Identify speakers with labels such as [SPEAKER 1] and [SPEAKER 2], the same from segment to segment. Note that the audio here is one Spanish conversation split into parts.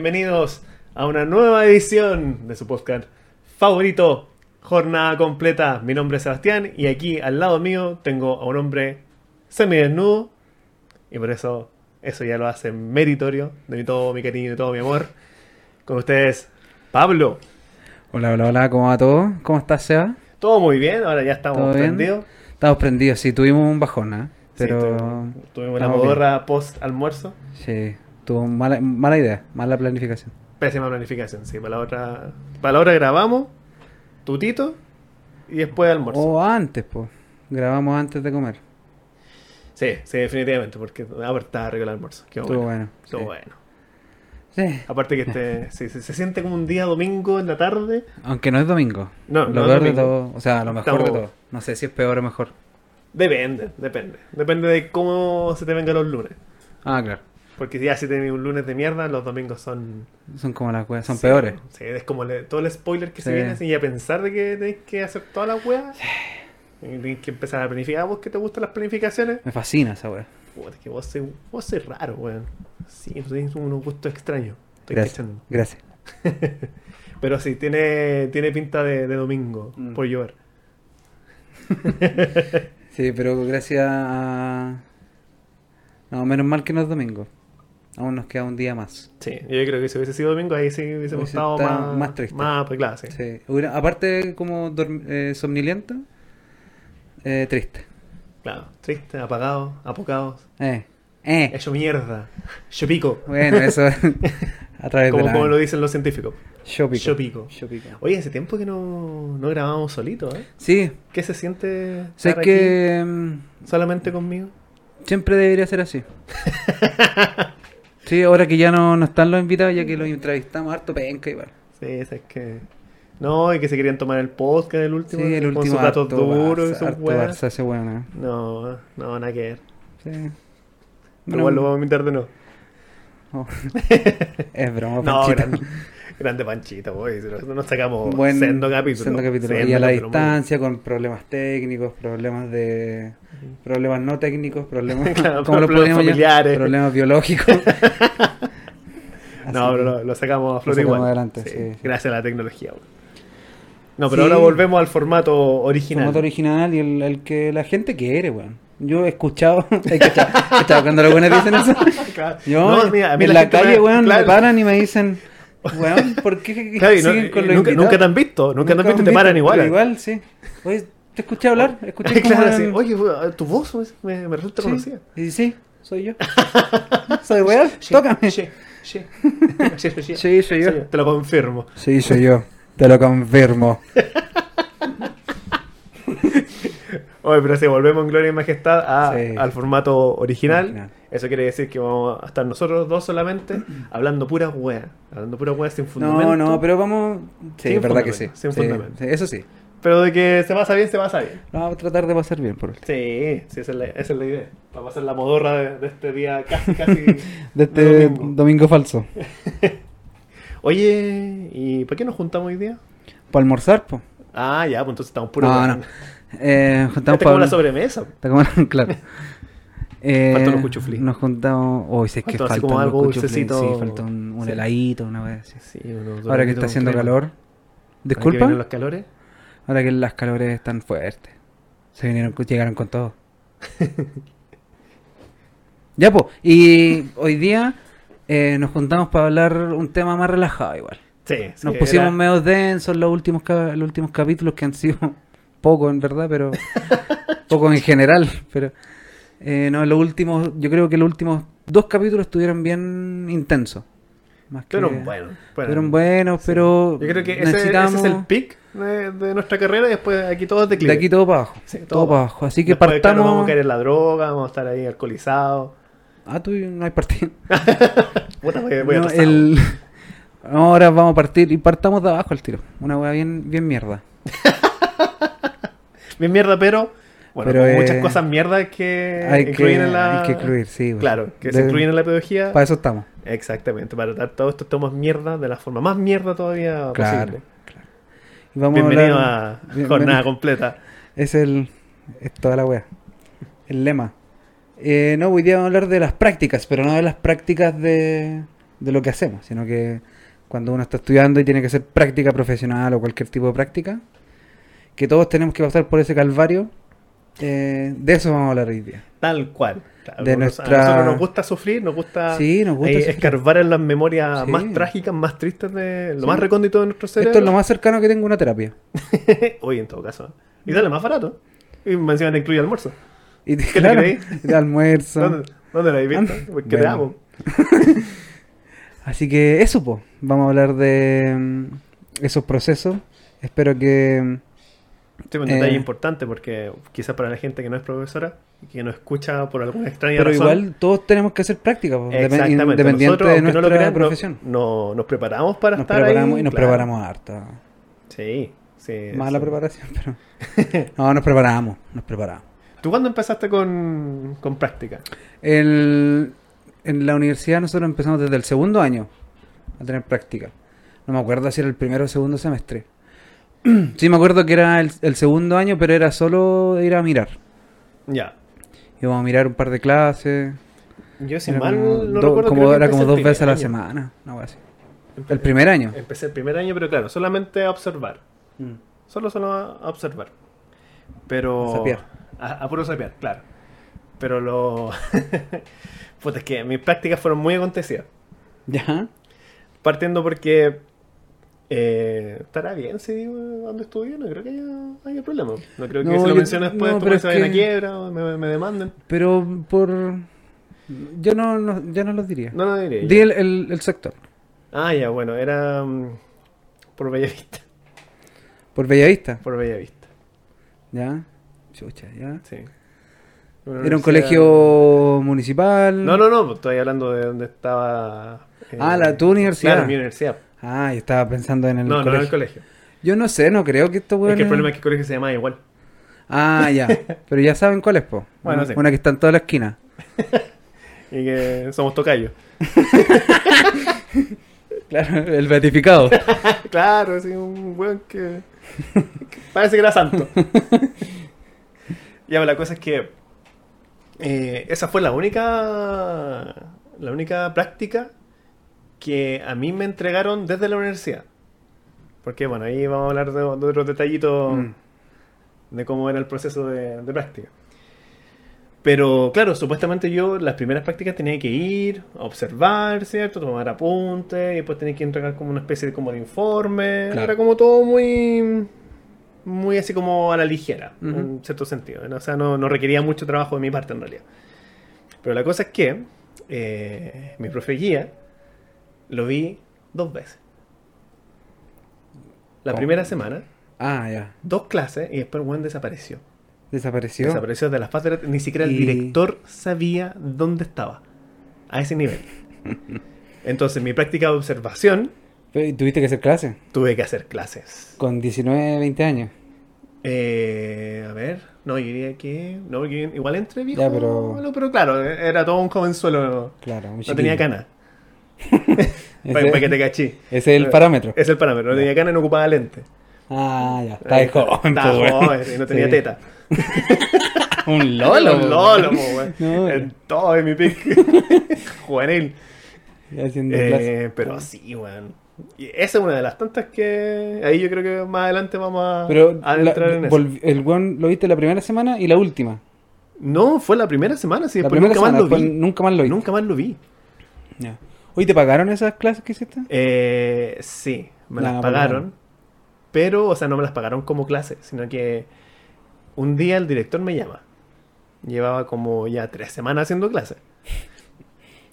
[SPEAKER 1] bienvenidos a una nueva edición de su podcast favorito, Jornada Completa. Mi nombre es Sebastián y aquí al lado mío tengo a un hombre semidesnudo y por eso eso ya lo hace meritorio de mi todo mi cariño y todo mi amor. Con ustedes, Pablo.
[SPEAKER 2] Hola, hola, hola, ¿cómo va todo? ¿Cómo estás, Seba?
[SPEAKER 1] Todo muy bien, ahora ya estamos prendidos.
[SPEAKER 2] Estamos prendidos, sí, tuvimos un bajón, ¿eh?
[SPEAKER 1] Sí,
[SPEAKER 2] Pero...
[SPEAKER 1] tuvimos, tuvimos la modorra post almuerzo.
[SPEAKER 2] Sí, tuvo mala, mala idea, mala planificación.
[SPEAKER 1] Pésima planificación, sí. Para la otra, para la hora grabamos, tutito, y después almuerzo.
[SPEAKER 2] O antes, pues. Grabamos antes de comer.
[SPEAKER 1] Sí, sí, definitivamente, porque ah, pero estaba el almuerzo. Qué
[SPEAKER 2] Estuvo
[SPEAKER 1] bueno.
[SPEAKER 2] bueno.
[SPEAKER 1] Estuvo
[SPEAKER 2] sí.
[SPEAKER 1] bueno.
[SPEAKER 2] Sí.
[SPEAKER 1] Aparte que este, sí, se siente como un día domingo en la tarde.
[SPEAKER 2] Aunque no es domingo.
[SPEAKER 1] No,
[SPEAKER 2] lo
[SPEAKER 1] no es
[SPEAKER 2] peor de
[SPEAKER 1] domingo.
[SPEAKER 2] todo, o sea, lo mejor
[SPEAKER 1] Estamos-
[SPEAKER 2] de todo. No sé si es peor o mejor.
[SPEAKER 1] Depende, depende. Depende de cómo se te vengan los lunes.
[SPEAKER 2] Ah, claro.
[SPEAKER 1] Porque ya si tenés un lunes de mierda, los domingos son...
[SPEAKER 2] Son como las weas, son
[SPEAKER 1] sí,
[SPEAKER 2] peores.
[SPEAKER 1] Sí, es como le- todo el spoiler que se viene así, y a pensar de que tenés que hacer todas las weas. Y Tenés que empezar a planificar. ¿A vos que te gustan las planificaciones?
[SPEAKER 2] Me fascina esa wea.
[SPEAKER 1] Puta, que vos sois, vos sois raro, weón. Sí, tú tienes unos gustos extraños. Estoy
[SPEAKER 2] Gracias.
[SPEAKER 1] cachando.
[SPEAKER 2] Gracias.
[SPEAKER 1] Pero sí, tiene, tiene pinta de, de domingo,
[SPEAKER 2] Mm.
[SPEAKER 1] por llover.
[SPEAKER 2] Sí, pero gracias a... No, menos mal que no es domingo. Aún nos queda un día más.
[SPEAKER 1] Sí, yo creo que si hubiese sido domingo, ahí sí hubiésemos
[SPEAKER 2] Hubiese
[SPEAKER 1] estado más,
[SPEAKER 2] más triste.
[SPEAKER 1] Más, pues claro, sí.
[SPEAKER 2] Sí. Hubiera- aparte, como eh, somnoliento, eh, triste.
[SPEAKER 1] Claro, triste, apagado, apocado,
[SPEAKER 2] Eh. Eh.
[SPEAKER 1] hecho mierda, yo pico,
[SPEAKER 2] Bueno, eso a través
[SPEAKER 1] como,
[SPEAKER 2] de la...
[SPEAKER 1] como lo dicen los científicos.
[SPEAKER 2] Yo pico.
[SPEAKER 1] Yo pico.
[SPEAKER 2] Yo pico.
[SPEAKER 1] Oye, hace tiempo que no, no grabamos solito, ¿eh?
[SPEAKER 2] Sí,
[SPEAKER 1] ¿Qué se siente
[SPEAKER 2] sé
[SPEAKER 1] estar
[SPEAKER 2] que mm,
[SPEAKER 1] aquí solamente conmigo?
[SPEAKER 2] siempre debería ser así. Sí, ahora que ya no, no están los invitados, ya que los entrevistamos harto penca igual.
[SPEAKER 1] Sí, es que... No, y que se querían tomar el podcast el último,
[SPEAKER 2] Sí, el
[SPEAKER 1] con
[SPEAKER 2] último
[SPEAKER 1] sus datos duros y sus weas.
[SPEAKER 2] Ese eh.
[SPEAKER 1] No, no, nada que ver.
[SPEAKER 2] Sí. Bueno,
[SPEAKER 1] igual lo vamos a invitar de nuevo.
[SPEAKER 2] oh. es broma,
[SPEAKER 1] No, grande Panchita, boy. Nos sacamos
[SPEAKER 2] Buen-
[SPEAKER 1] sendo capítulo.
[SPEAKER 2] sendo capítulo.
[SPEAKER 1] Sendo
[SPEAKER 2] y a la
[SPEAKER 1] capítulo,
[SPEAKER 2] distancia, con problemas técnicos, problemas de... Problemas no técnicos, problemas...
[SPEAKER 1] Claro,
[SPEAKER 2] ¿Cómo lo
[SPEAKER 1] problemas familiares.
[SPEAKER 2] Problemas biológicos.
[SPEAKER 1] No, pero lo, lo sacamos a flote igual.
[SPEAKER 2] adelante,
[SPEAKER 1] Sí,
[SPEAKER 2] sí, sí.
[SPEAKER 1] Gracias a la tecnología. güey. No, pero
[SPEAKER 2] Sí.
[SPEAKER 1] ahora volvemos al formato original.
[SPEAKER 2] Formato original y el, el que la gente quiere, weón. Yo he escuchado, he cachado cuando los buenos dicen eso.
[SPEAKER 1] Claro.
[SPEAKER 2] Yo,
[SPEAKER 1] No, mira, a mí
[SPEAKER 2] en
[SPEAKER 1] la
[SPEAKER 2] calle,
[SPEAKER 1] me-
[SPEAKER 2] weón,
[SPEAKER 1] claro.
[SPEAKER 2] me paran y me dicen, weón, ¿por qué
[SPEAKER 1] Claro, y no-
[SPEAKER 2] siguen con los
[SPEAKER 1] nunca, nunca te han visto, nunca, te han visto y te paran igual.
[SPEAKER 2] Igual, sí. Oye, te escuché hablar, escuché como
[SPEAKER 1] claro,
[SPEAKER 2] el-
[SPEAKER 1] sí. Oye, tu voz me, me resulta
[SPEAKER 2] sí.
[SPEAKER 1] conocida.
[SPEAKER 2] Y sí, soy yo. ¿Soy real? Tócame.
[SPEAKER 1] Sí, sí. Sí, sí, sí.
[SPEAKER 2] Sí, soy yo.
[SPEAKER 1] Te lo confirmo.
[SPEAKER 2] Sí, soy yo. Te lo confirmo.
[SPEAKER 1] Oye, pero si volvemos en Gloria y Majestad a-
[SPEAKER 2] Sí.
[SPEAKER 1] al formato original,
[SPEAKER 2] Original.
[SPEAKER 1] eso quiere decir que vamos a estar nosotros dos solamente hablando puras weas. Hablando puras weas sin fundamento.
[SPEAKER 2] No, no, pero vamos... Sí, es verdad que sí.
[SPEAKER 1] sin
[SPEAKER 2] Sí,
[SPEAKER 1] fundamento.
[SPEAKER 2] eso sí.
[SPEAKER 1] Pero de que se pasa bien, se pasa bien.
[SPEAKER 2] Lo vamos a tratar de pasar bien, por último.
[SPEAKER 1] Sí, sí, esa es la, esa es la idea. Para pasar la modorra de, de este día casi, casi.
[SPEAKER 2] De este
[SPEAKER 1] de
[SPEAKER 2] domingo.
[SPEAKER 1] domingo.
[SPEAKER 2] falso.
[SPEAKER 1] Oye, ¿y por qué nos juntamos hoy día?
[SPEAKER 2] ¿Para almorzar, po?
[SPEAKER 1] Ah, ya, pues entonces estamos puros.
[SPEAKER 2] No, no. Eh,
[SPEAKER 1] es como sobremesa.
[SPEAKER 2] Está como- claro. Eh,
[SPEAKER 1] Faltan los.
[SPEAKER 2] Nos juntamos. Hoy sé que faltan
[SPEAKER 1] como
[SPEAKER 2] los
[SPEAKER 1] algo
[SPEAKER 2] cuchuflí,
[SPEAKER 1] dulcecito.
[SPEAKER 2] Sí, falta un, un
[SPEAKER 1] Sí.
[SPEAKER 2] heladito, una vez.
[SPEAKER 1] Sí,
[SPEAKER 2] Ahora que está haciendo
[SPEAKER 1] crema.
[SPEAKER 2] calor.
[SPEAKER 1] Ahora que
[SPEAKER 2] Disculpa.
[SPEAKER 1] los calores.
[SPEAKER 2] Ahora que las calores están fuertes. Se vinieron, llegaron con todo. ya, pues. Y hoy día eh, nos juntamos para hablar un tema más relajado, igual.
[SPEAKER 1] Sí, sí,
[SPEAKER 2] Nos pusimos
[SPEAKER 1] era-
[SPEAKER 2] medio densos los últimos, los últimos capítulos que han sido poco en verdad, pero poco en general. Pero eh, no, los últimos, yo creo que los últimos dos capítulos estuvieron bien intensos. Más que,
[SPEAKER 1] Fueron buenos.
[SPEAKER 2] fueron buenos, pero
[SPEAKER 1] Yo creo que ese, ese es el pic de, de nuestra carrera y después aquí todo es
[SPEAKER 2] de
[SPEAKER 1] declive.
[SPEAKER 2] aquí todo para abajo.
[SPEAKER 1] Sí,
[SPEAKER 2] todo, para abajo. Así que
[SPEAKER 1] Después, claro,
[SPEAKER 2] partamos.
[SPEAKER 1] vamos a caer en la droga, vamos a estar ahí alcoholizados.
[SPEAKER 2] Ah, tú no hay partido.
[SPEAKER 1] Puta, voy, voy
[SPEAKER 2] No, el- Ahora vamos a partir y partamos de abajo al tiro. Una weá bien, bien mierda.
[SPEAKER 1] Bien mierda, pero. Bueno,
[SPEAKER 2] Pero,
[SPEAKER 1] como
[SPEAKER 2] eh,
[SPEAKER 1] muchas cosas mierdas que
[SPEAKER 2] hay que-
[SPEAKER 1] incluyen en la.
[SPEAKER 2] hay que incluir, sí, güey.
[SPEAKER 1] Claro, que se incluyen en la pedagogía.
[SPEAKER 2] Para eso estamos.
[SPEAKER 1] Exactamente, para tratar todos estos temas mierda de la forma más mierda todavía
[SPEAKER 2] Claro.
[SPEAKER 1] posible.
[SPEAKER 2] Y vamos
[SPEAKER 1] Bienvenido
[SPEAKER 2] a,
[SPEAKER 1] a
[SPEAKER 2] bien-
[SPEAKER 1] Jornada
[SPEAKER 2] bien-
[SPEAKER 1] Completa.
[SPEAKER 2] Es el. Es toda la wea. El lema. Eh, no, hoy día vamos a hablar de las prácticas, pero no de las prácticas de, de lo que hacemos, sino que cuando uno está estudiando y tiene que hacer práctica profesional o cualquier tipo de práctica, que todos tenemos que pasar por ese calvario, eh, de eso vamos a hablar hoy día.
[SPEAKER 1] Tal cual.
[SPEAKER 2] De nuestra-
[SPEAKER 1] A nosotros nos gusta sufrir, nos gusta,
[SPEAKER 2] Sí, nos gusta sufrir.
[SPEAKER 1] escarbar en las memorias
[SPEAKER 2] Sí.
[SPEAKER 1] más trágicas, más tristes de lo
[SPEAKER 2] Sí.
[SPEAKER 1] más recóndito de nuestro cerebro.
[SPEAKER 2] Esto es lo más cercano que tengo a una terapia.
[SPEAKER 1] Oye, en todo caso. Y sale más barato. Y encima te incluye almuerzo.
[SPEAKER 2] Y
[SPEAKER 1] ¿Qué te creí?
[SPEAKER 2] de almuerzo.
[SPEAKER 1] ¿Dónde, ¿Dónde la habéis visto? Porque te
[SPEAKER 2] bueno.
[SPEAKER 1] amo.
[SPEAKER 2] Así que eso, pues. Vamos a hablar de mm, esos procesos. Espero que.
[SPEAKER 1] Es un detalle
[SPEAKER 2] Eh.
[SPEAKER 1] importante porque quizás para la gente que no es profesora y que no escucha por alguna extraña
[SPEAKER 2] Pero
[SPEAKER 1] razón.
[SPEAKER 2] igual todos tenemos que hacer práctica, pues, depen-
[SPEAKER 1] Exactamente.
[SPEAKER 2] independiente
[SPEAKER 1] Nosotros,
[SPEAKER 2] de
[SPEAKER 1] aunque no
[SPEAKER 2] nuestra
[SPEAKER 1] lo crean, no-
[SPEAKER 2] profesión.
[SPEAKER 1] no- nos preparamos para
[SPEAKER 2] nos
[SPEAKER 1] estar
[SPEAKER 2] preparamos
[SPEAKER 1] ahí,
[SPEAKER 2] y nos
[SPEAKER 1] claro.
[SPEAKER 2] preparamos harta.
[SPEAKER 1] Sí, sí.
[SPEAKER 2] Mala
[SPEAKER 1] sí.
[SPEAKER 2] preparación, pero. No, nos preparamos, nos preparamos.
[SPEAKER 1] ¿Tú cuándo empezaste con, con práctica?
[SPEAKER 2] El, en la universidad nosotros empezamos desde el segundo año a tener práctica. No me acuerdo si era el primero o segundo semestre. Sí me acuerdo que era el, el segundo año, pero era solo ir a mirar.
[SPEAKER 1] Ya.
[SPEAKER 2] Íbamos a mirar un par de clases.
[SPEAKER 1] Yo, si
[SPEAKER 2] Era
[SPEAKER 1] mal
[SPEAKER 2] como,
[SPEAKER 1] no
[SPEAKER 2] do-
[SPEAKER 1] recuerdo,
[SPEAKER 2] como- era como dos veces a la semana. una cosa así.
[SPEAKER 1] Empe-
[SPEAKER 2] El primer año.
[SPEAKER 1] Empecé el primer año, pero claro, solamente a observar.
[SPEAKER 2] Mm.
[SPEAKER 1] Solo, solo a observar. Pero.
[SPEAKER 2] A sapear.
[SPEAKER 1] A, a puro sapear, claro. Pero lo. Puta, es que mis prácticas fueron muy acontecidas.
[SPEAKER 2] ¿Ya?
[SPEAKER 1] Partiendo porque. Eh, ¿Estará bien si digo dónde estudié? No creo que haya, haya problema. No creo que
[SPEAKER 2] No,
[SPEAKER 1] si lo
[SPEAKER 2] yo-
[SPEAKER 1] menciono después,
[SPEAKER 2] no, pero
[SPEAKER 1] se vayan a
[SPEAKER 2] que-
[SPEAKER 1] quiebra o me, me demanden.
[SPEAKER 2] Pero por... Yo no, no, ya no lo diría.
[SPEAKER 1] No lo diré.
[SPEAKER 2] Di
[SPEAKER 1] yo.
[SPEAKER 2] el, el- el sector.
[SPEAKER 1] Ah, ya, bueno, era. mm, por Bellavista.
[SPEAKER 2] Por Bellavista.
[SPEAKER 1] Por Bellavista,
[SPEAKER 2] ¿Ya? Chucha, ¿ya?
[SPEAKER 1] sí.
[SPEAKER 2] Era un colegio municipal.
[SPEAKER 1] No, no, no, estoy hablando de donde estaba. eh,
[SPEAKER 2] Ah, la- tu universidad.
[SPEAKER 1] Claro, mi universidad.
[SPEAKER 2] Ah, yo estaba pensando en el
[SPEAKER 1] no, no en
[SPEAKER 2] colegio.
[SPEAKER 1] el colegio.
[SPEAKER 2] Yo no sé, no creo que esto
[SPEAKER 1] Es
[SPEAKER 2] bueno.
[SPEAKER 1] que el problema es que el colegio se llama igual.
[SPEAKER 2] Ah, ya. Pero ya saben cuál es, po.
[SPEAKER 1] Bueno,
[SPEAKER 2] una,
[SPEAKER 1] sí.
[SPEAKER 2] una que está en toda la esquina.
[SPEAKER 1] Y que somos tocayos.
[SPEAKER 2] Claro, el beatificado.
[SPEAKER 1] claro, así un weón que, que parece que era santo. ya, pero la cosa es que eh, esa fue la única la única práctica que a mí me entregaron desde la universidad. Porque bueno, ahí vamos a hablar de, de otros detallitos
[SPEAKER 2] Mm.
[SPEAKER 1] de cómo era el proceso de, de práctica. Pero claro, supuestamente yo las primeras prácticas tenía que ir, a observar, ¿cierto? Tomar apuntes y después tenía que entregar como una especie de, como de informe.
[SPEAKER 2] Claro.
[SPEAKER 1] Era como todo muy muy así como a la ligera,
[SPEAKER 2] Ujú.
[SPEAKER 1] en cierto sentido. O sea, no, no requería mucho trabajo de mi parte en realidad. Pero la cosa es que eh, mi profe guía lo vi dos veces. La
[SPEAKER 2] ¿Cómo?
[SPEAKER 1] primera semana,
[SPEAKER 2] Ah, ya.
[SPEAKER 1] dos clases y después el weón desapareció.
[SPEAKER 2] Desapareció.
[SPEAKER 1] Desapareció de la faz de la- Ni siquiera el
[SPEAKER 2] Y-
[SPEAKER 1] director sabía dónde estaba. A ese nivel. Entonces, mi práctica de observación,
[SPEAKER 2] Pero, ¿y ¿Tuviste que hacer clase?
[SPEAKER 1] tuve que hacer clases.
[SPEAKER 2] Con 19, 20 años.
[SPEAKER 1] Eh, a ver, no, yo diría que. No, igual entre viejo.
[SPEAKER 2] Ya, pero-
[SPEAKER 1] bueno, pero claro, era todo un jovenzuelo.
[SPEAKER 2] Claro, un
[SPEAKER 1] No tenía cana.
[SPEAKER 2] Ese,
[SPEAKER 1] Para que te cachí.
[SPEAKER 2] ese es el parámetro.
[SPEAKER 1] Es el parámetro. No tenía cana y no ocupaba lente.
[SPEAKER 2] Ah, ya. Está de joven,
[SPEAKER 1] Estaba
[SPEAKER 2] po, weón.
[SPEAKER 1] joven no tenía
[SPEAKER 2] Sí.
[SPEAKER 1] teta.
[SPEAKER 2] Un lolo.
[SPEAKER 1] Un lolo,
[SPEAKER 2] weón.
[SPEAKER 1] po, weón.
[SPEAKER 2] No,
[SPEAKER 1] En todo mi pic. Juvenil. Eh, pero sí, weón. Y esa es una de las tantas que. Ahí yo creo que más adelante vamos a,
[SPEAKER 2] Pero
[SPEAKER 1] a
[SPEAKER 2] la-
[SPEAKER 1] entrar en eso.
[SPEAKER 2] el weón lo viste la primera semana y la última.
[SPEAKER 1] No, fue la primera semana, sí,
[SPEAKER 2] la
[SPEAKER 1] después nunca
[SPEAKER 2] semana,
[SPEAKER 1] más lo vi.
[SPEAKER 2] nunca más lo viste.
[SPEAKER 1] Nunca más lo vi.
[SPEAKER 2] Oye, ¿te pagaron esas clases que hiciste?
[SPEAKER 1] Eh, sí, me las
[SPEAKER 2] por
[SPEAKER 1] pagaron. Pero, o sea, no me las pagaron como clase, sino que un día el director me llama. Llevaba como ya tres semanas haciendo clase.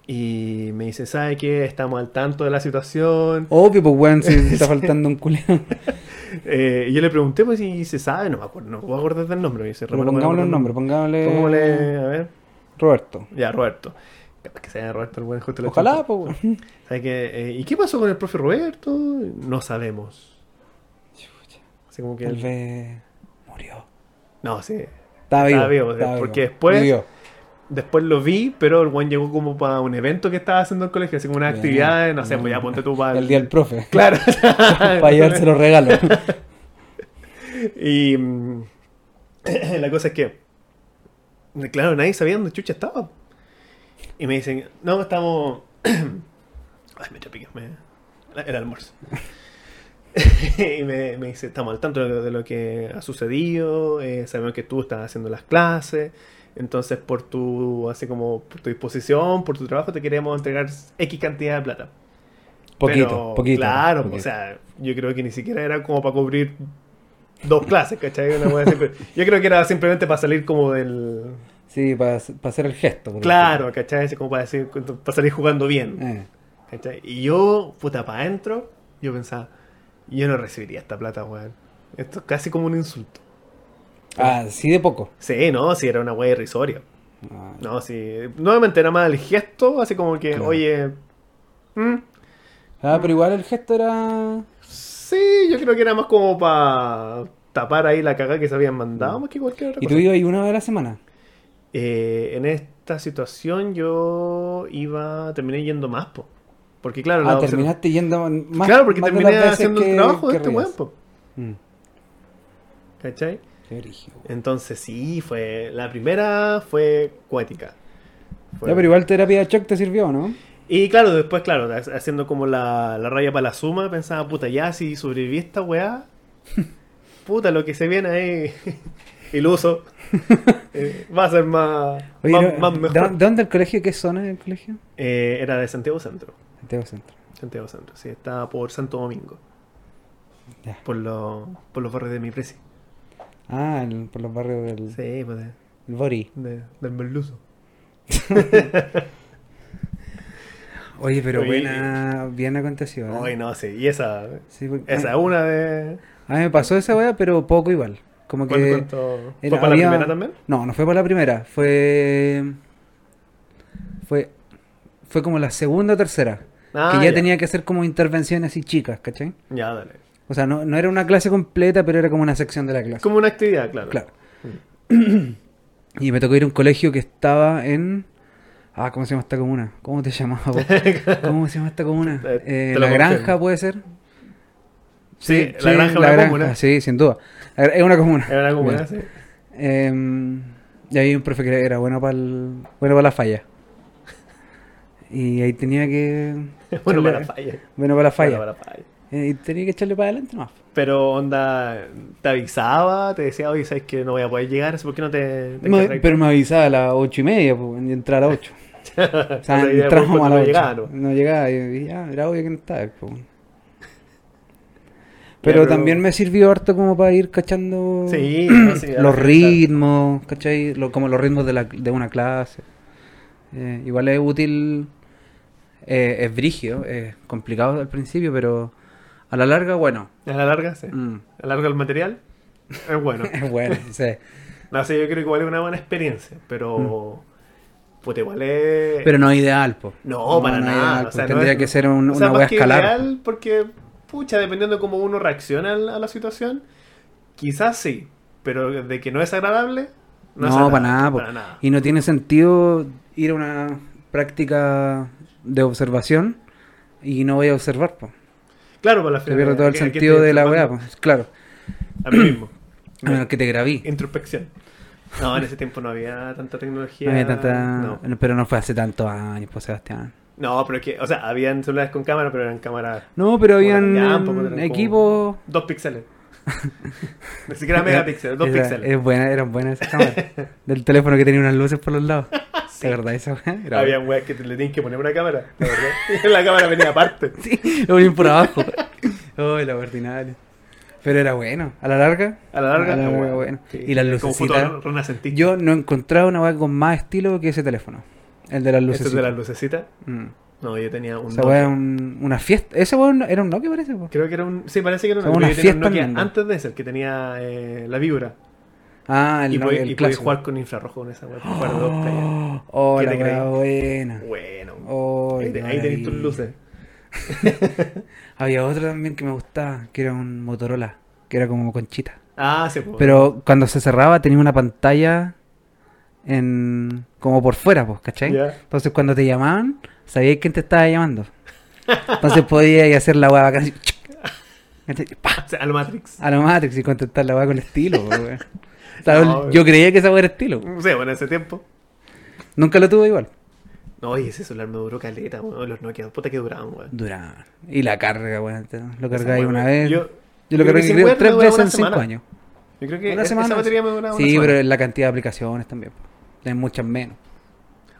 [SPEAKER 1] Y me dice, ¿sabe qué? Estamos al tanto de la situación.
[SPEAKER 2] Obvio, pues weón, si está faltando un culiao.
[SPEAKER 1] Eh, y yo le pregunté, pues, si se sabe, no me acuerdo, no me acordar del nombre. Me dice,
[SPEAKER 2] Pero
[SPEAKER 1] "Romero, no me
[SPEAKER 2] pongámosle un
[SPEAKER 1] acuerdo
[SPEAKER 2] nombre, pongámosle.
[SPEAKER 1] Pongámosle, a ver.
[SPEAKER 2] Roberto.
[SPEAKER 1] Ya, Roberto. Que sea Roberto el buen justo lo
[SPEAKER 2] Ojalá, pues weón.
[SPEAKER 1] ¿Sabe qué? Eh, ¿Y qué pasó con el profe Roberto? No sabemos. Así como que...
[SPEAKER 2] Tal vez murió.
[SPEAKER 1] No, sí.
[SPEAKER 2] Estaba vivo.
[SPEAKER 1] Estaba vivo,
[SPEAKER 2] estaba
[SPEAKER 1] porque
[SPEAKER 2] vivo.
[SPEAKER 1] después-
[SPEAKER 2] Vivió.
[SPEAKER 1] Después lo vi, pero el buen llegó como para un evento que estaba haciendo el colegio, así como una
[SPEAKER 2] Bien.
[SPEAKER 1] actividad, no sé, pues ya ponte tú para
[SPEAKER 2] El día del profe.
[SPEAKER 1] Claro.
[SPEAKER 2] Para llevarse los regalos.
[SPEAKER 1] Y mm, la cosa es que claro, nadie sabía dónde chucha estaba. Y me dicen, no, estamos... Ay, me chapiqué, me... Era almuerzo. y me, me dice, estamos al tanto de lo, de lo que ha sucedido, eh, sabemos que tú estás haciendo las clases, entonces por tu, así como, por tu disposición, por tu trabajo, te queremos entregar X cantidad de plata.
[SPEAKER 2] Poquito,
[SPEAKER 1] Pero,
[SPEAKER 2] poquito.
[SPEAKER 1] Claro,
[SPEAKER 2] poquito.
[SPEAKER 1] o sea, yo creo que ni siquiera era como para cubrir dos clases, ¿cachai? Una yo creo que era simplemente para salir como del...
[SPEAKER 2] Sí, para hacer el gesto. por
[SPEAKER 1] Claro, ¿cachai? Así como para, decir, para salir jugando bien.
[SPEAKER 2] ejemplo. Eh.
[SPEAKER 1] ¿cachai? Y yo, puta, para adentro, yo pensaba, yo no recibiría esta plata, weón. Esto es casi como un insulto.
[SPEAKER 2] Ah, sí de poco.
[SPEAKER 1] Sí, no, si era una wea irrisoria.
[SPEAKER 2] Ah,
[SPEAKER 1] No, sí. Nuevamente era más el gesto, así como que,
[SPEAKER 2] Claro.
[SPEAKER 1] oye... ¿mm?
[SPEAKER 2] Ah, pero igual el gesto era...
[SPEAKER 1] Sí, yo creo que era más como para tapar ahí la cagada que se habían mandado, más que cualquier otra
[SPEAKER 2] ¿Y
[SPEAKER 1] cosa.
[SPEAKER 2] tú ibas ahí una vez a la semana?
[SPEAKER 1] Eh, en esta situación yo iba, terminé yendo más, po. Porque claro, la
[SPEAKER 2] Ah, terminaste yendo más
[SPEAKER 1] claro, porque
[SPEAKER 2] más
[SPEAKER 1] terminé haciendo
[SPEAKER 2] que-
[SPEAKER 1] el trabajo de este weón, po.
[SPEAKER 2] Mm,
[SPEAKER 1] ¿Cachai?
[SPEAKER 2] qué.
[SPEAKER 1] Entonces sí, fue. La primera fue cuética. Fue-
[SPEAKER 2] Ya, pero igual terapia de shock te sirvió, ¿no?
[SPEAKER 1] Y claro, después, claro, ha- haciendo como la, la raya para la suma, pensaba, puta, ya si sobreviví esta weá, puta, lo que se viene ahí, iluso, eh, va a ser más,
[SPEAKER 2] Oye,
[SPEAKER 1] más,
[SPEAKER 2] no,
[SPEAKER 1] más
[SPEAKER 2] ¿de,
[SPEAKER 1] mejor.
[SPEAKER 2] de dónde el colegio? ¿Qué zona del colegio?
[SPEAKER 1] Eh, era de Santiago Centro.
[SPEAKER 2] Santiago Centro.
[SPEAKER 1] Santiago Centro, sí, estaba por Santo Domingo,
[SPEAKER 2] Ya.
[SPEAKER 1] por, los por los barrios de mi presi.
[SPEAKER 2] Ah, el- por los barrios del
[SPEAKER 1] Sí, pues de,
[SPEAKER 2] el Bori.
[SPEAKER 1] de- del Merluzo.
[SPEAKER 2] Oye, pero
[SPEAKER 1] Oye,
[SPEAKER 2] buena, bien acontecido.
[SPEAKER 1] Ay, no, sí, y esa,
[SPEAKER 2] Sí, porque-
[SPEAKER 1] esa es
[SPEAKER 2] a,
[SPEAKER 1] una de...
[SPEAKER 2] a mí me pasó esa weá, pero poco igual. Como
[SPEAKER 1] ¿Cuánto,
[SPEAKER 2] que...
[SPEAKER 1] cuánto- ¿Fue
[SPEAKER 2] era-
[SPEAKER 1] para
[SPEAKER 2] había-
[SPEAKER 1] la primera también?
[SPEAKER 2] No, no fue para la primera. Fue... Fue... Fue como la segunda o tercera.
[SPEAKER 1] Ah,
[SPEAKER 2] que ya, tenía que hacer como intervenciones así chicas, ¿cachai?
[SPEAKER 1] Ya, dale.
[SPEAKER 2] O sea, no, no era una clase completa, pero era como una sección de la clase.
[SPEAKER 1] Como una actividad, claro.
[SPEAKER 2] Claro. y me tocó ir a un colegio que estaba en... Ah, ¿cómo se llama esta comuna? ¿Cómo te llamabas vos? ¿Cómo se llama esta comuna? Eh, la granja. ¿puede ser?
[SPEAKER 1] Sí, la granja es una comuna.
[SPEAKER 2] Sí, sin duda. Es una comuna.
[SPEAKER 1] Era una comuna,
[SPEAKER 2] Bien.
[SPEAKER 1] sí.
[SPEAKER 2] Eh, y ahí un profe que era bueno para bueno para la falla. Y ahí tenía que...
[SPEAKER 1] Bueno, para la falla.
[SPEAKER 2] Bueno para la falla.
[SPEAKER 1] Bueno, para la falla.
[SPEAKER 2] Eh, y tenía que echarle para adelante más.
[SPEAKER 1] Pero onda, te avisaba, te decía, oye, sabes que no voy a poder llegar, ¿por qué no te, te
[SPEAKER 2] Me- pero me avisaba a las ocho y media, pues, entrar a las ocho. O sea, entramos a
[SPEAKER 1] no
[SPEAKER 2] las ocho.
[SPEAKER 1] llegaba, ¿no?
[SPEAKER 2] No llegaba, y, y ya, era obvio que no estaba. pues. Pero,
[SPEAKER 1] pero-
[SPEAKER 2] también me sirvió harto como para ir cachando
[SPEAKER 1] Sí, no, sí,
[SPEAKER 2] los
[SPEAKER 1] sí,
[SPEAKER 2] ritmos, ¿cachai? Lo- como los ritmos de, la, de una clase. Eh, igual es útil, eh, es brigio, es complicado al principio, pero a la larga, bueno.
[SPEAKER 1] A la larga, sí.
[SPEAKER 2] mm,
[SPEAKER 1] A la larga el material es bueno.
[SPEAKER 2] es bueno, sí.
[SPEAKER 1] No sé, yo creo que igual es una buena experiencia, pero... Pues igual es...
[SPEAKER 2] Mm. Pero no es ideal, pues.
[SPEAKER 1] No, para nada, o no
[SPEAKER 2] tendría
[SPEAKER 1] es-
[SPEAKER 2] que ser un-
[SPEAKER 1] o sea,
[SPEAKER 2] una
[SPEAKER 1] más que
[SPEAKER 2] escalar.
[SPEAKER 1] ideal, porque, pucha, dependiendo de cómo uno reacciona a la, a la situación, quizás sí, pero de que no es agradable, no,
[SPEAKER 2] No,
[SPEAKER 1] es agradable,
[SPEAKER 2] para nada, po.
[SPEAKER 1] para nada.
[SPEAKER 2] Y no tiene sentido ir a una práctica de observación y no voy a observar, pues.
[SPEAKER 1] Claro, para la
[SPEAKER 2] Se pierde todo el sentido de la weá, pues. Claro.
[SPEAKER 1] A mí mismo.
[SPEAKER 2] A menos que te grabí.
[SPEAKER 1] Introspección. No, en ese tiempo no había tanta tecnología.
[SPEAKER 2] No había tanta...
[SPEAKER 1] No.
[SPEAKER 2] Pero no fue hace tantos años, pues, Sebastián.
[SPEAKER 1] No, pero es que, o sea, habían celulares con cámara, pero eran cámaras
[SPEAKER 2] No, pero habían equipos...
[SPEAKER 1] dos píxeles. Ni siquiera megapíxeles, dos píxeles.
[SPEAKER 2] Es buena, eran buenas esas cámaras. Del teléfono que tenía unas luces por los lados. ¿De verdad esa weá? Era
[SPEAKER 1] Había weas que te le tenían que poner una cámara, la verdad. La cámara venía aparte.
[SPEAKER 2] Sí, lo ponían por abajo. Oh, la ordinaria. Pero era bueno. A la larga.
[SPEAKER 1] A la larga,
[SPEAKER 2] a la larga,
[SPEAKER 1] bueno.
[SPEAKER 2] bueno.
[SPEAKER 1] Sí,
[SPEAKER 2] y las
[SPEAKER 1] como
[SPEAKER 2] lucecitas.
[SPEAKER 1] foto renacentista.
[SPEAKER 2] Yo no encontraba una weá con más estilo que ese teléfono. El de las
[SPEAKER 1] ¿Este
[SPEAKER 2] luces.
[SPEAKER 1] es de las lucecitas?
[SPEAKER 2] Mm.
[SPEAKER 1] No, yo tenía un Nokia.
[SPEAKER 2] weá era un- una fiesta. Ese weá era un Nokia, parece. po.
[SPEAKER 1] Creo que era un... Sí, parece que era un
[SPEAKER 2] O sea,
[SPEAKER 1] Nokia.
[SPEAKER 2] una
[SPEAKER 1] tenía un
[SPEAKER 2] fiesta
[SPEAKER 1] Nokia antes de ese, el que tenía eh, la vibra.
[SPEAKER 2] Ah, el
[SPEAKER 1] y
[SPEAKER 2] Nokia, el
[SPEAKER 1] y
[SPEAKER 2] clásico.
[SPEAKER 1] jugar con infrarrojo con esa playas.
[SPEAKER 2] Oh, oh,
[SPEAKER 1] ¿Qué
[SPEAKER 2] la weá buena.
[SPEAKER 1] Bueno.
[SPEAKER 2] Oh,
[SPEAKER 1] ahí ahí tenéis tus luces.
[SPEAKER 2] Había otro también que me gustaba, que era un Motorola, que era como conchita.
[SPEAKER 1] Ah, sí, pues.
[SPEAKER 2] Pero cuando se cerraba tenía una pantalla en como por fuera, pues, ¿cachai?
[SPEAKER 1] Ya.
[SPEAKER 2] Entonces cuando te llamaban, sabías quién te estaba llamando. Entonces podías hacer la weá bacán así, ¿cachai? ¡Pah!
[SPEAKER 1] O sea, al Matrix.
[SPEAKER 2] a la Matrix y contestar la weá con estilo, pues, weón. O sea,
[SPEAKER 1] No,
[SPEAKER 2] yo creía que esa era estilo.
[SPEAKER 1] No sé, bueno, en ese tiempo.
[SPEAKER 2] Nunca lo tuve igual.
[SPEAKER 1] No, oye, ese celular me duró caleta, weón. Los Nokia, puta que duraban, weón.
[SPEAKER 2] Duraban. Y la carga, weón. Lo cargáis una vez. Yo,
[SPEAKER 1] Yo,
[SPEAKER 2] lo cargué tres veces en cinco años.
[SPEAKER 1] yo creo que
[SPEAKER 2] Una
[SPEAKER 1] es-
[SPEAKER 2] semana.
[SPEAKER 1] esa batería me duraba una
[SPEAKER 2] sí,
[SPEAKER 1] semana.
[SPEAKER 2] pero la cantidad de aplicaciones también. Tienes muchas menos.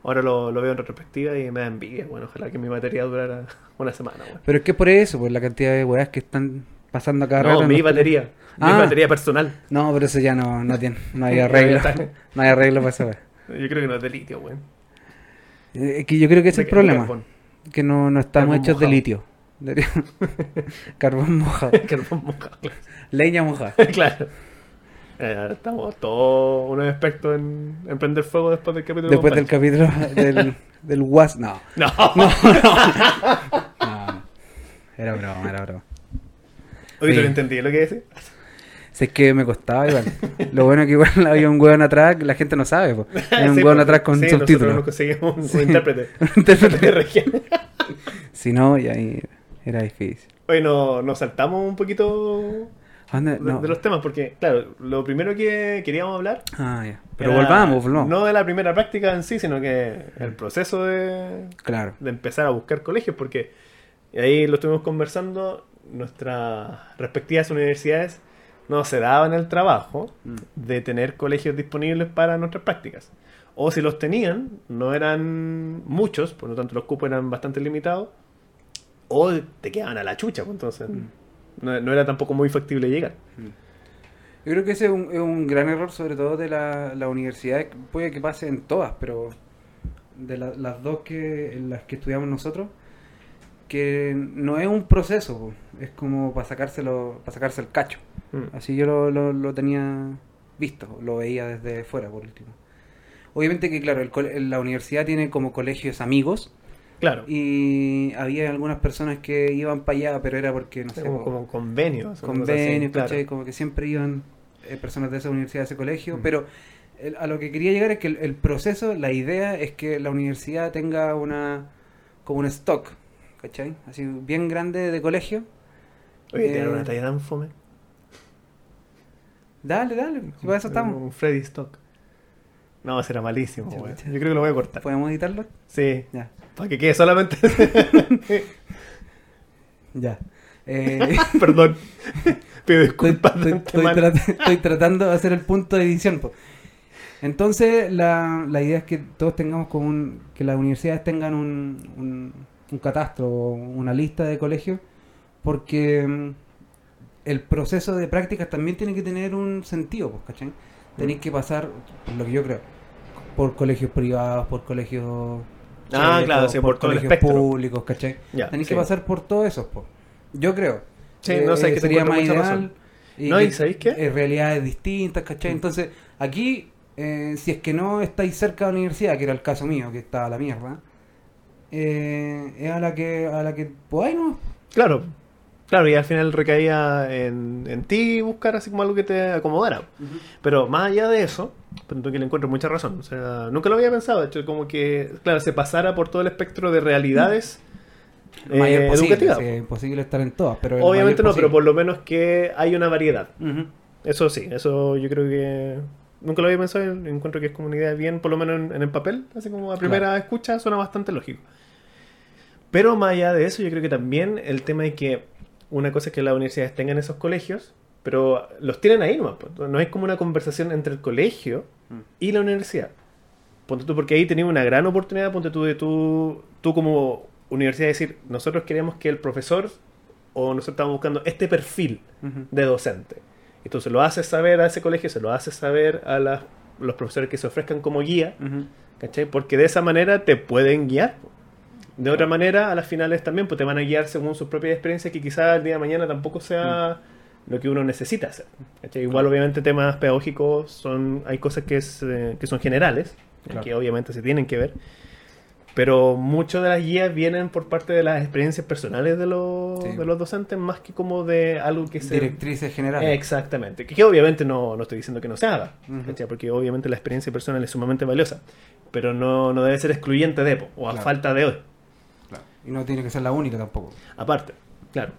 [SPEAKER 1] Ahora lo, lo veo en retrospectiva y me da envidia. Bueno, ojalá que mi batería durara una semana.
[SPEAKER 2] Pero es que por eso, por la cantidad de weas que están pasando cada rato.
[SPEAKER 1] No,
[SPEAKER 2] en
[SPEAKER 1] mi batería. Mi
[SPEAKER 2] Ah.
[SPEAKER 1] batería personal.
[SPEAKER 2] No, pero eso ya no, no tiene, no hay arreglo. no hay arreglo para eso.
[SPEAKER 1] Yo creo que no es de litio, weón.
[SPEAKER 2] Eh, Es que yo creo que ese es el problema.
[SPEAKER 1] carbón.
[SPEAKER 2] Que no, no estamos
[SPEAKER 1] Carbón
[SPEAKER 2] hechos de litio. Carbón mojado.
[SPEAKER 1] Carbón mojado.
[SPEAKER 2] Leña mojada.
[SPEAKER 1] claro. Eh, estamos todos unos expertos en, en prender fuego después del capítulo.
[SPEAKER 2] Después del capítulo del, del Was. No,
[SPEAKER 1] Pancho. No.
[SPEAKER 2] no. Era broma, era broma.
[SPEAKER 1] Oye, ¿tú
[SPEAKER 2] Oye.
[SPEAKER 1] lo entendí lo que decís?
[SPEAKER 2] Si es que me costaba igual. Lo bueno es que igual había un weón atrás, la gente no sabe. po. Hay un
[SPEAKER 1] Sí, pues,
[SPEAKER 2] atrás con
[SPEAKER 1] sí, nosotros
[SPEAKER 2] subtítulos.
[SPEAKER 1] conseguimos un,
[SPEAKER 2] Sí.
[SPEAKER 1] un intérprete.
[SPEAKER 2] Intérprete. Si no, ya ahí era difícil.
[SPEAKER 1] Oye, no, nos saltamos un poquito
[SPEAKER 2] ¿A dónde?
[SPEAKER 1] de,
[SPEAKER 2] No.
[SPEAKER 1] de los temas porque, claro, lo primero que queríamos hablar.
[SPEAKER 2] Ah, ya. Pero
[SPEAKER 1] era
[SPEAKER 2] volvamos, volvamos.
[SPEAKER 1] No de la primera práctica en sí, sino que el proceso de,
[SPEAKER 2] Claro.
[SPEAKER 1] de empezar a buscar colegios, porque ahí lo estuvimos conversando, nuestras respectivas universidades no se daban el trabajo
[SPEAKER 2] Mm.
[SPEAKER 1] de tener colegios disponibles para nuestras prácticas. O si los tenían, no eran muchos, por lo tanto los cupos eran bastante limitados, o te quedaban a la chucha, pues, entonces
[SPEAKER 2] Mm.
[SPEAKER 1] No, no era tampoco muy factible llegar.
[SPEAKER 2] Yo creo que ese es un, es un gran error, sobre todo de la, la universidad. Puede que pase en todas, pero de la- las dos que en las que estudiamos nosotros, que no es un proceso, es como para sacárselo, para sacarse el cacho.
[SPEAKER 1] Mm.
[SPEAKER 2] Así yo lo, lo- lo tenía visto, lo veía desde fuera, por último. Obviamente que, claro, el la universidad tiene como colegios amigos
[SPEAKER 1] Claro,
[SPEAKER 2] y había algunas personas que iban para allá, pero era porque, no sé,
[SPEAKER 1] como, como convenios.
[SPEAKER 2] convenios,
[SPEAKER 1] claro.
[SPEAKER 2] ¿cachai? Como que siempre iban eh, personas de esa universidad, de ese colegio,
[SPEAKER 1] Mm.
[SPEAKER 2] pero el- a lo que quería llegar es que el, el proceso, la idea es que la universidad tenga una como un stock, ¿cachai? Así bien grande de colegio.
[SPEAKER 1] Oye,
[SPEAKER 2] Eh,
[SPEAKER 1] tiene una talla tan fome.
[SPEAKER 2] Dale, dale, si para eso estamos.
[SPEAKER 1] Un Freddy Stock. No, será malísimo. Yo creo que lo voy a cortar.
[SPEAKER 2] ¿Podemos editarlo?
[SPEAKER 1] Sí,
[SPEAKER 2] Ya,
[SPEAKER 1] para que quede solamente.
[SPEAKER 2] ya. Eh,
[SPEAKER 1] Perdón. Pido disculpas
[SPEAKER 2] estoy- estoy
[SPEAKER 1] antemano.
[SPEAKER 2] trat- estoy tratando de hacer el punto de edición. po. Entonces, la, la idea es que todos tengamos como un, que las universidades tengan un, un, un catastro, o una lista de colegios, porque mm, el proceso de prácticas también tiene que tener un sentido, pues, ¿cachai? Tenéis que pasar, por lo que yo creo, por colegios privados, por colegios...
[SPEAKER 1] Ah,
[SPEAKER 2] checos,
[SPEAKER 1] claro, sí, por todo el
[SPEAKER 2] colegios
[SPEAKER 1] espectro.
[SPEAKER 2] públicos, ¿cachai?
[SPEAKER 1] Ya, sí.
[SPEAKER 2] que pasar por todos esos, pues. Yo creo.
[SPEAKER 1] Sí, no sé,
[SPEAKER 2] Eh,
[SPEAKER 1] que
[SPEAKER 2] sería más ideal.
[SPEAKER 1] razón. No, ¿y sabéis qué?
[SPEAKER 2] eh, realidades distintas, ¿cachai? Entonces, aquí, eh, si es que no estáis cerca de la universidad, que era el caso mío, que estaba a la mierda, eh, es a la que a la que podáis, ¿no?
[SPEAKER 1] Claro. Claro, y al final recaía en, en ti buscar así como algo que te acomodara. Pero más allá de eso, siento que le encuentro mucha razón. O sea, nunca lo había pensado. De hecho, como que, claro, se pasara por todo el espectro de realidades
[SPEAKER 2] mayor
[SPEAKER 1] eh,
[SPEAKER 2] posible,
[SPEAKER 1] educativas.
[SPEAKER 2] es imposible estar en todas, pero
[SPEAKER 1] Obviamente no, pero por lo menos que hay una variedad. Eso sí, eso yo creo que nunca lo había pensado encuentro que es como una idea bien, por lo menos en, en el papel, así como a primera escucha suena bastante lógico. Pero más allá de eso, yo creo que también el tema de que una cosa es que las universidades tengan esos colegios, pero los tienen ahí nomás. No es como una conversación entre el colegio
[SPEAKER 2] Mm.
[SPEAKER 1] y la universidad. Ponte tú, porque ahí tenías una gran oportunidad, ponte tú de tú, tú como universidad decir, nosotros queremos que el profesor o nosotros estamos buscando este perfil de docente. Entonces lo haces saber a ese colegio, se lo haces saber a las- los profesores que se ofrezcan como guía. ¿cachai? Porque de esa manera te pueden guiar. De otra manera, a las finales también pues, te van a guiar según sus propias experiencias, que quizás el día de mañana tampoco sea lo que uno necesita hacer. ¿cachai? Igual, obviamente, temas pedagógicos son hay cosas que, es, eh, que son generales,
[SPEAKER 2] Claro.
[SPEAKER 1] que obviamente se tienen que ver. Pero muchas de las guías vienen por parte de las experiencias personales de los,
[SPEAKER 2] Sí.
[SPEAKER 1] de los docentes, más que como de algo que se...
[SPEAKER 2] Directrices generales.
[SPEAKER 1] Exactamente. Que, que obviamente no, no estoy diciendo que no se haga,
[SPEAKER 2] Ujú.
[SPEAKER 1] ¿cachai? porque obviamente la experiencia personal es sumamente valiosa, pero no, no debe ser excluyente de, po, o a
[SPEAKER 2] Claro.
[SPEAKER 1] falta de hoy.
[SPEAKER 2] Claro. Y no tiene que ser la única tampoco.
[SPEAKER 1] Aparte, claro.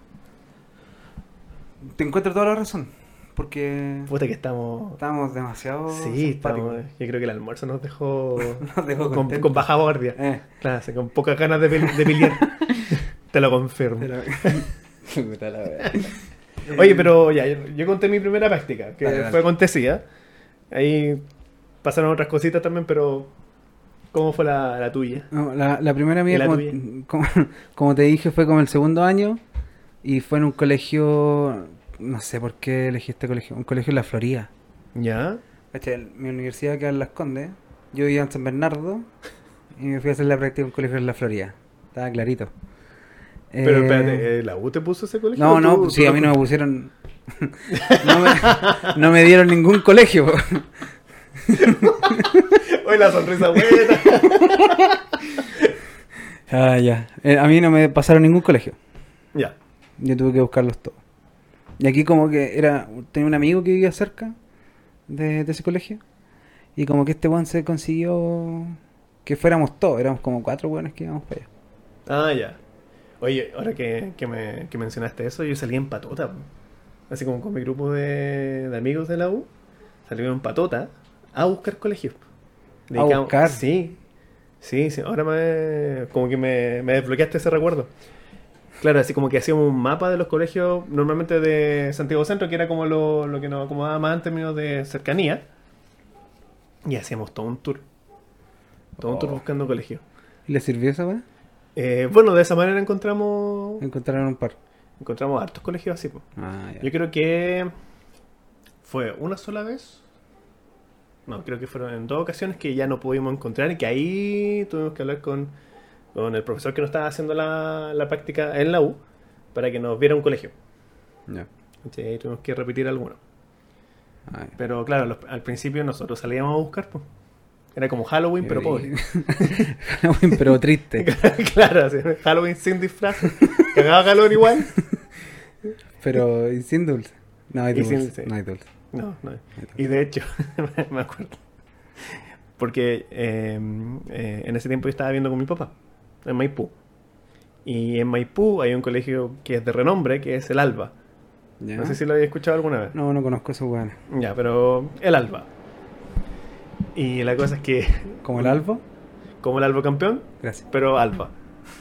[SPEAKER 2] Te encuentro toda la razón. porque
[SPEAKER 1] Puta que estamos.
[SPEAKER 2] estábamos demasiado
[SPEAKER 1] Sí, estamos. Yo creo que el almuerzo nos dejó.
[SPEAKER 2] Nos dejó
[SPEAKER 1] con, baja guardia.
[SPEAKER 2] Eh,
[SPEAKER 1] Claro, sí, con pocas ganas de, de pelear. Te lo confirmo.
[SPEAKER 2] pero-.
[SPEAKER 1] Oye, pero ya, yo, yo conté mi primera práctica, que
[SPEAKER 2] Dale, dale.
[SPEAKER 1] fue acontecida. Ahí pasaron otras cositas también, pero ¿cómo fue la, la tuya?
[SPEAKER 2] No, la, la primera
[SPEAKER 1] ¿Y
[SPEAKER 2] mía,
[SPEAKER 1] la
[SPEAKER 2] como, como, como te dije, fue como el segundo año y fue en un colegio, no sé por qué elegí este colegio, un colegio en la Florida.
[SPEAKER 1] ¿Ya?
[SPEAKER 2] ¿Cachai? Mi universidad queda en Las Condes, yo vivía en San Bernardo y me fui a hacer la práctica en un colegio en la Florida. Estaba clarito.
[SPEAKER 1] Pero
[SPEAKER 2] Eh,
[SPEAKER 1] espérate, ¿eh, ¿la U te puso ese colegio?
[SPEAKER 2] No, no,
[SPEAKER 1] tú-
[SPEAKER 2] sí,
[SPEAKER 1] tú
[SPEAKER 2] a mí no me pusieron. no, me, no me dieron ningún colegio.
[SPEAKER 1] Oye, la sonrisa buena.
[SPEAKER 2] Ah, ya. Eh, a mí no me pasaron ningún colegio.
[SPEAKER 1] ya.
[SPEAKER 2] Yo tuve que buscarlos todos. Y aquí como que era, tenía un amigo que vivía cerca de, de ese colegio. Y como que este weón se consiguió que fuéramos todos, éramos como cuatro weones que íbamos para allá.
[SPEAKER 1] Ah, ya. Oye, ahora que, que, me, que mencionaste eso, yo salí en patota. Así como con mi grupo de, de amigos de la U. Salí en patota a buscar colegios.
[SPEAKER 2] ¿A buscar?
[SPEAKER 1] Sí. Sí, sí. Ahora me, como que me, me desbloqueaste ese recuerdo. Claro, así como que hacíamos un mapa de los colegios, normalmente de Santiago Centro, que era como lo, lo que nos acomodaba más en términos de cercanía. Y hacíamos todo un tour. Todo un tour
[SPEAKER 2] Oh.
[SPEAKER 1] buscando colegios.
[SPEAKER 2] ¿Y le sirvió esa weá?
[SPEAKER 1] Eh, bueno, de esa manera encontramos
[SPEAKER 2] Encontraron un par.
[SPEAKER 1] encontramos hartos colegios así.
[SPEAKER 2] Ah, ya.
[SPEAKER 1] Yo creo que fue una sola vez. No, creo que fueron en dos ocasiones que ya no pudimos encontrar y que ahí tuvimos que hablar con, con el profesor que nos estaba haciendo la, la práctica en la U para que nos viera un colegio.
[SPEAKER 2] Ya.
[SPEAKER 1] Sí, ahí tuvimos que repetir alguno.
[SPEAKER 2] Ah.
[SPEAKER 1] Pero claro, los- al principio nosotros salíamos a buscar. po. Era como Halloween, pero pobre.
[SPEAKER 2] Halloween, pero triste.
[SPEAKER 1] claro, Halloween sin disfraz. Cagaba calor igual.
[SPEAKER 2] Pero y sin dulce. No hay
[SPEAKER 1] sin
[SPEAKER 2] dulce. No hay dulce.
[SPEAKER 1] No, no. Y de hecho, me acuerdo. Porque eh, eh, en ese tiempo yo estaba viendo con mi papá, en Maipú. Y en Maipú hay un colegio que es de renombre, que es el Alba.
[SPEAKER 2] ¿Ya?
[SPEAKER 1] No sé si lo había escuchado alguna vez.
[SPEAKER 2] No, no conozco esos weones.
[SPEAKER 1] Ya, pero el Alba. Y la cosa es que,
[SPEAKER 2] ¿Como el Albo?
[SPEAKER 1] como el Alba campeón,
[SPEAKER 2] Gracias.
[SPEAKER 1] pero Alba.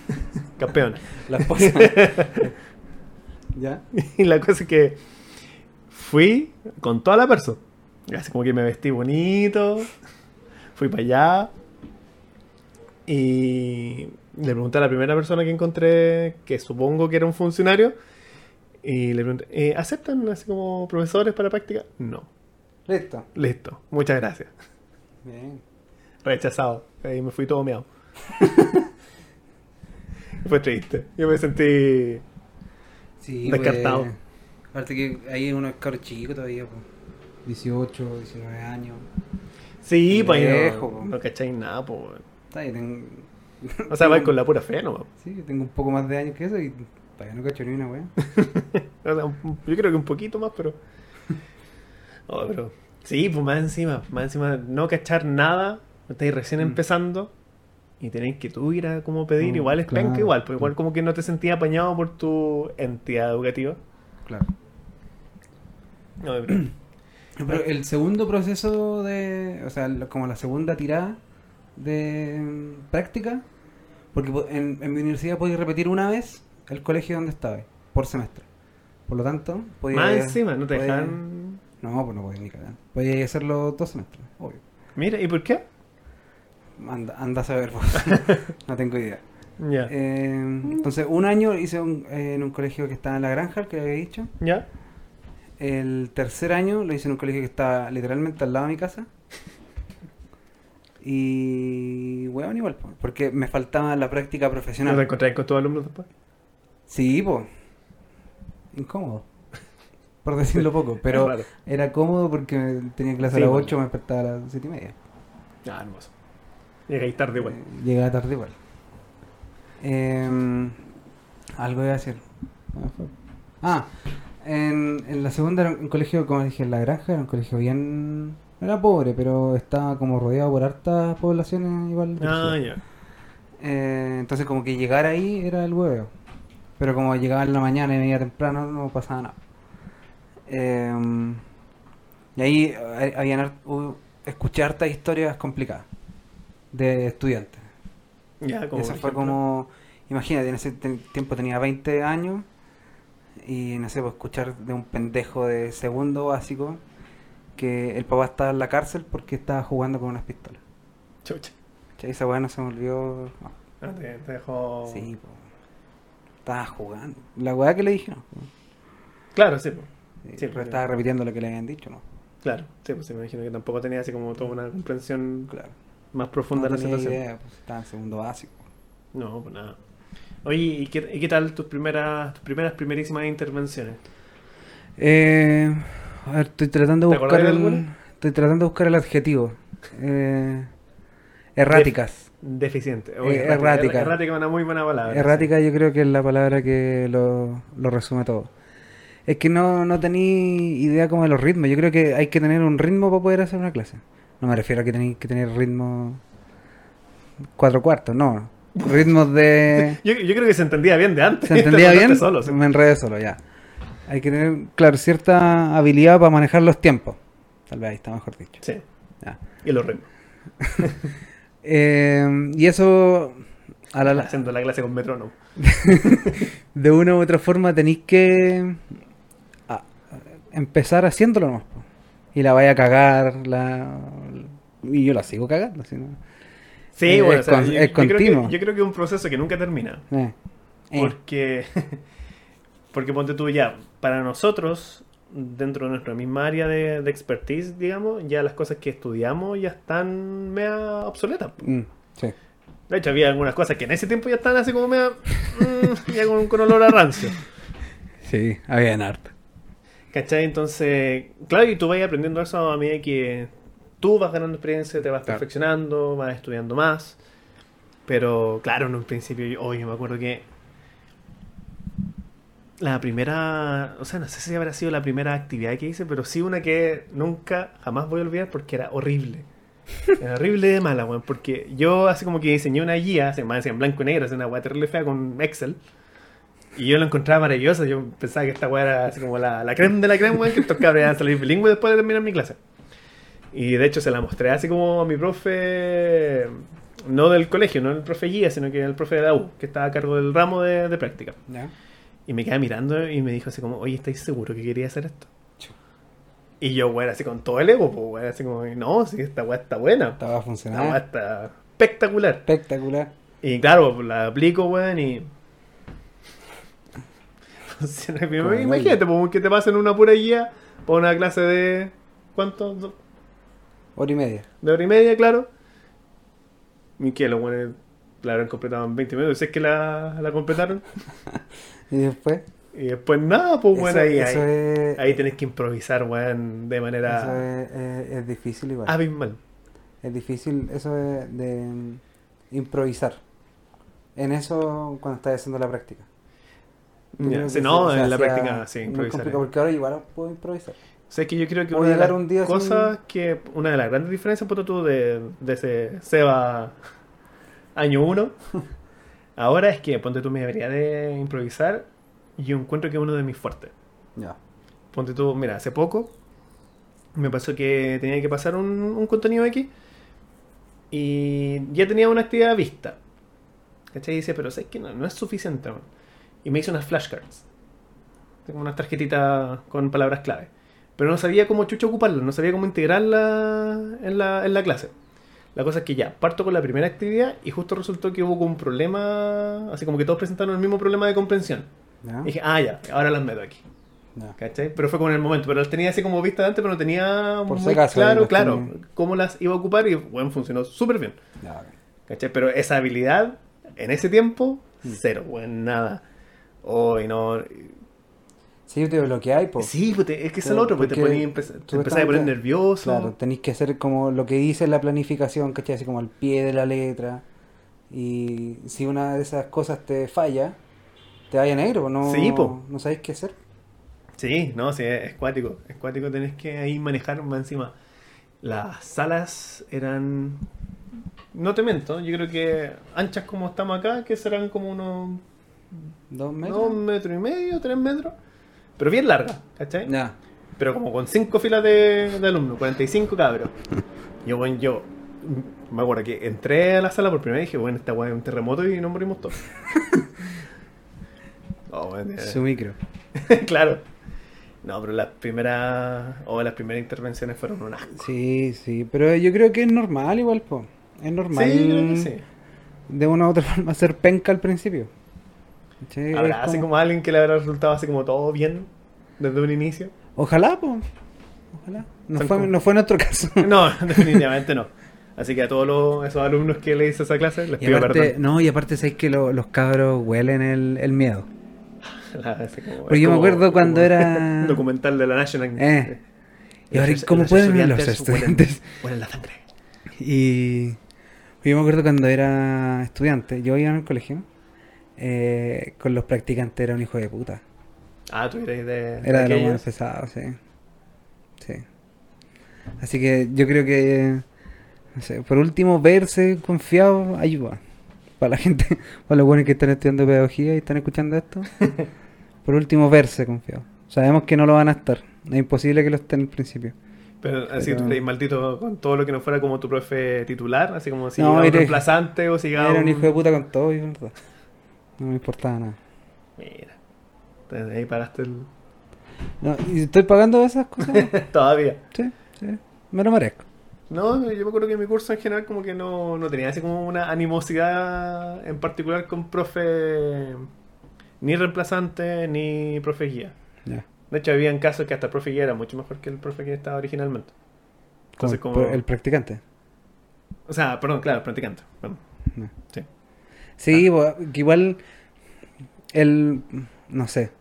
[SPEAKER 1] Campeón.
[SPEAKER 2] La esposa. ¿Ya?
[SPEAKER 1] Y la cosa es que fui con toda la persona. Así como que me vestí bonito. Fui para allá. Y le pregunté a la primera persona que encontré, que supongo que era un funcionario. Y le pregunté, "Eh, ¿aceptan así como profesores para práctica? No.
[SPEAKER 2] Listo.
[SPEAKER 1] Listo. Muchas gracias.
[SPEAKER 2] Bien.
[SPEAKER 1] Rechazado. Ahí me fui todo meado. Fue triste. Yo me sentí...
[SPEAKER 2] Sí,
[SPEAKER 1] Descartado.
[SPEAKER 2] pues, aparte que ahí uno es caro chico todavía, pues. 18, 19 años.
[SPEAKER 1] Sí, pues no, no cacháis nada, pues.
[SPEAKER 2] Está ahí, tengo...
[SPEAKER 1] O sea, vais con la pura fe, ¿no?
[SPEAKER 2] Sí, tengo un poco más de años que eso y todavía no cacho ni una weá.
[SPEAKER 1] O sea, un- yo creo que un poquito más, pero. Oh, pero. Sí, pues más encima, más encima, no cachar nada, estáis recién
[SPEAKER 2] Mm.
[SPEAKER 1] empezando y tenéis que tú ir a como pedir,
[SPEAKER 2] Mm,
[SPEAKER 1] igual es
[SPEAKER 2] claro.
[SPEAKER 1] penca, igual, pues igual como que no te sentías apañado por tu entidad educativa.
[SPEAKER 2] Claro.
[SPEAKER 1] No, pero-
[SPEAKER 2] Pero el segundo proceso de, o sea, como la segunda tirada de mm, práctica, porque po- en, en mi universidad podéis repetir una vez el colegio donde estaba, por semestre. Por lo tanto, podía...
[SPEAKER 1] más encima, no te
[SPEAKER 2] podía-
[SPEAKER 1] dejan.
[SPEAKER 2] No, pues no podía ni cagar. Podía hacerlo dos semestres, obvio.
[SPEAKER 1] Mira, ¿y por qué?
[SPEAKER 2] Anda, anda a saber, pues. no tengo idea. Eh, entonces, un año hice un- eh, en un colegio que estaba en la granja, que había dicho.
[SPEAKER 1] ¿Ya?
[SPEAKER 2] El tercer año lo hice en un colegio que está literalmente al lado de mi casa. Y, weón, igual, po, porque me faltaba la práctica
[SPEAKER 1] ¿No te
[SPEAKER 2] profesional.
[SPEAKER 1] encontráis con tus alumnos después?
[SPEAKER 2] Sí, pues. Incómodo. Por decirlo poco. Pero era cómodo porque tenía clase
[SPEAKER 1] Sí,
[SPEAKER 2] a las
[SPEAKER 1] bueno.
[SPEAKER 2] 8, me despertaba a las 7 y media.
[SPEAKER 1] Ah, hermoso. Llegáis tarde igual.
[SPEAKER 2] Eh, Llegaba tarde igual. Em, algo iba a decir. Ah, Ah, en, en la segunda era un colegio, como dije, en la granja, era un colegio bien... no Era pobre, pero estaba como rodeado por hartas poblaciones igual.
[SPEAKER 1] Ah, ya.
[SPEAKER 2] Eh, entonces como que llegar ahí era el huevo. Pero como llegaba en la mañana y venía temprano no pasaba nada. Em, Y ahí eh, habían escuché hartas historias complicadas de estudiantes.
[SPEAKER 1] Ya, como
[SPEAKER 2] Eso fue como, imagínate, en ese tiempo tenía 20 años y no sé, pues escuchar de un pendejo de segundo básico que el papá estaba en la cárcel porque estaba jugando con unas pistolas.
[SPEAKER 1] Chucha.
[SPEAKER 2] ¿Cachai? Esa weá no se me olvidó. no.
[SPEAKER 1] Ah, te, te dejó.
[SPEAKER 2] Sí, po. estaba jugando. La weá que le dijeron.
[SPEAKER 1] Claro, sí, po.
[SPEAKER 2] Sí,
[SPEAKER 1] Sí,
[SPEAKER 2] pero estaba repitiendo lo que le habían dicho, ¿no?
[SPEAKER 1] Claro, sí, pues me imagino que tampoco tenía así como toda una comprensión
[SPEAKER 2] Claro.
[SPEAKER 1] más profunda
[SPEAKER 2] no
[SPEAKER 1] de la
[SPEAKER 2] tenía
[SPEAKER 1] situación.
[SPEAKER 2] idea, pues, estaba en segundo básico.
[SPEAKER 1] No, pues nada. Oye, ¿y qué, y qué tal tus primeras, tus primeras, primerísimas intervenciones?
[SPEAKER 2] Eh, a ver, estoy tratando de
[SPEAKER 1] ¿Te
[SPEAKER 2] buscar el, estoy tratando de buscar el adjetivo. Eh, erráticas.
[SPEAKER 1] Deficiente.
[SPEAKER 2] Eh, errática.
[SPEAKER 1] Errática es una muy buena palabra.
[SPEAKER 2] Errática yo creo que es la palabra que lo, lo resume todo. Es que no, no tenía idea como de los ritmos. Yo creo que hay que tener un ritmo para poder hacer una clase. No me refiero a que tenéis que tener ritmo cuatro cuartos, no. Ritmos de...
[SPEAKER 1] Yo, yo creo que se entendía bien de antes.
[SPEAKER 2] ¿Se
[SPEAKER 1] Te
[SPEAKER 2] entendía bien?
[SPEAKER 1] Solo, sí.
[SPEAKER 2] Me enredé solo, ya. Hay que tener, claro, cierta habilidad para manejar los tiempos. Tal vez ahí está mejor dicho.
[SPEAKER 1] Sí, y los ritmos.
[SPEAKER 2] Eh, y eso, a la,
[SPEAKER 1] Haciendo la clase con metrónomo.
[SPEAKER 2] de una u otra forma tenéis que empezar haciéndolo nomás, y la vaya a cagar la y yo la sigo cagando si no-
[SPEAKER 1] Sí,
[SPEAKER 2] Eh,
[SPEAKER 1] bueno,
[SPEAKER 2] es
[SPEAKER 1] o sea,
[SPEAKER 2] con-
[SPEAKER 1] yo,
[SPEAKER 2] es
[SPEAKER 1] yo creo que,
[SPEAKER 2] continuo.
[SPEAKER 1] yo creo que es un proceso que nunca termina.
[SPEAKER 2] eh, eh,
[SPEAKER 1] Porque, porque ponte tú ya, para nosotros, dentro de nuestra misma área de, de expertise, digamos, ya las cosas que estudiamos ya están mea obsoletas.
[SPEAKER 2] mm, sí.
[SPEAKER 1] De hecho, había algunas cosas que en ese tiempo ya están así como mea, mm, ya con, con olor a rancio.
[SPEAKER 2] sí había en harta
[SPEAKER 1] ¿Cachai? Entonces, claro, y tú vas aprendiendo eso a medida que tú vas ganando experiencia, te vas
[SPEAKER 2] Claro.
[SPEAKER 1] perfeccionando, vas estudiando más. Pero, claro, en un principio, yo, oye, me acuerdo que la primera, o sea, no sé si habrá sido la primera actividad que hice, pero sí una que nunca, jamás voy a olvidar porque era horrible. Era horrible de mala, weón, porque yo así como que diseñé una guía, se me en blanco y negro, es una weá terrible fea con Excel. Y yo lo encontraba maravilloso. Yo pensaba que esta weá era así como la, la creme de la creme, weón, que estos cabros iban salir bilingües después de terminar mi clase. Y de hecho se la mostré así como a mi profe, no del colegio, no el profe guía, sino que el profe de la U, que estaba a cargo del ramo de, de práctica. Y me quedé mirando y me dijo así como, oye, ¿estáis seguro que quería hacer esto? Y yo, weón, así con todo el ego, pues, weón, así como, no, sí, esta weá está buena.
[SPEAKER 2] estaba
[SPEAKER 1] Esta weá está espectacular.
[SPEAKER 2] espectacular
[SPEAKER 1] Y claro, la aplico, weón, y. Imagínate, pues, que te pasen una pura guía para una clase de. ¿Cuánto?
[SPEAKER 2] Hora y media
[SPEAKER 1] De hora y media, claro. Y que los weones la habrán completado en 20 minutos. Si es que la, la completaron.
[SPEAKER 2] y después
[SPEAKER 1] Y después nada, pues,
[SPEAKER 2] eso,
[SPEAKER 1] ahí,
[SPEAKER 2] eso
[SPEAKER 1] ahí,
[SPEAKER 2] es,
[SPEAKER 1] ahí tenés que improvisar, weón, de
[SPEAKER 2] eso
[SPEAKER 1] manera
[SPEAKER 2] es, es- es difícil igual
[SPEAKER 1] abismal.
[SPEAKER 2] Es difícil eso de, de, mm, improvisar. En eso cuando estás haciendo la práctica.
[SPEAKER 1] Sí,
[SPEAKER 2] que
[SPEAKER 1] no, en la práctica, sí, improvisar.
[SPEAKER 2] porque ahora igual puedo improvisar.
[SPEAKER 1] O sea, que yo creo que una de las
[SPEAKER 2] un día sin-
[SPEAKER 1] cosas que, una de las grandes diferencias, por tú, de, de ese Seba año 1, ahora es que, ponte tú, mi habilidad de improvisar, yo encuentro que es uno de mis fuertes.
[SPEAKER 2] Ya.
[SPEAKER 1] Ponte tú, mira, hace poco me pasó que tenía que pasar un, un contenido X y ya tenía una actividad vista. ¿Cachai? Y dice, pero sé que no, no es suficiente. man". Y me hice unas flashcards. Tengo unas tarjetitas con palabras clave. Pero no sabía cómo chucho ocuparlas, no sabía cómo integrarlas en la, en la clase. La cosa es que ya, parto con la primera actividad y justo resultó que hubo un problema, así como que todos presentaron el mismo problema de comprensión.
[SPEAKER 2] ¿Ya?
[SPEAKER 1] Y dije, ah, ya, ahora las meto aquí.
[SPEAKER 2] Ya.
[SPEAKER 1] ¿Cachai? Pero fue como en el momento, pero las tenía así como vista de antes, pero no tenía
[SPEAKER 2] Por
[SPEAKER 1] muy
[SPEAKER 2] acaso,
[SPEAKER 1] claro, claro,
[SPEAKER 2] tenía.
[SPEAKER 1] cómo las iba a ocupar y bueno, funcionó súper bien.
[SPEAKER 2] Ya.
[SPEAKER 1] ¿Cachai? Pero esa habilidad, en ese tiempo,
[SPEAKER 2] Mm.
[SPEAKER 1] cero, weón, nada. Oh, y no.
[SPEAKER 2] Sí, te bloqueáis, po.
[SPEAKER 1] Sí, pues te- es que es el otro, pues te
[SPEAKER 2] porque
[SPEAKER 1] ponía, empe- te empezás a poner nervioso.
[SPEAKER 2] Claro, tenéis que hacer como lo que dice la planificación, ¿cachai? Así como al pie de la letra. Y si una de esas cosas te falla, te vaya negro, po, no,
[SPEAKER 1] Sí, po.
[SPEAKER 2] no sabéis qué hacer.
[SPEAKER 1] Sí, no, sí, es cuático. Es cuático, tenés que ahí manejar más encima. Las salas eran. No te miento, yo creo que anchas como estamos acá, que serán como unos
[SPEAKER 2] ¿Dos metros?
[SPEAKER 1] Dos metros y medio, tres metros. Pero bien larga, ¿cachai?
[SPEAKER 2] Ya.
[SPEAKER 1] pero como con cinco filas de, de alumnos, 45 cabros. Yo, bueno, yo me acuerdo que entré a la sala por primera vez y dije, bueno, esta weá es un terremoto y nos morimos todos. Oh, bueno, eh,
[SPEAKER 2] Su micro.
[SPEAKER 1] claro. No, pero las primeras o las primeras intervenciones fueron un asco.
[SPEAKER 2] Sí, sí, pero yo creo que es normal igual, po. Es normal
[SPEAKER 1] Sí, creo que sí.
[SPEAKER 2] de una u otra forma hacer penca al principio. ¿Cachai?
[SPEAKER 1] Habrá
[SPEAKER 2] Es
[SPEAKER 1] así
[SPEAKER 2] como-
[SPEAKER 1] como alguien que le habrá resultado así como todo bien desde un inicio.
[SPEAKER 2] Ojalá, po. Ojalá. No fue,
[SPEAKER 1] como-
[SPEAKER 2] no fue nuestro caso.
[SPEAKER 1] No, definitivamente no. Así que a todos los, esos alumnos que le hice esa clase les
[SPEAKER 2] Y
[SPEAKER 1] pido
[SPEAKER 2] aparte,
[SPEAKER 1] perdón.
[SPEAKER 2] no, y aparte sabéis que lo- los cabros huelen el, el miedo.
[SPEAKER 1] Como-
[SPEAKER 2] Porque yo me
[SPEAKER 1] como-
[SPEAKER 2] acuerdo cuando
[SPEAKER 1] como
[SPEAKER 2] era-
[SPEAKER 1] documental de la National.
[SPEAKER 2] Eh. Y ahora, ¿cómo
[SPEAKER 1] los
[SPEAKER 2] pueden ver los
[SPEAKER 1] huelen-
[SPEAKER 2] estudiantes?
[SPEAKER 1] Huelen la sangre.
[SPEAKER 2] Y yo me acuerdo cuando era estudiante, yo iba en el colegio, eh, con los practicantes era un hijo de puta.
[SPEAKER 1] Ah, tú eres de.
[SPEAKER 2] Era de lo
[SPEAKER 1] aquellos?
[SPEAKER 2] más pesado, sí. Sí. Así que yo creo que, no sé, por último, verse confiado ayuda. Para la gente, para los buenos que están estudiando pedagogía y están escuchando esto. por último, verse confiado. Sabemos que no lo van a estar. Es imposible que lo estén al principio.
[SPEAKER 1] Pero así
[SPEAKER 2] Pero-
[SPEAKER 1] tú maldito con todo lo que no fuera como tu profe titular, así como si
[SPEAKER 2] No,
[SPEAKER 1] llegaba un reemplazante o si
[SPEAKER 2] Era un
[SPEAKER 1] un-
[SPEAKER 2] hijo de puta con todo y verdad. No me importaba nada.
[SPEAKER 1] Mira. Entonces ahí paraste el.
[SPEAKER 2] No, ¿Y estoy pagando esas cosas?
[SPEAKER 1] Todavía.
[SPEAKER 2] sí, sí. Me lo merezco.
[SPEAKER 1] No, yo me acuerdo que mi curso en general como que no, no tenía así como una animosidad en particular con profe ni reemplazante ni profe guía.
[SPEAKER 2] Ya.
[SPEAKER 1] De hecho, habían casos que hasta el profe guía era mucho mejor que el profe que estaba originalmente. Entonces,
[SPEAKER 2] Como
[SPEAKER 1] como...
[SPEAKER 2] el practicante.
[SPEAKER 1] O sea, perdón, claro, el practicante. perdón.
[SPEAKER 2] No.
[SPEAKER 1] Sí.
[SPEAKER 2] Sí, que igual el no sé.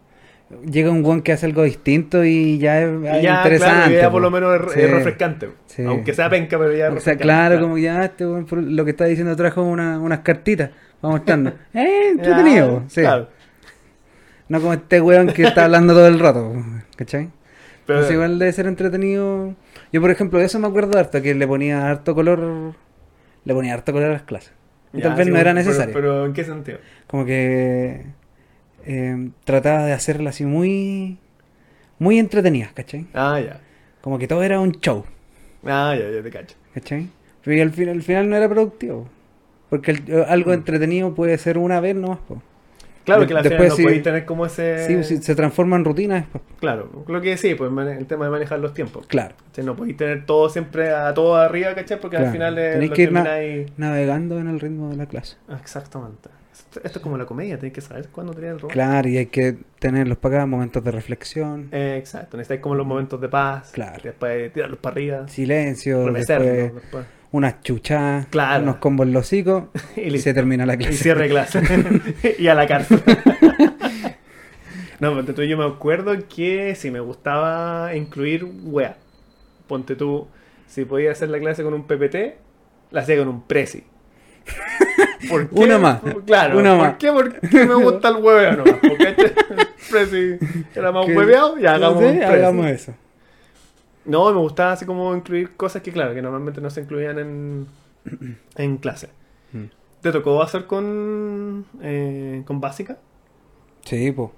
[SPEAKER 2] Llega un guan que hace algo distinto y ya es
[SPEAKER 1] Y
[SPEAKER 2] ah,
[SPEAKER 1] ya,
[SPEAKER 2] interesante.
[SPEAKER 1] claro, ya
[SPEAKER 2] po.
[SPEAKER 1] por lo menos es,
[SPEAKER 2] Sí.
[SPEAKER 1] es refrescante.
[SPEAKER 2] Sí.
[SPEAKER 1] Aunque sea penca, pero ya es
[SPEAKER 2] O sea, claro, como ya este lo que está diciendo trajo una- unas cartitas. Vamos mostrando. eh, entretenido. Sí.
[SPEAKER 1] claro.
[SPEAKER 2] No como este weón que está hablando todo el rato. ¿Cachai?
[SPEAKER 1] Pero,
[SPEAKER 2] Pues igual debe ser entretenido. Yo, por ejemplo, de eso me acuerdo harto, que le ponía harto color. Le ponía harto color a las clases. Tal vez
[SPEAKER 1] sí,
[SPEAKER 2] no era necesario.
[SPEAKER 1] Pero, ¿en qué sentido?
[SPEAKER 2] Como que eh, trataba de hacerla así muy. Muy entretenida, ¿cachai?
[SPEAKER 1] Ah, ya.
[SPEAKER 2] Como que todo era un show,
[SPEAKER 1] Ah, ya, ya te cacho.
[SPEAKER 2] ¿cachai? Pero al, fin, al final no era productivo. Porque el- algo
[SPEAKER 1] Mm.
[SPEAKER 2] entretenido puede ser una vez nomás, po.
[SPEAKER 1] Claro que la
[SPEAKER 2] después
[SPEAKER 1] no
[SPEAKER 2] sí-
[SPEAKER 1] podéis tener como ese...
[SPEAKER 2] Sí, se transforma en rutina después.
[SPEAKER 1] Claro, lo que sí, pues el tema de manejar los tiempos.
[SPEAKER 2] Claro.
[SPEAKER 1] No podéis tener todo siempre a todo arriba, ¿cachai? Porque al final eh,
[SPEAKER 2] Tenéis que ir na- Navegando en el ritmo de la clase.
[SPEAKER 1] Exactamente. Esto, esto es como la comedia, tenéis que saber cuándo tirar el robot.
[SPEAKER 2] Claro, y hay que tenerlos para acá, momentos de reflexión,
[SPEAKER 1] Eh, exacto, necesitáis como los momentos de paz.
[SPEAKER 2] Claro.
[SPEAKER 1] Después tirarlos para arriba.
[SPEAKER 2] silencio, después
[SPEAKER 1] después.
[SPEAKER 2] Unas chuchadas,
[SPEAKER 1] Claro.
[SPEAKER 2] unos combos en los hocicos
[SPEAKER 1] Y
[SPEAKER 2] y, se termina la
[SPEAKER 1] Y
[SPEAKER 2] clase.
[SPEAKER 1] cierre clase. y a la cárcel. no, ponte tú, yo me acuerdo que si me gustaba incluir wea. Ponte tú, si podía hacer la clase con un PPT, la hacía con un Prezi. ¿Por qué?
[SPEAKER 2] Una más.
[SPEAKER 1] Claro.
[SPEAKER 2] Una
[SPEAKER 1] ¿Por
[SPEAKER 2] más.
[SPEAKER 1] qué? Porque me gusta el hueveo nomás. Porque este Prezi era más
[SPEAKER 2] Que-
[SPEAKER 1] hueveado, ya hagamos un Prezi.
[SPEAKER 2] hagamos eso.
[SPEAKER 1] No, me gustaba así como incluir cosas que, claro, que normalmente no se incluían en, en clase.
[SPEAKER 2] Mm.
[SPEAKER 1] ¿Te tocó hacer con, eh, con básica?
[SPEAKER 2] Sí, pues.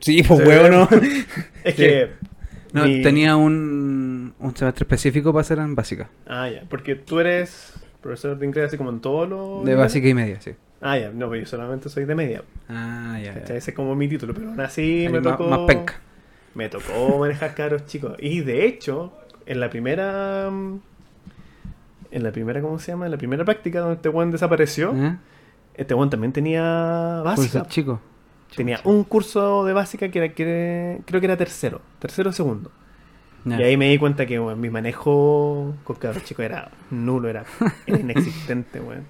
[SPEAKER 2] Sí, pues, huevo, no.
[SPEAKER 1] Es
[SPEAKER 2] Sí.
[SPEAKER 1] que.
[SPEAKER 2] No,
[SPEAKER 1] mi-
[SPEAKER 2] tenía un, un semestre específico para hacer en básica.
[SPEAKER 1] Ah, ya. Porque tú eres profesor de inglés así como en todos los.
[SPEAKER 2] De básica y media, sí.
[SPEAKER 1] Ah, ya. No, pero yo solamente soy de media.
[SPEAKER 2] Ah, ya.
[SPEAKER 1] Ese es como mi título, pero aún así me
[SPEAKER 2] más-
[SPEAKER 1] tocó.
[SPEAKER 2] más penca.
[SPEAKER 1] Me tocó manejar caros chicos. Y de hecho, en la primera. mm, En la primera, ¿cómo se llama? En la primera práctica donde este weón desapareció,
[SPEAKER 2] ¿Eh?
[SPEAKER 1] este weón también tenía básica.
[SPEAKER 2] chico.
[SPEAKER 1] Tenía un curso de básica que era, que creo que era tercero, tercero o segundo. Y ahí me di cuenta que weón, mi manejo con cabros chicos era nulo, era, era inexistente, weón.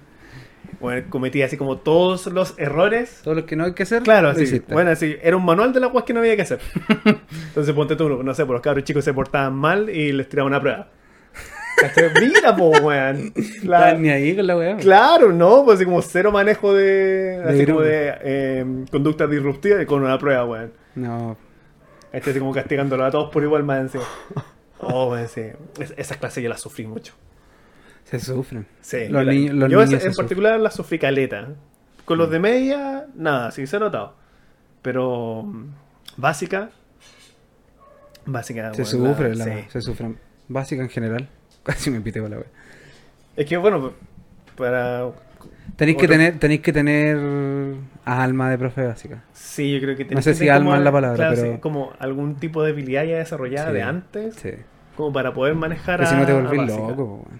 [SPEAKER 1] Weón, cometía así como todos los errores.
[SPEAKER 2] Todo lo que no hay que hacer,
[SPEAKER 1] Claro, así. Bueno, así, era un manual de las cosas que no había que hacer. Entonces ponte tú, no sé, por los cabros chicos se portaban mal y les tiraba una prueba. Mira, po, weón. La-
[SPEAKER 2] Estás ni ahí con la weá.
[SPEAKER 1] Claro, ¿no? Pues así como cero manejo de. Así como de eh, conducta disruptiva y con una prueba, weón.
[SPEAKER 2] No,
[SPEAKER 1] Este así como castigándolo a todos por igual encima. Oh, weón, sí. Es- esas clases yo las sufrí mucho.
[SPEAKER 2] Se sufren.
[SPEAKER 1] Sí.
[SPEAKER 2] Los
[SPEAKER 1] la-
[SPEAKER 2] niños- los
[SPEAKER 1] yo
[SPEAKER 2] niños
[SPEAKER 1] en
[SPEAKER 2] sufren.
[SPEAKER 1] particular las sufrí caleta. Con los de media, nada, sí se ha notado. Pero mm, básica, Básica.
[SPEAKER 2] Se
[SPEAKER 1] weón,
[SPEAKER 2] sufre,
[SPEAKER 1] la-
[SPEAKER 2] la,
[SPEAKER 1] sí.
[SPEAKER 2] se sufre. Básica en general. Casi me pité con la wea.
[SPEAKER 1] Es que bueno, para.
[SPEAKER 2] Tenéis que tener, tenéis que tener alma de profe básica.
[SPEAKER 1] Sí, yo creo que
[SPEAKER 2] No
[SPEAKER 1] tenés
[SPEAKER 2] sé
[SPEAKER 1] que
[SPEAKER 2] si
[SPEAKER 1] tener
[SPEAKER 2] alma
[SPEAKER 1] como-
[SPEAKER 2] es la palabra,
[SPEAKER 1] claro,
[SPEAKER 2] pero-
[SPEAKER 1] sí, como algún tipo de habilidad ya desarrollada
[SPEAKER 2] Sí,
[SPEAKER 1] de antes,
[SPEAKER 2] Sí.
[SPEAKER 1] como para poder manejar a.
[SPEAKER 2] si no te volvís loco, weón.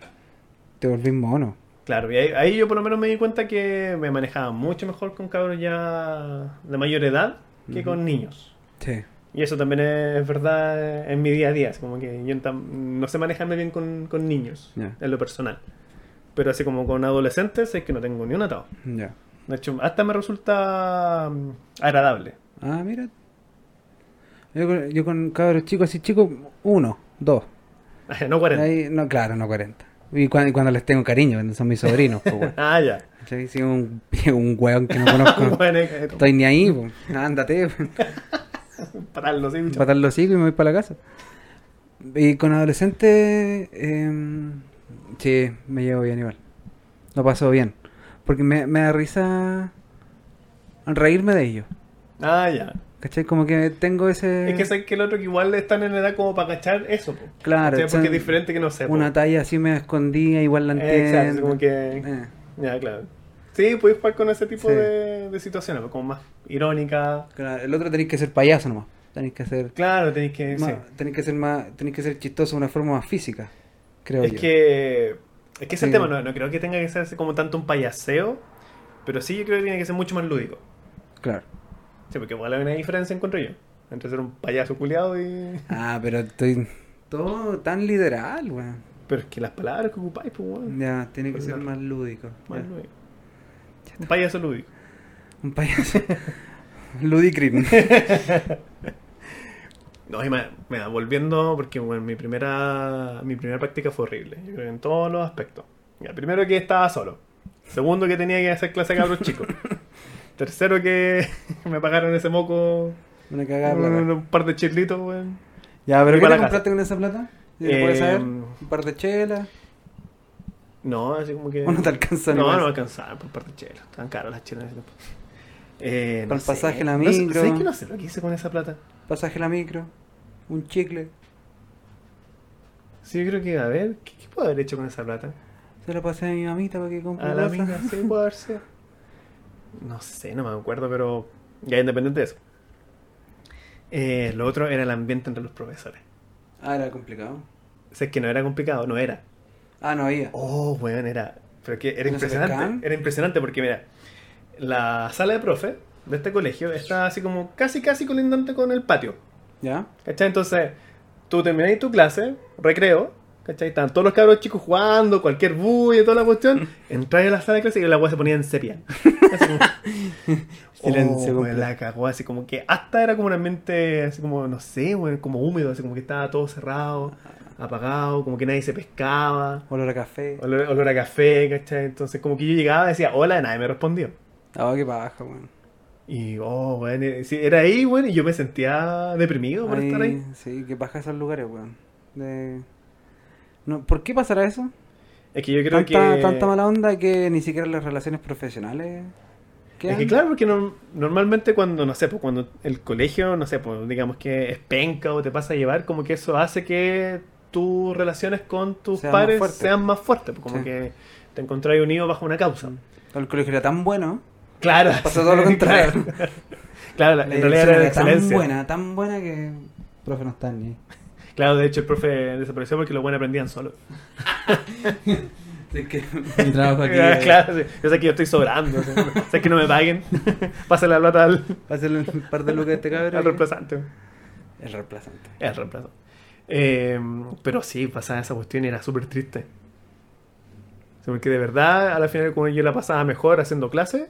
[SPEAKER 2] Te volvís mono.
[SPEAKER 1] Claro, y ahí, ahí yo por lo menos me di cuenta que me manejaba mucho mejor con cabros ya de mayor edad que con niños.
[SPEAKER 2] Sí.
[SPEAKER 1] Y eso también es verdad en mi día a día. Es como que yo no sé manejarme bien con, con niños, en lo personal. Pero así como con adolescentes es que no tengo ni un atado.
[SPEAKER 2] Ya.
[SPEAKER 1] De hecho, hasta me resulta mm, agradable.
[SPEAKER 2] Ah, mira. Yo con, yo con cabros chicos así chicos, uno, dos.
[SPEAKER 1] no 40.
[SPEAKER 2] Ahí, no, claro, no 40. Y cuando, cuando les tengo cariño, cuando son mis sobrinos, pues.
[SPEAKER 1] Ah, ya.
[SPEAKER 2] ¿Cachai? Si un, un weón que no conozco,
[SPEAKER 1] Bueno,
[SPEAKER 2] estoy ni ahí, pues. Ándate,
[SPEAKER 1] pararlo, sí, bicho.
[SPEAKER 2] patar los hocico y me voy para la casa. Y con adolescentes, eh, sí, me llevo bien igual. Lo paso bien. Porque me, me da risa reírme de ellos.
[SPEAKER 1] Ah, ya.
[SPEAKER 2] ¿Cachai? Como que tengo ese...
[SPEAKER 1] Es que sé que el otro que igual están en edad como para cachar eso, po.
[SPEAKER 2] Claro,
[SPEAKER 1] ¿Cachai?
[SPEAKER 2] o sea,
[SPEAKER 1] porque es diferente que no sé. po.
[SPEAKER 2] Una talla así me escondía, igual la entiendo.
[SPEAKER 1] Exacto, como que.
[SPEAKER 2] Eh,
[SPEAKER 1] Ya, claro. Sí, puedes jugar con ese tipo
[SPEAKER 2] Sí.
[SPEAKER 1] de, de situaciones, como más irónica.
[SPEAKER 2] claro, el otro tenéis que ser payaso nomás. Tenéis que ser...
[SPEAKER 1] Claro, tenéis que.
[SPEAKER 2] más-
[SPEAKER 1] sí.
[SPEAKER 2] tenéis que ser más... Tenéis que ser chistoso de una forma más física, creo
[SPEAKER 1] Es
[SPEAKER 2] yo.
[SPEAKER 1] que. Es que ese
[SPEAKER 2] Sí.
[SPEAKER 1] tema no, no creo que tenga que ser como tanto un payaseo, pero sí yo creo que tiene que ser mucho más lúdico.
[SPEAKER 2] Claro.
[SPEAKER 1] Sí, porque igual hay una diferencia, encuentro yo, entre ser un payaso culiado y.
[SPEAKER 2] Ah, pero estoy... Todo tan literal, weón.
[SPEAKER 1] Pero es que las palabras que ocupáis, pues, weón.
[SPEAKER 2] Ya, tiene que ser más lúdico.
[SPEAKER 1] Más
[SPEAKER 2] ya.
[SPEAKER 1] lúdico. Un payaso lúdico.
[SPEAKER 2] Un payaso. Ludicrin.
[SPEAKER 1] No, y me, volviendo, porque bueno, mi primera mi primera práctica fue horrible, yo creo que en todos los aspectos. Ya, primero que estaba solo. Segundo que tenía que hacer clase de cabros chicos. Tercero que me pagaron ese moco
[SPEAKER 2] Una cagada.
[SPEAKER 1] un, par de chilitos, weón.
[SPEAKER 2] Ya, pero ¿qué te
[SPEAKER 1] la
[SPEAKER 2] compraste con esa plata? ¿Sí
[SPEAKER 1] Eh,
[SPEAKER 2] ¿Se puede saber? Un par de chelas.
[SPEAKER 1] No, así como que...
[SPEAKER 2] ¿O no te alcanza
[SPEAKER 1] No, no me alcanzaban por un par de chelas. Estaban caras las chelas. Eh,
[SPEAKER 2] Para el pasaje, la
[SPEAKER 1] No sé-
[SPEAKER 2] micro.
[SPEAKER 1] ¿Sabes que no sé lo que hice con esa plata?
[SPEAKER 2] Pasaje a la micro. Un chicle.
[SPEAKER 1] Sí, yo creo que, a ver, ¿qué, qué puedo haber hecho con esa plata?
[SPEAKER 2] Se la pasé a mi mamita para que compre
[SPEAKER 1] A la mina, sí, puede haber sido. No sé, no me acuerdo, pero ya independiente de eso. Eh, lo otro era el ambiente entre los profesores.
[SPEAKER 2] Ah, era complicado.
[SPEAKER 1] O sea, es que no era complicado, no era.
[SPEAKER 2] Ah, no había.
[SPEAKER 1] Oh, weón, era. Pero que era
[SPEAKER 2] ¿No se
[SPEAKER 1] impresionante. Era impresionante porque, mira, la sala de profe de este colegio está así como casi, casi colindante con el patio.
[SPEAKER 2] ¿Ya?
[SPEAKER 1] ¿Cachai? Entonces, tú terminás tu clase, recreo, ¿cachai? Están todos los cabros chicos jugando, cualquier bulla, toda la cuestión. Entras a la sala de clase y la weá se ponía en sepia. Así como, oh, la cagó, así como que hasta era como un ambiente, así como, no sé, como húmedo, así como que estaba todo cerrado, apagado, como que nadie se pescaba.
[SPEAKER 2] Olor a café.
[SPEAKER 1] Olor, olor a café, ¿cachai? Entonces, como que yo llegaba y decía, hola, y nadie me respondió.
[SPEAKER 2] Ah, qué paja, weón.
[SPEAKER 1] Y, oh, weón, eh, era ahí, weón, y yo me sentía deprimido por estar ahí.
[SPEAKER 2] Sí, qué paja esos lugares, weón. De... No, ¿Por qué pasará eso?
[SPEAKER 1] Es que yo creo
[SPEAKER 2] Tanta,
[SPEAKER 1] que.
[SPEAKER 2] tanta mala onda que ni siquiera las relaciones profesionales.
[SPEAKER 1] Es
[SPEAKER 2] quedan.
[SPEAKER 1] que claro, porque no- normalmente cuando, no sé, pues cuando el colegio, no sé, pues digamos que es penca o te pasa a llevar, como que eso hace que tus relaciones con tus
[SPEAKER 2] Sean más
[SPEAKER 1] padres
[SPEAKER 2] fuertes.
[SPEAKER 1] sean más fuertes, pues como
[SPEAKER 2] Sí.
[SPEAKER 1] que te encontráis unido bajo una causa.
[SPEAKER 2] El colegio era tan bueno.
[SPEAKER 1] Claro.
[SPEAKER 2] Pasó todo lo contrario.
[SPEAKER 1] Claro, Claro, la- en realidad era
[SPEAKER 2] era tan
[SPEAKER 1] excelencia.
[SPEAKER 2] buena, tan buena que. Profe, no está ni.
[SPEAKER 1] Claro, de hecho el profe desapareció porque los buenos aprendían solo.
[SPEAKER 2] Es que mi trabajo aquí.
[SPEAKER 1] Ah,
[SPEAKER 2] es-
[SPEAKER 1] claro, sí. yo sé que yo estoy sobrando. o sea, sé que no me paguen. Pásale la plata al,
[SPEAKER 2] Hacerle un par de lucas a este cabrón.
[SPEAKER 1] al reemplazante.
[SPEAKER 2] El reemplazante.
[SPEAKER 1] El reemplazo. Eh, pero sí, pasaba esa cuestión y era súper triste. O sea, porque de verdad, a la final, como yo la pasaba mejor haciendo clase,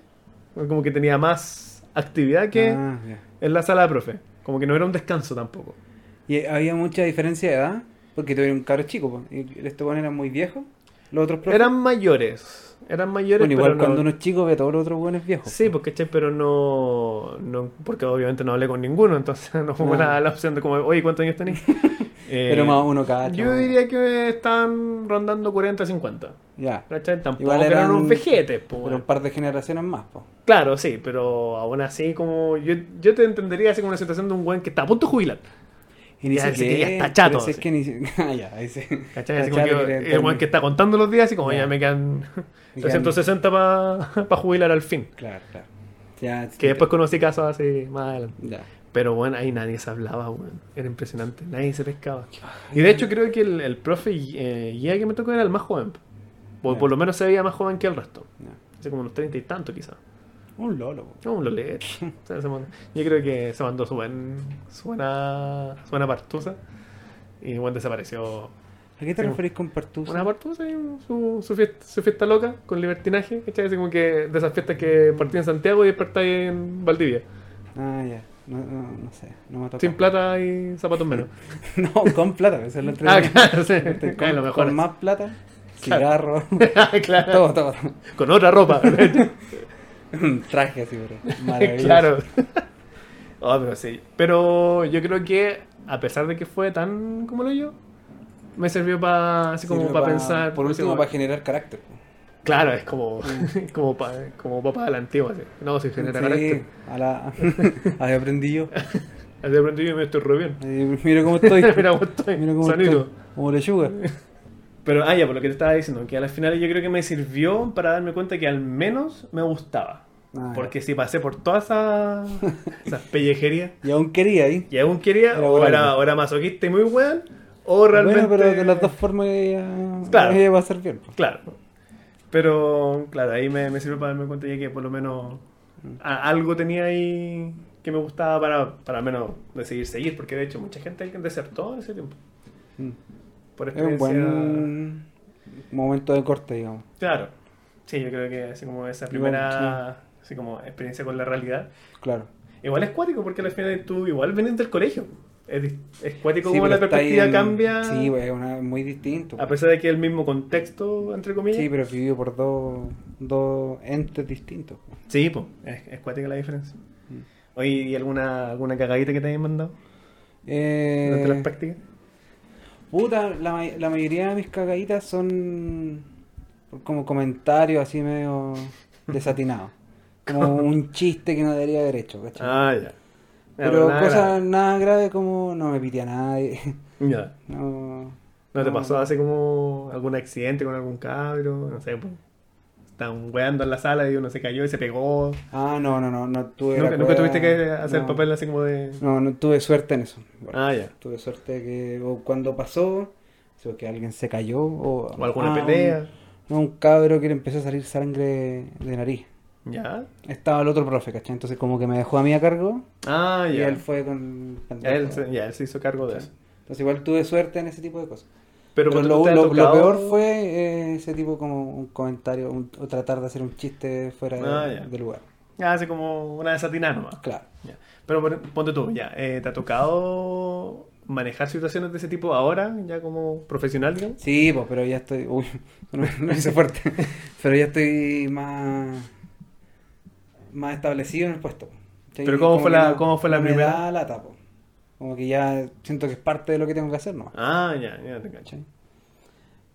[SPEAKER 1] como que tenía más actividad que
[SPEAKER 2] Ah,
[SPEAKER 1] en la sala de profe. Como que no era un descanso tampoco.
[SPEAKER 2] Y había mucha diferencia de edad. Porque tuvieron un cabro chico, po, y este bueno era muy viejo. Los otros profes.
[SPEAKER 1] Eran mayores. Eran mayores,
[SPEAKER 2] Bueno, igual
[SPEAKER 1] pero no-
[SPEAKER 2] cuando uno es chico ve a todos los otros buenos viejos.
[SPEAKER 1] Sí, porque ¿cachai? pero no, no. Porque obviamente no hablé con ninguno, entonces no fue
[SPEAKER 2] Ah.
[SPEAKER 1] la, la opción de como, oye, ¿cuántos años tenéis? Eh,
[SPEAKER 2] Pero más uno cada
[SPEAKER 1] Yo diría que están rondando 40, 50.
[SPEAKER 2] Ya.
[SPEAKER 1] ¿Cachai? Tampoco
[SPEAKER 2] Igual
[SPEAKER 1] eran,
[SPEAKER 2] eran-
[SPEAKER 1] unos vejetes, po,
[SPEAKER 2] Pero un par de generaciones más, po.
[SPEAKER 1] Claro, sí, pero aún así como... Yo, yo te entendería así como una situación de un weón que está a punto de jubilar.
[SPEAKER 2] Y ni
[SPEAKER 1] Ya,
[SPEAKER 2] siquiera.
[SPEAKER 1] ya está chato,
[SPEAKER 2] es que ni Ah, ya, ahí
[SPEAKER 1] que el weón que está contando los días, así como
[SPEAKER 2] Ya.
[SPEAKER 1] ya me quedan
[SPEAKER 2] Me quedan-
[SPEAKER 1] 360 para jubilar al fin.
[SPEAKER 2] Claro, claro. Ya,
[SPEAKER 1] Que después conocí casos así más adelante.
[SPEAKER 2] Ya.
[SPEAKER 1] Pero bueno, ahí nadie se hablaba, weón. Era impresionante, nadie se pescaba. Y de hecho creo que el, el profe eh, guía que me tocó era el más joven.
[SPEAKER 2] Ya.
[SPEAKER 1] por lo menos se veía más joven que el resto.
[SPEAKER 2] ya.
[SPEAKER 1] Hace como unos 30 y tanto quizás.
[SPEAKER 2] Un lolo.
[SPEAKER 1] un mandó- Yo creo que se mandó su, buen, su, buena, su buena partusa. Y bueno, desapareció.
[SPEAKER 2] ¿A qué te
[SPEAKER 1] Sí.
[SPEAKER 2] referís con partusa?
[SPEAKER 1] Una partusa y su, su, fiesta, su fiesta loca con libertinaje. ¿Cachai? Así como que de esas fiestas que partí en Santiago y despertáis en Valdivia.
[SPEAKER 2] Ah, ya. No, no, no sé. No me.
[SPEAKER 1] Sin plata y zapatos menos.
[SPEAKER 2] No, con plata. Esa es la
[SPEAKER 1] ah,
[SPEAKER 2] entrevista.
[SPEAKER 1] claro, sí.
[SPEAKER 2] Con,
[SPEAKER 1] lo mejor.
[SPEAKER 2] con más plata, cigarro,
[SPEAKER 1] claro.
[SPEAKER 2] todo, todo.
[SPEAKER 1] Con otra ropa.
[SPEAKER 2] Un traje así, pero maravilloso.
[SPEAKER 1] claro. Oh, pero sí. Pero yo creo que, a pesar de que fue tan como lo yo, me sirvió para así como para
[SPEAKER 2] pa-
[SPEAKER 1] pensar.
[SPEAKER 2] Por
[SPEAKER 1] así
[SPEAKER 2] último, para generar carácter.
[SPEAKER 1] Claro, es como, como, pa- como papá de la antigua. Así. No, si genera
[SPEAKER 2] Sí,
[SPEAKER 1] carácter.
[SPEAKER 2] a la... Ahí aprendí yo.
[SPEAKER 1] Así aprendí y me estoy re bien.
[SPEAKER 2] Ahí, mira cómo estoy.
[SPEAKER 1] Mira cómo estoy.
[SPEAKER 2] Mira cómo
[SPEAKER 1] sanito.
[SPEAKER 2] estoy. Como lechuga.
[SPEAKER 1] Pero, ah, ya, por lo que te estaba diciendo, que a las finales yo creo que me sirvió para darme cuenta que al menos me gustaba.
[SPEAKER 2] Ah,
[SPEAKER 1] Porque si pasé por todas esas, esas pellejerías
[SPEAKER 2] Y aún quería ahí.
[SPEAKER 1] y aún quería, o
[SPEAKER 2] bueno.
[SPEAKER 1] era, o era masoquista y muy weón, o realmente.
[SPEAKER 2] Bueno, pero de las dos formas ella,
[SPEAKER 1] Claro.
[SPEAKER 2] ella va a ser bien.
[SPEAKER 1] Claro. Pero, claro, ahí me, me sirve para darme cuenta ya que por lo menos a- algo tenía ahí que me gustaba para, para menos decidir seguir, porque de hecho mucha gente desertó en ese tiempo.
[SPEAKER 2] Mm.
[SPEAKER 1] Por
[SPEAKER 2] Es un
[SPEAKER 1] experiencia.
[SPEAKER 2] buen momento de corte, digamos.
[SPEAKER 1] Claro. Sí, yo creo que así como esa primera así como experiencia con la realidad.
[SPEAKER 2] Claro.
[SPEAKER 1] Igual es cuático porque al final tú igual venís del colegio. Es, es cuático
[SPEAKER 2] Sí,
[SPEAKER 1] como la perspectiva
[SPEAKER 2] en-
[SPEAKER 1] cambia.
[SPEAKER 2] Sí, pues, es una- muy distinto.
[SPEAKER 1] A pesar de que es el mismo contexto, entre comillas.
[SPEAKER 2] Sí, pero vivido por dos, dos entes distintos.
[SPEAKER 1] Sí, pues, es, es cuática la diferencia.
[SPEAKER 2] Mm.
[SPEAKER 1] Oye, ¿y alguna, alguna cagadita que te hayan mandado
[SPEAKER 2] Eh,
[SPEAKER 1] durante las prácticas?
[SPEAKER 2] Puta, la, la mayoría de mis cagaditas son como comentarios así medio desatinados. Como un chiste que no debería haber hecho, ¿cachai?
[SPEAKER 1] Ah, ya.
[SPEAKER 2] Pero
[SPEAKER 1] nada
[SPEAKER 2] cosas
[SPEAKER 1] grave.
[SPEAKER 2] nada graves como no me pité a nadie.
[SPEAKER 1] Ya.
[SPEAKER 2] No,
[SPEAKER 1] ¿No te
[SPEAKER 2] No.
[SPEAKER 1] pasó así como algún accidente con algún cabro? No sé, pues. Estaban weando en la sala y uno se cayó y se pegó.
[SPEAKER 2] Ah, no, no, no, no tuve
[SPEAKER 1] ¿Nunca, tuviste que hacer
[SPEAKER 2] no.
[SPEAKER 1] papel así como de.?
[SPEAKER 2] No, no tuve suerte en eso. Bueno,
[SPEAKER 1] Ah, ya.
[SPEAKER 2] Tuve suerte que o cuando pasó, o que alguien se cayó o,
[SPEAKER 1] O alguna
[SPEAKER 2] ah,
[SPEAKER 1] pelea.
[SPEAKER 2] Un, no, un cabro que le empezó a salir sangre de nariz.
[SPEAKER 1] Ya.
[SPEAKER 2] Estaba el otro profe, ¿cachai? Entonces como que me dejó a mí a cargo
[SPEAKER 1] Ah,
[SPEAKER 2] y
[SPEAKER 1] ya.
[SPEAKER 2] él fue con...
[SPEAKER 1] Ya él, se, ya, él se hizo cargo de eso.
[SPEAKER 2] Entonces igual tuve suerte en ese tipo de cosas.
[SPEAKER 1] Pero,
[SPEAKER 2] Pero, lo, lo- peor fue eh, ese tipo como un comentario un- o tratar de hacer un chiste fuera de,
[SPEAKER 1] Ah, ya.
[SPEAKER 2] de lugar.
[SPEAKER 1] Ya, así como una desatinada nomás.
[SPEAKER 2] Claro.
[SPEAKER 1] Ya. Pero pon- ponte tú, ya. eh, ¿Te ha tocado manejar situaciones de ese tipo ahora, ya como profesional, digamos?
[SPEAKER 2] Sí, pues, pero ya estoy... Uy, no, no hice fuerte. pero ya estoy más... Más establecido en el puesto.
[SPEAKER 1] Pero ¿cómo
[SPEAKER 2] Como
[SPEAKER 1] fue la-
[SPEAKER 2] no-
[SPEAKER 1] cómo fue la primera?
[SPEAKER 2] Me da lata, po. Como que ya siento que es parte de lo que tengo que hacer, ¿no?
[SPEAKER 1] Ah, ya, ya te cacho.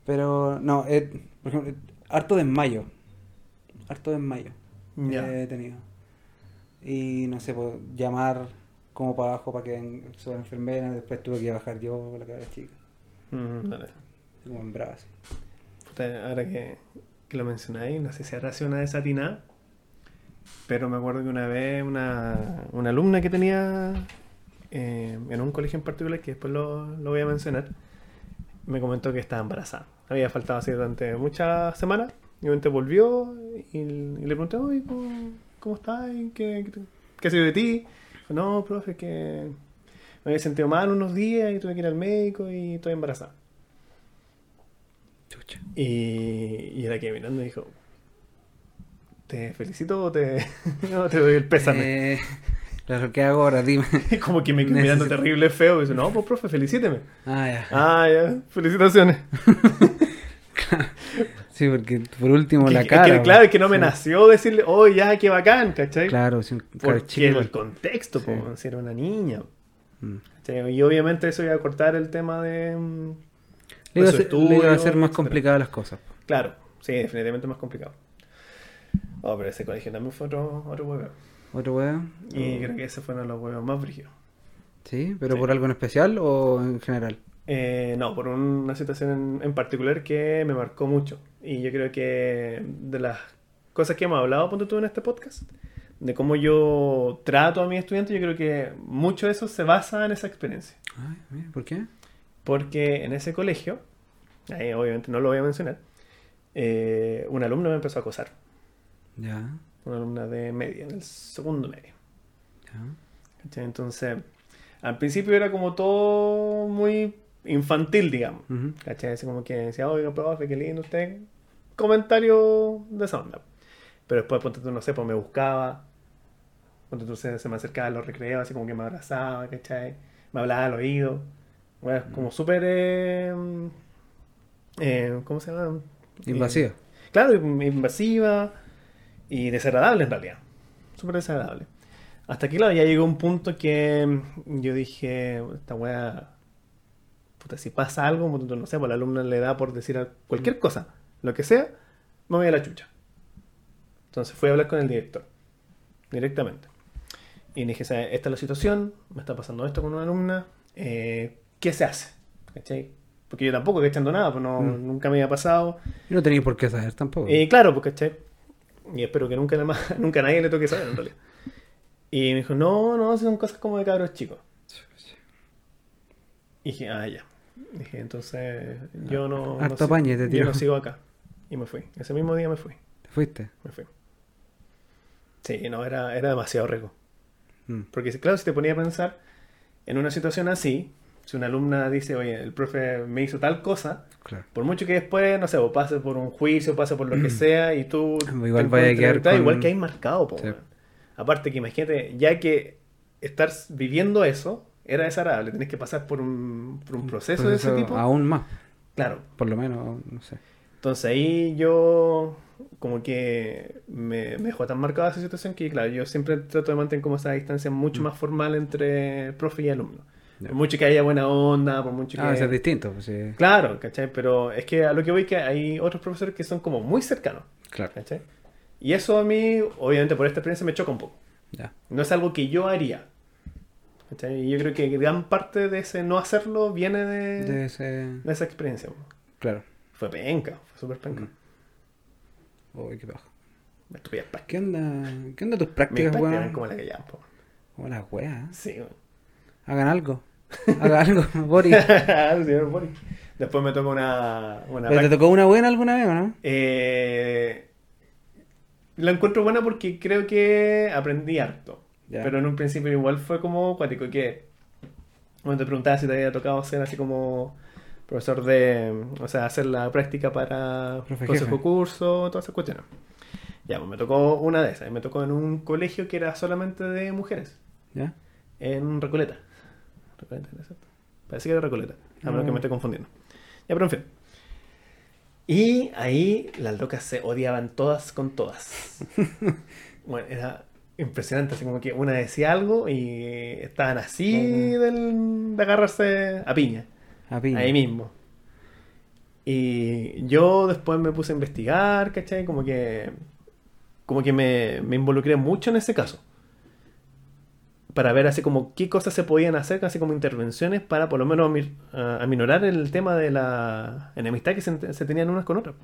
[SPEAKER 2] Pero no, eh, por ejemplo, harto desmayo. Harto desmayo.
[SPEAKER 1] Ya.
[SPEAKER 2] He tenido. Y no sé, pues, llamar como para abajo para que suba la enfermera. Después tuve que bajar yo con la cabeza chica.
[SPEAKER 1] Mm, dale.
[SPEAKER 2] Como en brazos.
[SPEAKER 1] Puta, ahora que, que lo mencionáis, no sé si habrá sido una desatinada, pero me acuerdo que una vez una, una alumna que tenía eh, en un colegio en particular, que después lo, lo voy a mencionar, me comentó que estaba embarazada. Había faltado así durante muchas semanas, y repente volvió y, y le pregunté, oye, ¿cómo, cómo estás? ¿Y ¿Qué, qué, qué ha sido de ti? Dijo, no, profe, es que me había sentido mal unos días y tuve que ir al médico y estoy embarazada.
[SPEAKER 2] Chucha.
[SPEAKER 1] Y, y era que mirando y dijo, ¿te felicito o te, no, te doy el pésame?
[SPEAKER 2] Eh, claro, ¿qué hago ahora? Dime.
[SPEAKER 1] Como que me quedó mirando terrible feo y dice, no, pues profe, felicíteme.
[SPEAKER 2] Ah, ya.
[SPEAKER 1] Ah, ya, felicitaciones.
[SPEAKER 2] Sí, porque por último
[SPEAKER 1] Que-
[SPEAKER 2] la cara.
[SPEAKER 1] que, claro, es que no me nació decirle, oh, ya, qué bacán, ¿cachai?
[SPEAKER 2] Claro, sí,
[SPEAKER 1] Porque
[SPEAKER 2] chico.
[SPEAKER 1] el contexto,
[SPEAKER 2] Sí.
[SPEAKER 1] po, si era una niña.
[SPEAKER 2] Mm.
[SPEAKER 1] Y obviamente eso iba a cortar el tema de... mm,
[SPEAKER 2] Le iba, a hacer más complicadas las cosas.
[SPEAKER 1] Claro, sí, definitivamente más complicado. Oh, pero ese colegio también fue otro, otro huevo.
[SPEAKER 2] Otro weón.
[SPEAKER 1] Y creo que ese fue uno de los huevos más brígidos.
[SPEAKER 2] ¿Sí? ¿Pero
[SPEAKER 1] Sí.
[SPEAKER 2] por algo en especial o en general?
[SPEAKER 1] Eh, no, por una situación en, en particular que me marcó mucho. Y yo creo que de las cosas que hemos hablado, ponte tú en este podcast, de cómo yo trato a mis estudiantes, yo creo que mucho de eso se basa en esa experiencia.
[SPEAKER 2] Ay, mira, ¿por qué?
[SPEAKER 1] Porque en ese colegio, ahí obviamente no lo voy a mencionar, eh, un alumno me empezó a acosar.
[SPEAKER 2] Ya,
[SPEAKER 1] Una alumna de media, en el segundo medio.
[SPEAKER 2] ya.
[SPEAKER 1] Entonces, al principio era como todo muy infantil, digamos.
[SPEAKER 2] Ujú.
[SPEAKER 1] ¿Cachai? Así como que decía, oiga, profe, qué lindo usted. Comentario de esa onda. Pero después, ponte tú, no sé, pues me buscaba. Ponte tú, se, se me acercaba a los recreos, así como que me abrazaba, ¿cachai? Me hablaba al oído. Bueno, como súper... eh, eh, ¿Cómo se llama?
[SPEAKER 2] Invasiva.
[SPEAKER 1] Eh, claro, invasiva y desagradable en realidad. Súper desagradable. Hasta que, claro, ya llegó un punto que yo dije, esta wea, puta, si pasa algo, tú, no sé, pues la alumna le da por decir cualquier cosa, lo que sea, me voy a la chucha. Entonces fui a hablar con el director, directamente. Y le dije, "¿Sabe? esta es la situación, me está pasando esto con una alumna, eh, ¿qué se hace? ¿Cachai? Porque yo tampoco estoy echando nada, pues no,
[SPEAKER 2] Mm.
[SPEAKER 1] nunca me había pasado.
[SPEAKER 2] Y no tenéis por qué saber tampoco.
[SPEAKER 1] Y claro, pues, ¿cachai? Y espero que nunca, más, nunca a nadie le toque saber, en realidad. Y me dijo, no, no, son cosas como de cabros chicos. Y dije, ah, ya. Dije, entonces, yo no, no, sigo-
[SPEAKER 2] apañe te
[SPEAKER 1] yo
[SPEAKER 2] tiró.
[SPEAKER 1] no sigo acá. Y me fui. Ese mismo día me fui.
[SPEAKER 2] ¿Te fuiste?
[SPEAKER 1] Me fui. Sí, no, era, era demasiado riesgo.
[SPEAKER 2] Mm.
[SPEAKER 1] Porque, claro, si te ponía a pensar en una situación así, si una alumna dice, oye, el profe me hizo tal cosa,
[SPEAKER 2] Claro.
[SPEAKER 1] por mucho que después, no sé, o pase por un juicio, pase por lo que sea, y tú.
[SPEAKER 2] Igual vaya a quedar con-
[SPEAKER 1] Igual que hay marcado, po,
[SPEAKER 2] Sí.
[SPEAKER 1] Aparte que imagínate, ya que estar viviendo eso era desagradable, tenés que pasar por un, por un proceso, de ese tipo.
[SPEAKER 2] Aún más,
[SPEAKER 1] Claro.
[SPEAKER 2] por lo menos, no sé.
[SPEAKER 1] Entonces ahí yo como que me, me dejó tan marcada esa situación que, claro, yo siempre trato de mantener como esa distancia mucho
[SPEAKER 2] Mm.
[SPEAKER 1] más formal entre profe y alumno.
[SPEAKER 2] Ya.
[SPEAKER 1] Por mucho que haya buena onda, por mucho que...
[SPEAKER 2] Ah, es distinto. pues, sí.
[SPEAKER 1] Claro, ¿cachai? Pero es que a lo que voy que hay otros profesores que son como muy cercanos,
[SPEAKER 2] Claro.
[SPEAKER 1] ¿cachai? Y eso a mí, obviamente por esta experiencia, me choca un poco.
[SPEAKER 2] Ya.
[SPEAKER 1] No es algo que yo haría. ¿cachai? Y yo creo que gran parte de ese no hacerlo viene de,
[SPEAKER 2] De ese...
[SPEAKER 1] de esa experiencia.
[SPEAKER 2] Claro.
[SPEAKER 1] Fue penca, fue súper penca.
[SPEAKER 2] Mm. Uy, qué bajo.
[SPEAKER 1] Me práctica.
[SPEAKER 2] ¿Qué onda? ¿Qué onda tus prácticas, weón?
[SPEAKER 1] como la que llaman, po.
[SPEAKER 2] Como las weas.
[SPEAKER 1] Sí, weón.
[SPEAKER 2] Hagan algo. Algo, Boris.
[SPEAKER 1] Señor Boris. Después me tocó una, una
[SPEAKER 2] ¿Pero te tocó una buena alguna vez o no?
[SPEAKER 1] Eh, la encuentro buena porque creo que aprendí harto.
[SPEAKER 2] Ya.
[SPEAKER 1] Pero en un principio igual fue como cuático que cuando te preguntaba si te había tocado ser así como profesor de, o sea, hacer la práctica para consejo curso, todas esas cuestiones. Ya, pues me tocó una de esas. Me tocó en un colegio que era solamente de mujeres,
[SPEAKER 2] ¿Ya?
[SPEAKER 1] en Recoleta. Recoleta, ¿no es cierto? Parece que era Recoleta, a menos
[SPEAKER 2] Ah.
[SPEAKER 1] que me esté confundiendo. Ya, pero en fin. Y ahí las locas se odiaban todas con todas. bueno, era impresionante, así como que una decía algo y estaban así del- de agarrarse a piña,
[SPEAKER 2] A piña.
[SPEAKER 1] ahí mismo. Y yo después me puse a investigar, ¿cachai? Como que, como que me, me involucré mucho en ese caso. Para ver así como qué cosas se podían hacer, así como intervenciones para por lo menos ami- a- aminorar el tema de la enemistad que se, se tenían unas con otras.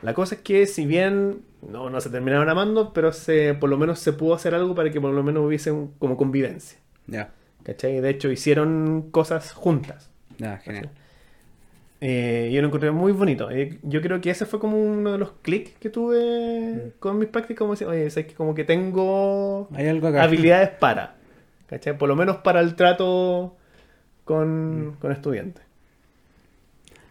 [SPEAKER 1] La cosa es que si bien no, no se terminaron amando, pero se, por lo menos se pudo hacer algo para que por lo menos hubiese un- como convivencia.
[SPEAKER 2] Ya.
[SPEAKER 1] ¿Cachai? De hecho hicieron cosas juntas.
[SPEAKER 2] Ya, genial.
[SPEAKER 1] Eh, yo lo encontré muy bonito. Eh, yo creo que ese fue como uno de los clics que tuve con mis prácticas. Como decir, oye, sé que como que tengo
[SPEAKER 2] Hay algo acá.
[SPEAKER 1] habilidades para. ¿Cachai? Por lo menos para el trato con, con estudiantes.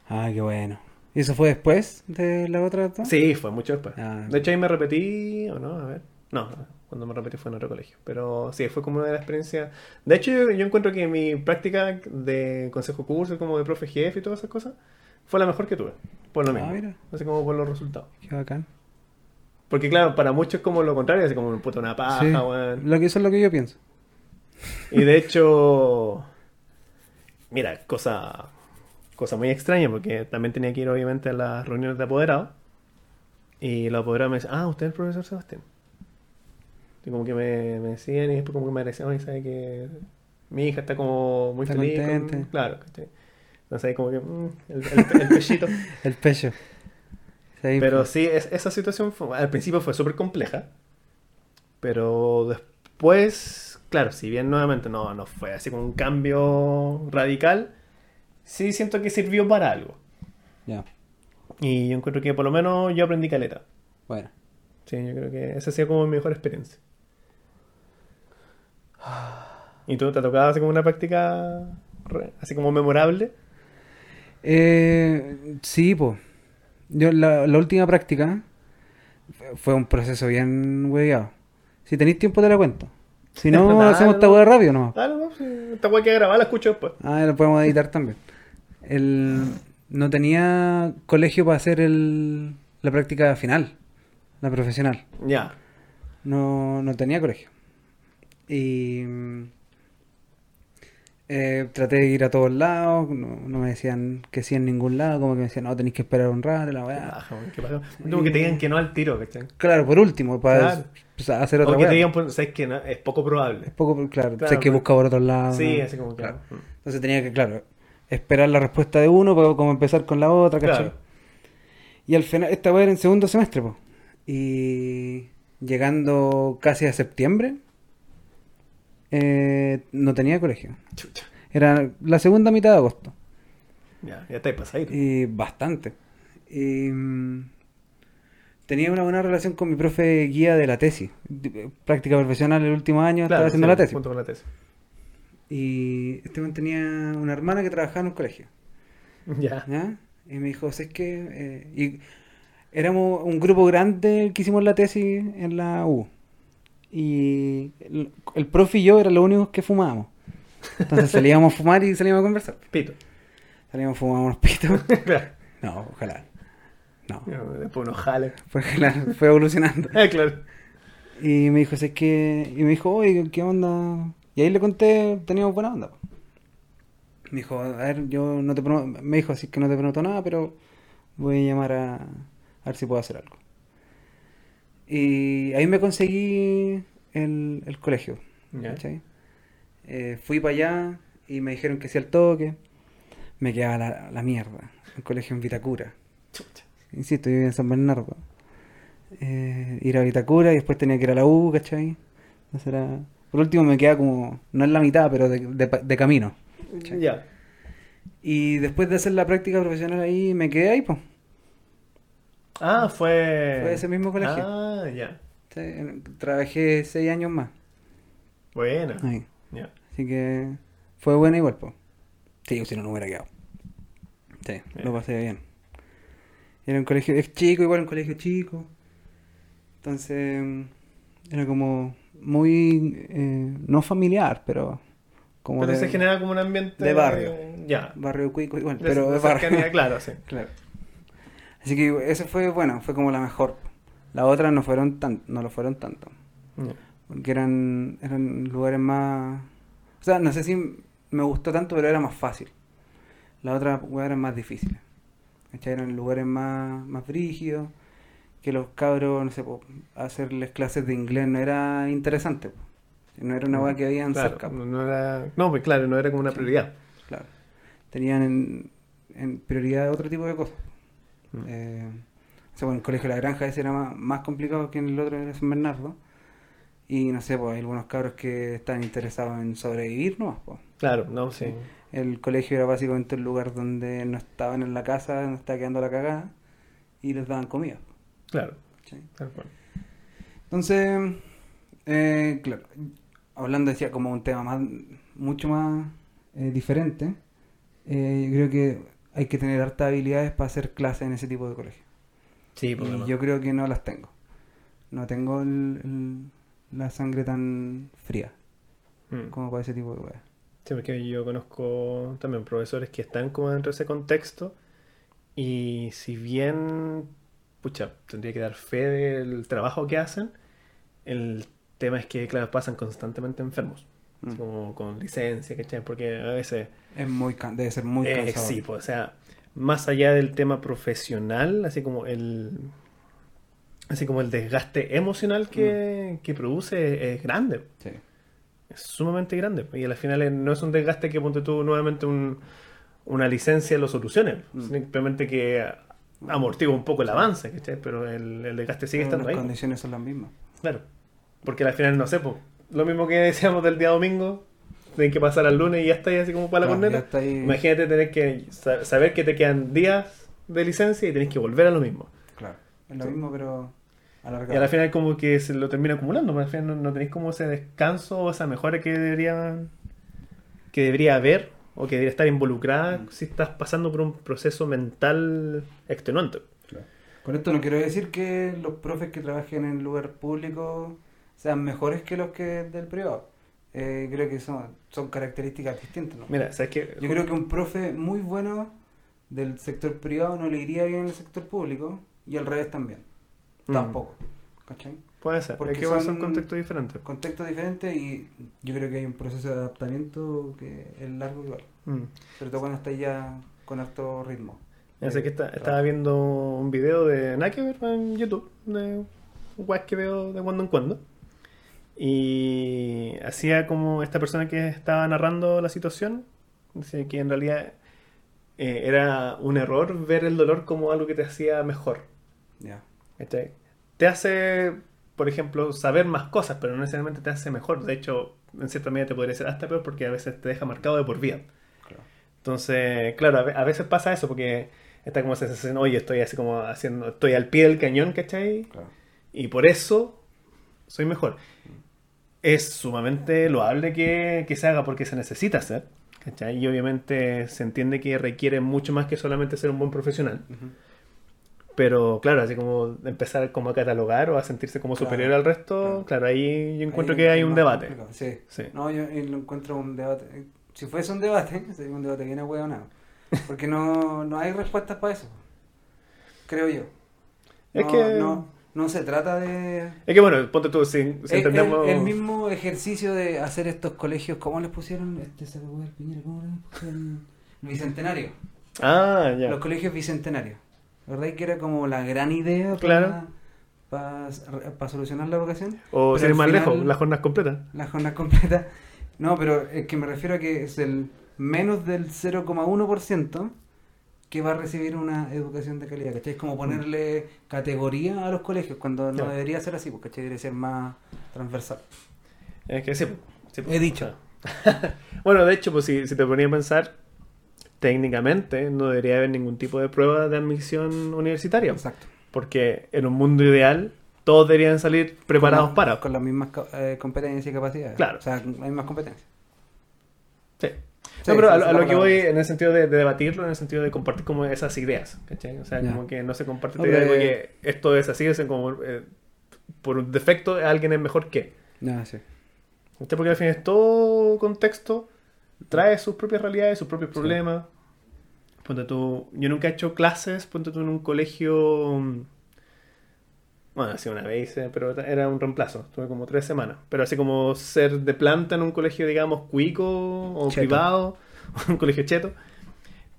[SPEAKER 2] Ah, qué bueno. ¿Y eso fue después de la otra?
[SPEAKER 1] Sí, fue mucho después.
[SPEAKER 2] Ah.
[SPEAKER 1] De hecho, ahí me repetí, o no, a ver. No, cuando me repetí fue en otro colegio. Pero sí, fue como una de las experiencias. De hecho, yo, yo encuentro que mi práctica de consejo curso, como de profe jefe y todas esas cosas, fue la mejor que tuve. Por lo
[SPEAKER 2] Ah,
[SPEAKER 1] mismo.
[SPEAKER 2] mira.
[SPEAKER 1] Así como por los resultados.
[SPEAKER 2] Qué bacán.
[SPEAKER 1] Porque claro, para muchos es como lo contrario, así como puta una paja,
[SPEAKER 2] Sí, lo que eso es lo que yo pienso.
[SPEAKER 1] Y de hecho, mira, cosa, cosa muy extraña, porque también tenía que ir obviamente a las reuniones de apoderados. Y los apoderados me decían, ah, usted es el profesor Sebastián. Y como que me, me decían y después como que me decían, oye, ¿sabe que mi hija está como muy
[SPEAKER 2] Está
[SPEAKER 1] feliz. con- claro, ¿cachai? Entonces ahí como que mm, el, el, el pechito.
[SPEAKER 2] El pecho.
[SPEAKER 1] Pero sí, es- esa situación fue- al principio fue súper compleja. Pero después, claro, si bien nuevamente no, no fue así como un cambio radical, sí siento que sirvió para algo.
[SPEAKER 2] Ya,
[SPEAKER 1] Y yo encuentro que por lo menos yo aprendí caleta.
[SPEAKER 2] bueno.
[SPEAKER 1] Sí, yo creo que esa ha sido como mi mejor experiencia. ¿Y tú te ha tocado así como una práctica así como memorable?
[SPEAKER 2] Eh, sí, pues. Yo la, la última práctica fue- fue un proceso bien hueveado. Si tenéis tiempo te la cuento. Si no, hacemos esta hueá rápido, ¿no?
[SPEAKER 1] Ah, no, sí, esta weá que grabar la escucho después.
[SPEAKER 2] Ah, lo podemos editar también. El, no tenía colegio para hacer el, la práctica final, la profesional.
[SPEAKER 1] Ya.
[SPEAKER 2] No, no tenía colegio. Y eh, traté de ir a todos lados, no, no me decían que sí en ningún lado, como que me decían, no, tenéis que esperar un rato, la weá.
[SPEAKER 1] Como que te digan que no al tiro, ¿cachai?
[SPEAKER 2] Claro, por último, para
[SPEAKER 1] Claro.
[SPEAKER 2] pues, hacer otra
[SPEAKER 1] O que te digan, pues, sabes que no, es poco probable.
[SPEAKER 2] Es poco, claro,
[SPEAKER 1] Claro,
[SPEAKER 2] sé que
[SPEAKER 1] pero-
[SPEAKER 2] busca por otro lado.
[SPEAKER 1] Sí, así como claro.
[SPEAKER 2] Entonces tenía que, claro, esperar la respuesta de uno para como empezar con la otra, ¿cachai?
[SPEAKER 1] Claro.
[SPEAKER 2] Y al final, esta weá era en segundo semestre, po. Y llegando casi a septiembre, eh, no tenía colegio.
[SPEAKER 1] Chucha.
[SPEAKER 2] Era la segunda mitad de agosto.
[SPEAKER 1] Ya, ya te pasadito.
[SPEAKER 2] Y bastante. Y mm, tenía una buena relación con mi profe guía de la tesis. De- Práctica profesional el último año,
[SPEAKER 1] Claro,
[SPEAKER 2] estaba haciendo
[SPEAKER 1] sí,
[SPEAKER 2] la tesis.
[SPEAKER 1] Junto con la tesis.
[SPEAKER 2] Y este man tenía una hermana que trabajaba en un colegio.
[SPEAKER 1] Ya.
[SPEAKER 2] ¿ya? Y me dijo, ¿sabes qué? Eh, y éramos un grupo grande que hicimos la tesis en la U. Y el, el profe y yo eran los únicos que fumábamos. Entonces salíamos a fumar y salíamos a conversar.
[SPEAKER 1] Pito.
[SPEAKER 2] Salíamos a fumar unos pitos.
[SPEAKER 1] claro.
[SPEAKER 2] No, ojalá. No,
[SPEAKER 1] Después unos jales.
[SPEAKER 2] fue, claro, fue evolucionando.
[SPEAKER 1] Ah, claro.
[SPEAKER 2] Y me dijo, ¿sabes qué? Y me dijo, oye, ¿qué onda? Y ahí le conté, teníamos buena onda. Me dijo, a ver, yo no te me dijo así que no te prometo nada, pero voy a llamar a, a ver si puedo hacer algo. Y ahí me conseguí el, el colegio. ¿cachai? Eh, fui para allá y me dijeron que sí al toque. Me quedaba la, la mierda. El colegio en Vitacura.
[SPEAKER 1] Chucha.
[SPEAKER 2] Insisto, yo vivía en San Bernardo. Eh, ir a Vitacura y después tenía que ir a la U, ¿cachai? Entonces era... Por último me quedaba como, no en la mitad, pero de, de, de camino.
[SPEAKER 1] Ya.
[SPEAKER 2] Y después de hacer la práctica profesional ahí, me quedé ahí, pues.
[SPEAKER 1] Ah, fue.
[SPEAKER 2] Fue ese mismo colegio.
[SPEAKER 1] Ah, ya.
[SPEAKER 2] Trabajé seis años más.
[SPEAKER 1] Buena.
[SPEAKER 2] Ahí. Así que fue buena igual, pues. Sí, si no, no hubiera quedado. Sí, lo pasé bien. Era un colegio, es chico, igual un colegio chico. Entonces, era como muy, eh, no familiar, pero como
[SPEAKER 1] Pero
[SPEAKER 2] de
[SPEAKER 1] se genera como un ambiente.
[SPEAKER 2] de barrio.
[SPEAKER 1] Ya.
[SPEAKER 2] barrio cuico igual,
[SPEAKER 1] De-
[SPEAKER 2] pero
[SPEAKER 1] de
[SPEAKER 2] de barrio.
[SPEAKER 1] cercanía, claro, sí.
[SPEAKER 2] Claro. Así que eso fue, bueno, fue como la mejor. Las otras no fueron tan, no lo fueron tanto. Porque eran, eran lugares más... O sea, no sé si me gustó tanto, pero era más fácil. Las otras eran más difíciles. ¿Cachai? Eran lugares más, más brígidos. Que los cabros, no sé, po, hacerles clases de inglés no era interesante. po. No era una wea que habían
[SPEAKER 1] Claro,
[SPEAKER 2] cerca. po.
[SPEAKER 1] no, no era. No, pues claro, no era como una prioridad.
[SPEAKER 2] Claro. Tenían en, en prioridad otro tipo de cosas.
[SPEAKER 1] Mm.
[SPEAKER 2] Eh, o sea, bueno, el colegio de la granja ese era más, más complicado que en el otro de San Bernardo. Y no sé, pues hay algunos cabros que están interesados en sobrevivir nomás. Pues.
[SPEAKER 1] Claro, no, sí.
[SPEAKER 2] El colegio era básicamente el lugar donde no estaban en la casa, no estaba quedando la cagada y les daban comida.
[SPEAKER 1] Claro,
[SPEAKER 2] ¿cachai?
[SPEAKER 1] tal cual.
[SPEAKER 2] Entonces, eh, claro, hablando decía como un tema más, mucho más eh, diferente, eh, yo creo que hay que tener hartas habilidades para hacer clases en ese tipo de colegio.
[SPEAKER 1] Sí, por
[SPEAKER 2] Y yo creo que no las tengo. No tengo el- el- la sangre tan fría
[SPEAKER 1] Mm.
[SPEAKER 2] como para ese tipo de cosas.
[SPEAKER 1] Sí, porque yo conozco también profesores que están como dentro de ese contexto y si bien, pucha, tendría que dar fe del trabajo que hacen, el tema es que, claro, pasan constantemente enfermos,
[SPEAKER 2] Mm.
[SPEAKER 1] como con licencia, ¿cachai? Porque a veces,
[SPEAKER 2] Es muy, debe ser muy
[SPEAKER 1] eh,
[SPEAKER 2] cansado.
[SPEAKER 1] sí, pues, o sea, más allá del tema profesional, así como el, así como el desgaste emocional que, que produce es grande.
[SPEAKER 2] Sí.
[SPEAKER 1] es sumamente grande. Y al final no es un desgaste que ponte tú nuevamente un- una licencia lo solucione.
[SPEAKER 2] Mm.
[SPEAKER 1] Simplemente que amortigua un poco el avance, ¿cachai? Pero el, el desgaste sigue
[SPEAKER 2] Pero
[SPEAKER 1] estando
[SPEAKER 2] las
[SPEAKER 1] ahí.
[SPEAKER 2] condiciones son las mismas.
[SPEAKER 1] Claro. Porque al final, no sé, pues, lo mismo que decíamos del día domingo, tienen que pasar al lunes y ya está ahí así como para la
[SPEAKER 2] Claro,
[SPEAKER 1] corneta.
[SPEAKER 2] ahí.
[SPEAKER 1] Imagínate tener que sa- saber que te quedan días de licencia y tenés que volver a lo mismo.
[SPEAKER 2] Claro, es lo
[SPEAKER 1] Sí.
[SPEAKER 2] mismo, pero alargado.
[SPEAKER 1] Y al final como que se lo termina acumulando, porque al final no, no tenéis como ese descanso o esa mejora que debería, que debería haber o que debería estar involucrada
[SPEAKER 2] Mm.
[SPEAKER 1] si estás pasando por un proceso mental extenuante.
[SPEAKER 2] Con esto no quiero decir que los profes que trabajen en lugar público sean mejores que los que del privado. Eh, creo que son, son características distintas. ¿no?
[SPEAKER 1] Mira, ¿sabes qué?
[SPEAKER 2] Yo creo que un profe muy bueno del sector privado no le iría bien en el sector público y al revés también.
[SPEAKER 1] Mm.
[SPEAKER 2] Tampoco. ¿Cachai?
[SPEAKER 1] Puede ser,
[SPEAKER 2] Porque
[SPEAKER 1] es que son
[SPEAKER 2] son-
[SPEAKER 1] contextos diferentes.
[SPEAKER 2] Contexto diferente y yo creo que hay un proceso de adaptamiento que es largo igual.
[SPEAKER 1] Mm.
[SPEAKER 2] Sobre todo cuando está ya con alto ritmo.
[SPEAKER 1] Ya sé que está-
[SPEAKER 2] Eh,
[SPEAKER 1] estaba viendo un video de nada que ver en YouTube, de weas que veo de cuando en cuando. Y hacía como esta persona que estaba narrando la situación, que en realidad eh, era un error ver el dolor como algo que te hacía mejor.
[SPEAKER 2] Ya.
[SPEAKER 1] ¿cachai? Te hace, por ejemplo, saber más cosas, pero no necesariamente te hace mejor. De hecho, en cierta medida te podría ser hasta peor porque a veces te deja marcado de por vida.
[SPEAKER 2] Claro.
[SPEAKER 1] Entonces, claro, a ve- a veces pasa eso porque está como esa sensación, oye, estoy así como haciendo, estoy al pie del cañón, ¿cachai?
[SPEAKER 2] Claro.
[SPEAKER 1] Y por eso soy mejor. Es sumamente loable que, que se haga porque se necesita hacer, ¿cachai? Y obviamente se entiende que requiere mucho más que solamente ser un buen profesional. Pero claro, así como empezar como a catalogar o a sentirse como
[SPEAKER 2] Claro,
[SPEAKER 1] superior al resto,
[SPEAKER 2] claro.
[SPEAKER 1] claro, ahí yo encuentro
[SPEAKER 2] Ahí
[SPEAKER 1] que hay un debate.
[SPEAKER 2] Sí.
[SPEAKER 1] Sí.
[SPEAKER 2] No, yo encuentro un debate. Si fuese un debate, sería un debate bien ahueonado. Porque no, no hay respuestas para eso. Creo yo.
[SPEAKER 1] Es que-
[SPEAKER 2] no, no se trata de.
[SPEAKER 1] Es que bueno, ponte tú, si, si
[SPEAKER 2] el,
[SPEAKER 1] entendemos...
[SPEAKER 2] el- el mismo ejercicio de hacer estos colegios, ¿cómo les pusieron? Este se Piñera, ¿cómo les pusieron? Bicentenario.
[SPEAKER 1] Ah, ya.
[SPEAKER 2] Los colegios bicentenarios. ¿Verdad que era como la gran idea
[SPEAKER 1] Claro.
[SPEAKER 2] para, para, solucionar la educación?
[SPEAKER 1] O
[SPEAKER 2] al
[SPEAKER 1] más
[SPEAKER 2] final-
[SPEAKER 1] lejos, las jornadas completas.
[SPEAKER 2] La jornada completa. No, pero es que me refiero a que es el menos del 0,1% que va a recibir una educación de calidad, ¿cachai? Es como ponerle categoría a los colegios, cuando no debería ser así, porque ¿cachai? Debería ser más transversal.
[SPEAKER 1] Es que sí. sí,
[SPEAKER 2] He dicho.
[SPEAKER 1] bueno, de hecho, pues si, si te ponía a pensar, técnicamente no debería haber ningún tipo de prueba de admisión universitaria.
[SPEAKER 2] Exacto.
[SPEAKER 1] Porque en un mundo ideal, todos deberían salir preparados
[SPEAKER 2] Con la-
[SPEAKER 1] para.
[SPEAKER 2] Con las mismas eh, competencias y capacidades.
[SPEAKER 1] Claro.
[SPEAKER 2] O sea, las mismas competencias.
[SPEAKER 1] Sí. No, pero a, lo que voy en el sentido de, de debatirlo, en el sentido de compartir como esas ideas, ¿cachai? O sea, como que no se comparte esta idea de que esto es así, es como eh, por un defecto alguien es mejor que.
[SPEAKER 2] No, sí.
[SPEAKER 1] ¿Cachai? Porque al fin es todo contexto, trae sus propias realidades, sus propios problemas. Ponte tú, yo nunca he hecho clases, ponte tú en un colegio. Bueno, así una vez hice, pero era un reemplazo. Estuve como tres semanas. Pero así como ser de planta en un colegio, digamos, cuico o
[SPEAKER 2] Cheto.
[SPEAKER 1] privado, un colegio cheto.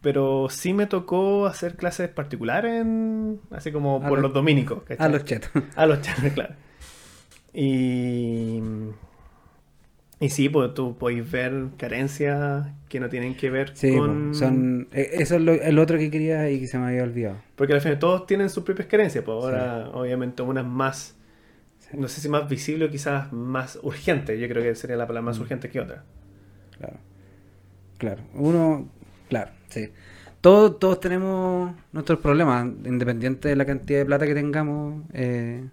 [SPEAKER 1] Pero sí me tocó hacer clases particulares, en- así como
[SPEAKER 2] A
[SPEAKER 1] por
[SPEAKER 2] los-
[SPEAKER 1] los dominicos. ¿cachai?
[SPEAKER 2] A los chetos.
[SPEAKER 1] A los chavales, claro. Y. Y sí, pues tú podéis ver carencias que no tienen que ver
[SPEAKER 2] Sí,
[SPEAKER 1] con.
[SPEAKER 2] po, son, eh, eso es lo, el otro que quería y que se me había olvidado.
[SPEAKER 1] Porque al final todos tienen sus propias carencias. Pues ahora, obviamente, unas más. No sé si más visible o quizás más urgente. Yo creo que sería la palabra más
[SPEAKER 2] Mm.
[SPEAKER 1] urgente que otra.
[SPEAKER 2] Claro. Claro. Uno, claro, sí. Todos, todos tenemos nuestros problemas, independiente de la cantidad de plata que tengamos. eh,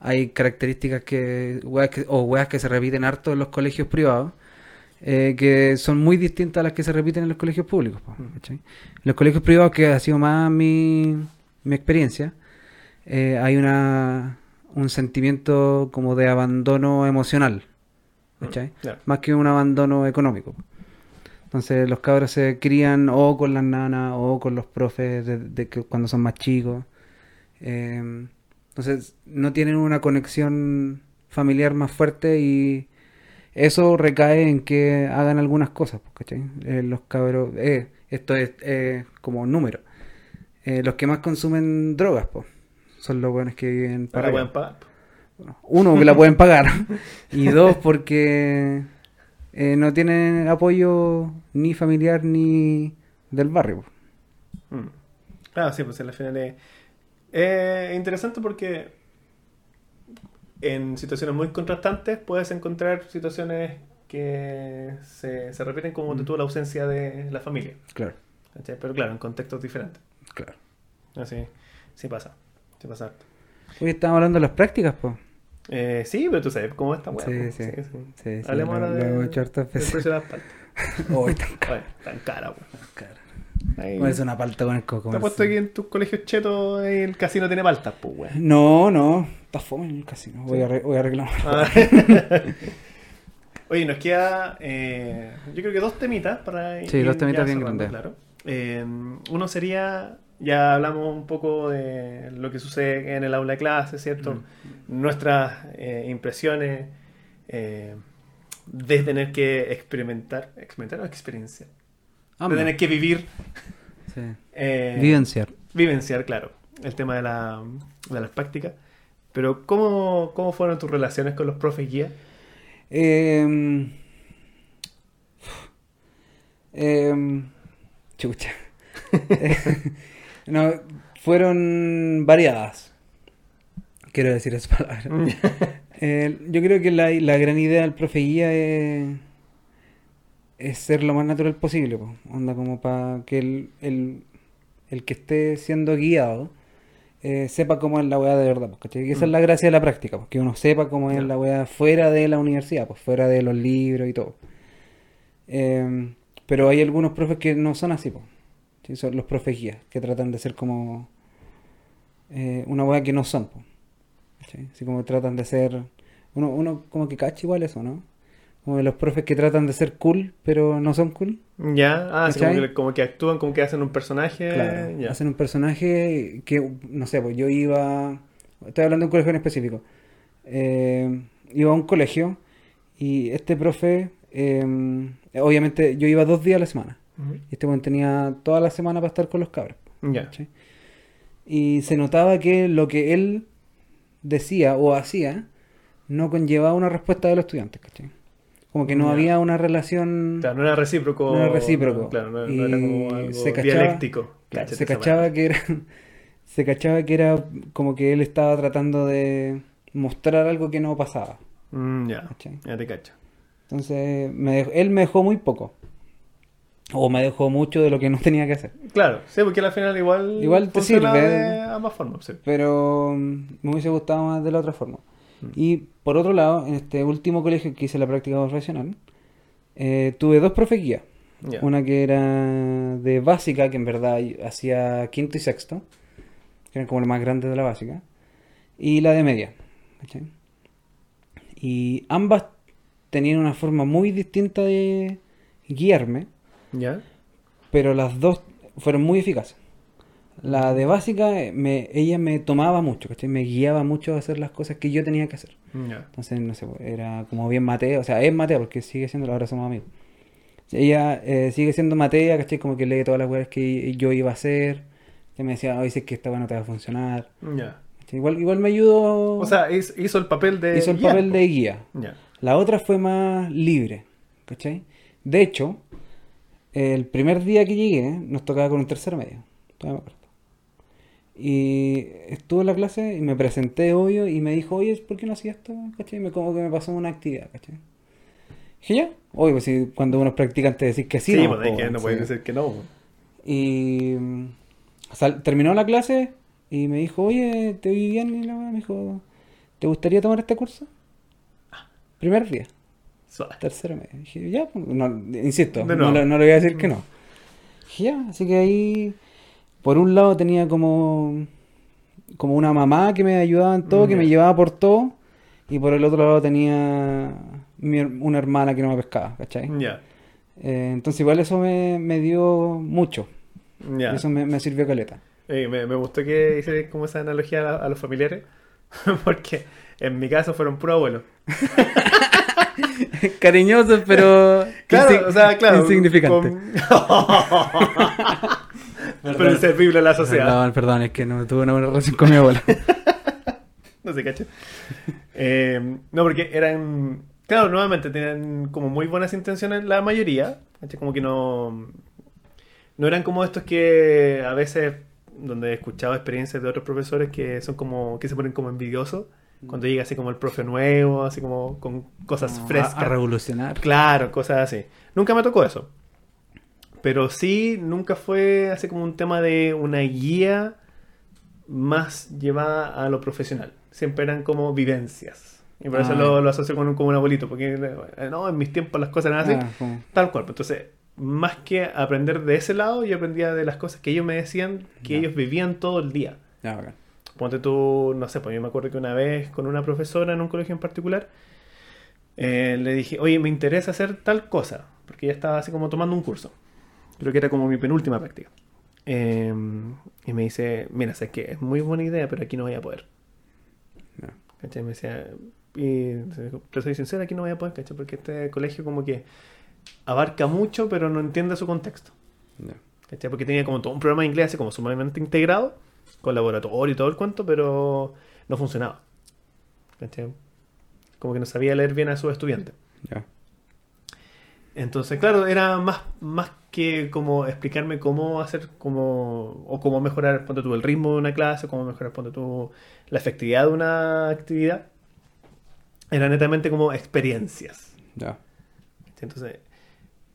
[SPEAKER 2] hay características que, weas que, o weas que se repiten harto en los colegios privados, eh, que son muy distintas a las que se repiten en los colegios públicos.
[SPEAKER 1] Mm.
[SPEAKER 2] En los colegios privados, que ha sido más mi, mi experiencia, eh, hay una un sentimiento como de abandono emocional.
[SPEAKER 1] Mm,
[SPEAKER 2] más que un abandono económico. Entonces los cabros se crían o con las nanas o con los profes de, de cuando son más chicos. Eh, entonces no tienen una conexión familiar más fuerte y eso recae en que hagan algunas cosas, pues, ¿cachai? Eh, los cabros, eh, esto es eh, como un número. Eh, los que más consumen drogas, pues, son los buenos que viven
[SPEAKER 1] Para
[SPEAKER 2] para
[SPEAKER 1] pueden pagar.
[SPEAKER 2] Bueno, Uno, que la pueden pagar. y dos, porque eh, no tienen apoyo ni familiar ni del barrio.
[SPEAKER 1] Mm. Ah, sí, pues en la final es es interesante porque en situaciones muy contrastantes puedes encontrar situaciones que se, se repiten como
[SPEAKER 2] Mm.
[SPEAKER 1] tuvo la ausencia de la familia.
[SPEAKER 2] Claro,
[SPEAKER 1] ¿cachai? Pero claro, en contextos diferentes.
[SPEAKER 2] claro.
[SPEAKER 1] Así, sí pasa. Sí pasa. harto.
[SPEAKER 2] Hoy estábamos hablando de las prácticas, pues.
[SPEAKER 1] Eh, sí, pero tú sabes cómo está
[SPEAKER 2] Sí, sí. Sí, sí,
[SPEAKER 1] Hablemos
[SPEAKER 2] lo-
[SPEAKER 1] ahora
[SPEAKER 2] lo
[SPEAKER 1] de, precio de las.
[SPEAKER 2] Hoy tan caro.
[SPEAKER 1] Oye, tan cara, weón. Ahí-
[SPEAKER 2] es una palta con el coco.
[SPEAKER 1] Te ha puesto aquí en tus colegios chetos ahí el casino tiene paltas, pues, weón.
[SPEAKER 2] No, no, está fome en el casino. Voy a, re- voy a reclamar.
[SPEAKER 1] Ah. Oye, nos queda, eh, yo creo que dos temitas para
[SPEAKER 2] Sí,
[SPEAKER 1] ir
[SPEAKER 2] dos temitas bien grandes.
[SPEAKER 1] Claro. Eh, uno sería, ya hablamos un poco de lo que sucede en el aula de clase, ¿cierto?
[SPEAKER 2] Mm.
[SPEAKER 1] Nuestras eh, impresiones eh, de tener que experimentar, experimentar o experiencia, tener que vivir,
[SPEAKER 2] Sí.
[SPEAKER 1] eh,
[SPEAKER 2] Vivenciar.
[SPEAKER 1] vivenciar, claro, el tema de, la, de las prácticas. Pero, ¿cómo, ¿cómo fueron tus relaciones con los profes guía?
[SPEAKER 2] Eh, eh, chucha. no, fueron variadas. Quiero decir esa palabra. Eh, yo creo que la, la gran idea del profe guía es, es ser lo más natural posible. po. Onda como para que el, el, el que esté siendo guiado eh, sepa cómo es la weá de verdad. pues, ¿cachai? Que esa es
[SPEAKER 1] Mm.
[SPEAKER 2] la gracia de la práctica, pues, que uno sepa cómo es la weá fuera de la universidad, pues fuera de los libros y todo. Eh, pero hay algunos profes que no son así, pues. ¿sí? Son los profes guías, que tratan de ser como eh, una weá que no son, pues. ¿cachai? Así como tratan de ser... Uno, uno como que cacha igual eso, ¿no? Como de los profes que tratan de ser cool, pero no son cool.
[SPEAKER 1] Ya, ah, así como que, como que actúan, como que hacen un personaje.
[SPEAKER 2] Claro,
[SPEAKER 1] ya.
[SPEAKER 2] hacen un personaje que, no sé, pues yo iba, estoy hablando de un colegio en específico, Eh, iba a un colegio y este profe, eh, obviamente yo iba dos días a la semana, y este bueno tenía toda la semana para estar con los cabros,
[SPEAKER 1] Ya.
[SPEAKER 2] Y se notaba que lo que él decía o hacía no conllevaba una respuesta de los estudiantes, ¿cachai? Como que no había una relación...
[SPEAKER 1] Claro, no era recíproco.
[SPEAKER 2] No era recíproco.
[SPEAKER 1] Claro, no, era como algo
[SPEAKER 2] se cachaba-
[SPEAKER 1] dialéctico.
[SPEAKER 2] Claro, se cachaba que era se cachaba que era como que él estaba tratando de mostrar algo que no pasaba
[SPEAKER 1] Mm, ya, ya te cacho.
[SPEAKER 2] entonces me dej- él me dejó muy poco o me dejó mucho de lo que no tenía que hacer
[SPEAKER 1] Claro, sí, porque al final igual.
[SPEAKER 2] Igual te sirve.
[SPEAKER 1] de ambas formas. sí.
[SPEAKER 2] pero mm, me hubiese gustado más de la otra forma
[SPEAKER 1] Mm.
[SPEAKER 2] y por otro lado en este último colegio que hice la práctica profesional eh, tuve dos profes guía. Una que era de básica, que en verdad hacía quinto y sexto, que eran como lo más grande de la básica, y la de media. Y ambas tenían una forma muy distinta de guiarme,
[SPEAKER 1] Ya.
[SPEAKER 2] pero las dos fueron muy eficaces. La de básica, eh, me, ella me tomaba mucho, ¿cachai? Me guiaba mucho a hacer las cosas que yo tenía que hacer.
[SPEAKER 1] Ya.
[SPEAKER 2] Entonces, no sé, era como bien Matea, o sea, es Matea porque sigue siendo, ahora somos amigos. Ella eh, sigue siendo Matea, ¿cachai? Como que lee todas las weas que yo iba a hacer. Que me decía, hoy sé que esta wea no te va a funcionar.
[SPEAKER 1] Ya.
[SPEAKER 2] ¿cachai? Igual, igual me ayudó,
[SPEAKER 1] O sea, hizo, el papel de.
[SPEAKER 2] hizo el
[SPEAKER 1] guía,
[SPEAKER 2] papel de guía. La otra fue más libre, ¿cachai? De hecho, el primer día que llegué nos tocaba con un tercer medio, todavía me acuerdo. Y estuve en la clase y me presenté, obvio, y me dijo, oye, ¿por qué no hacías esto? ¿cachai? Me, como que me pasó una actividad, ¿cachai? Dije, ya, obvio, pues si cuando uno es practicante decís que sí,
[SPEAKER 1] Sí,
[SPEAKER 2] no,
[SPEAKER 1] pues, que no puede decir que no. po.
[SPEAKER 2] Y mm, sal- terminó la clase y me dijo, oye, te vi bien, y la me dijo, ¿te gustaría tomar este curso? Primer día.
[SPEAKER 1] Suave.
[SPEAKER 2] Tercero medio. Dije, ya, pues, no, insisto, no, no le voy a decir que no. Dije, ya, así que ahí, por un lado tenía como, como una mamá que me ayudaba en todo, que me llevaba por todo, y por el otro lado tenía mi una hermana que no me pescaba, ¿cachai?
[SPEAKER 1] Ya.
[SPEAKER 2] Eh, entonces igual eso me, me dio mucho,
[SPEAKER 1] Ya.
[SPEAKER 2] eso me, me sirvió caleta.
[SPEAKER 1] Eh, me, me gustó que hice como esa analogía a, a los familiares. Porque en mi caso fueron puro abuelos.
[SPEAKER 2] Cariñosos, pero
[SPEAKER 1] Claro, o sea, claro.
[SPEAKER 2] insignificante.
[SPEAKER 1] con- Pero inservible a la sociedad.
[SPEAKER 2] Perdón, perdón, es que no tuve una buena relación con mi abuela.
[SPEAKER 1] No sé, cacho. Eh, no, porque eran. Claro, nuevamente tienen como muy buenas intenciones la mayoría. Como que no. No eran como estos que a veces, donde he escuchado experiencias de otros profesores que son como. que se ponen como envidiosos. Cuando llega así como el profe nuevo, así como con cosas
[SPEAKER 2] Como a-
[SPEAKER 1] frescas.
[SPEAKER 2] A, revolucionar.
[SPEAKER 1] Claro, cosas así. Nunca me tocó eso. Pero sí, nunca fue así como un tema de una guía más llevada a lo profesional. Siempre eran como vivencias. Y por eso
[SPEAKER 2] Ah.
[SPEAKER 1] lo, lo asocio con un, como un abuelito. Porque eh, no, en mis tiempos las cosas eran así.
[SPEAKER 2] Ah, como-
[SPEAKER 1] Tal cual. Entonces, más que aprender de ese lado, yo aprendía de las cosas que ellos me decían que ellos vivían todo el día.
[SPEAKER 2] bacán.
[SPEAKER 1] Ponte tú, no sé, pues yo me acuerdo que una vez con una profesora en un colegio en particular, eh, le dije, oye, me interesa hacer tal cosa, porque ella estaba así como tomando un curso. Creo que era como mi penúltima práctica. Eh, y me dice, mira, sé que es muy buena idea, pero aquí no voy a poder.
[SPEAKER 2] Ya.
[SPEAKER 1] ¿Cachai? Me decía, y te soy sincera, aquí no voy a poder, ¿cachai? Porque este colegio como que abarca mucho, pero no entiende su contexto.
[SPEAKER 2] Ya.
[SPEAKER 1] ¿Cachai? Porque tenía como todo un programa de inglés así como sumamente integrado, con laboratorio y todo el cuento, pero no funcionaba. ¿Cachai? Como que no sabía leer bien a sus estudiantes.
[SPEAKER 2] Ya.
[SPEAKER 1] Entonces, claro, era más, más que como explicarme cómo hacer, como, o cómo mejorar, ponte tú, el ritmo de una clase, cómo mejorar, ponte tú, la efectividad de una actividad. Era netamente como experiencias.
[SPEAKER 2] Ya.
[SPEAKER 1] Entonces,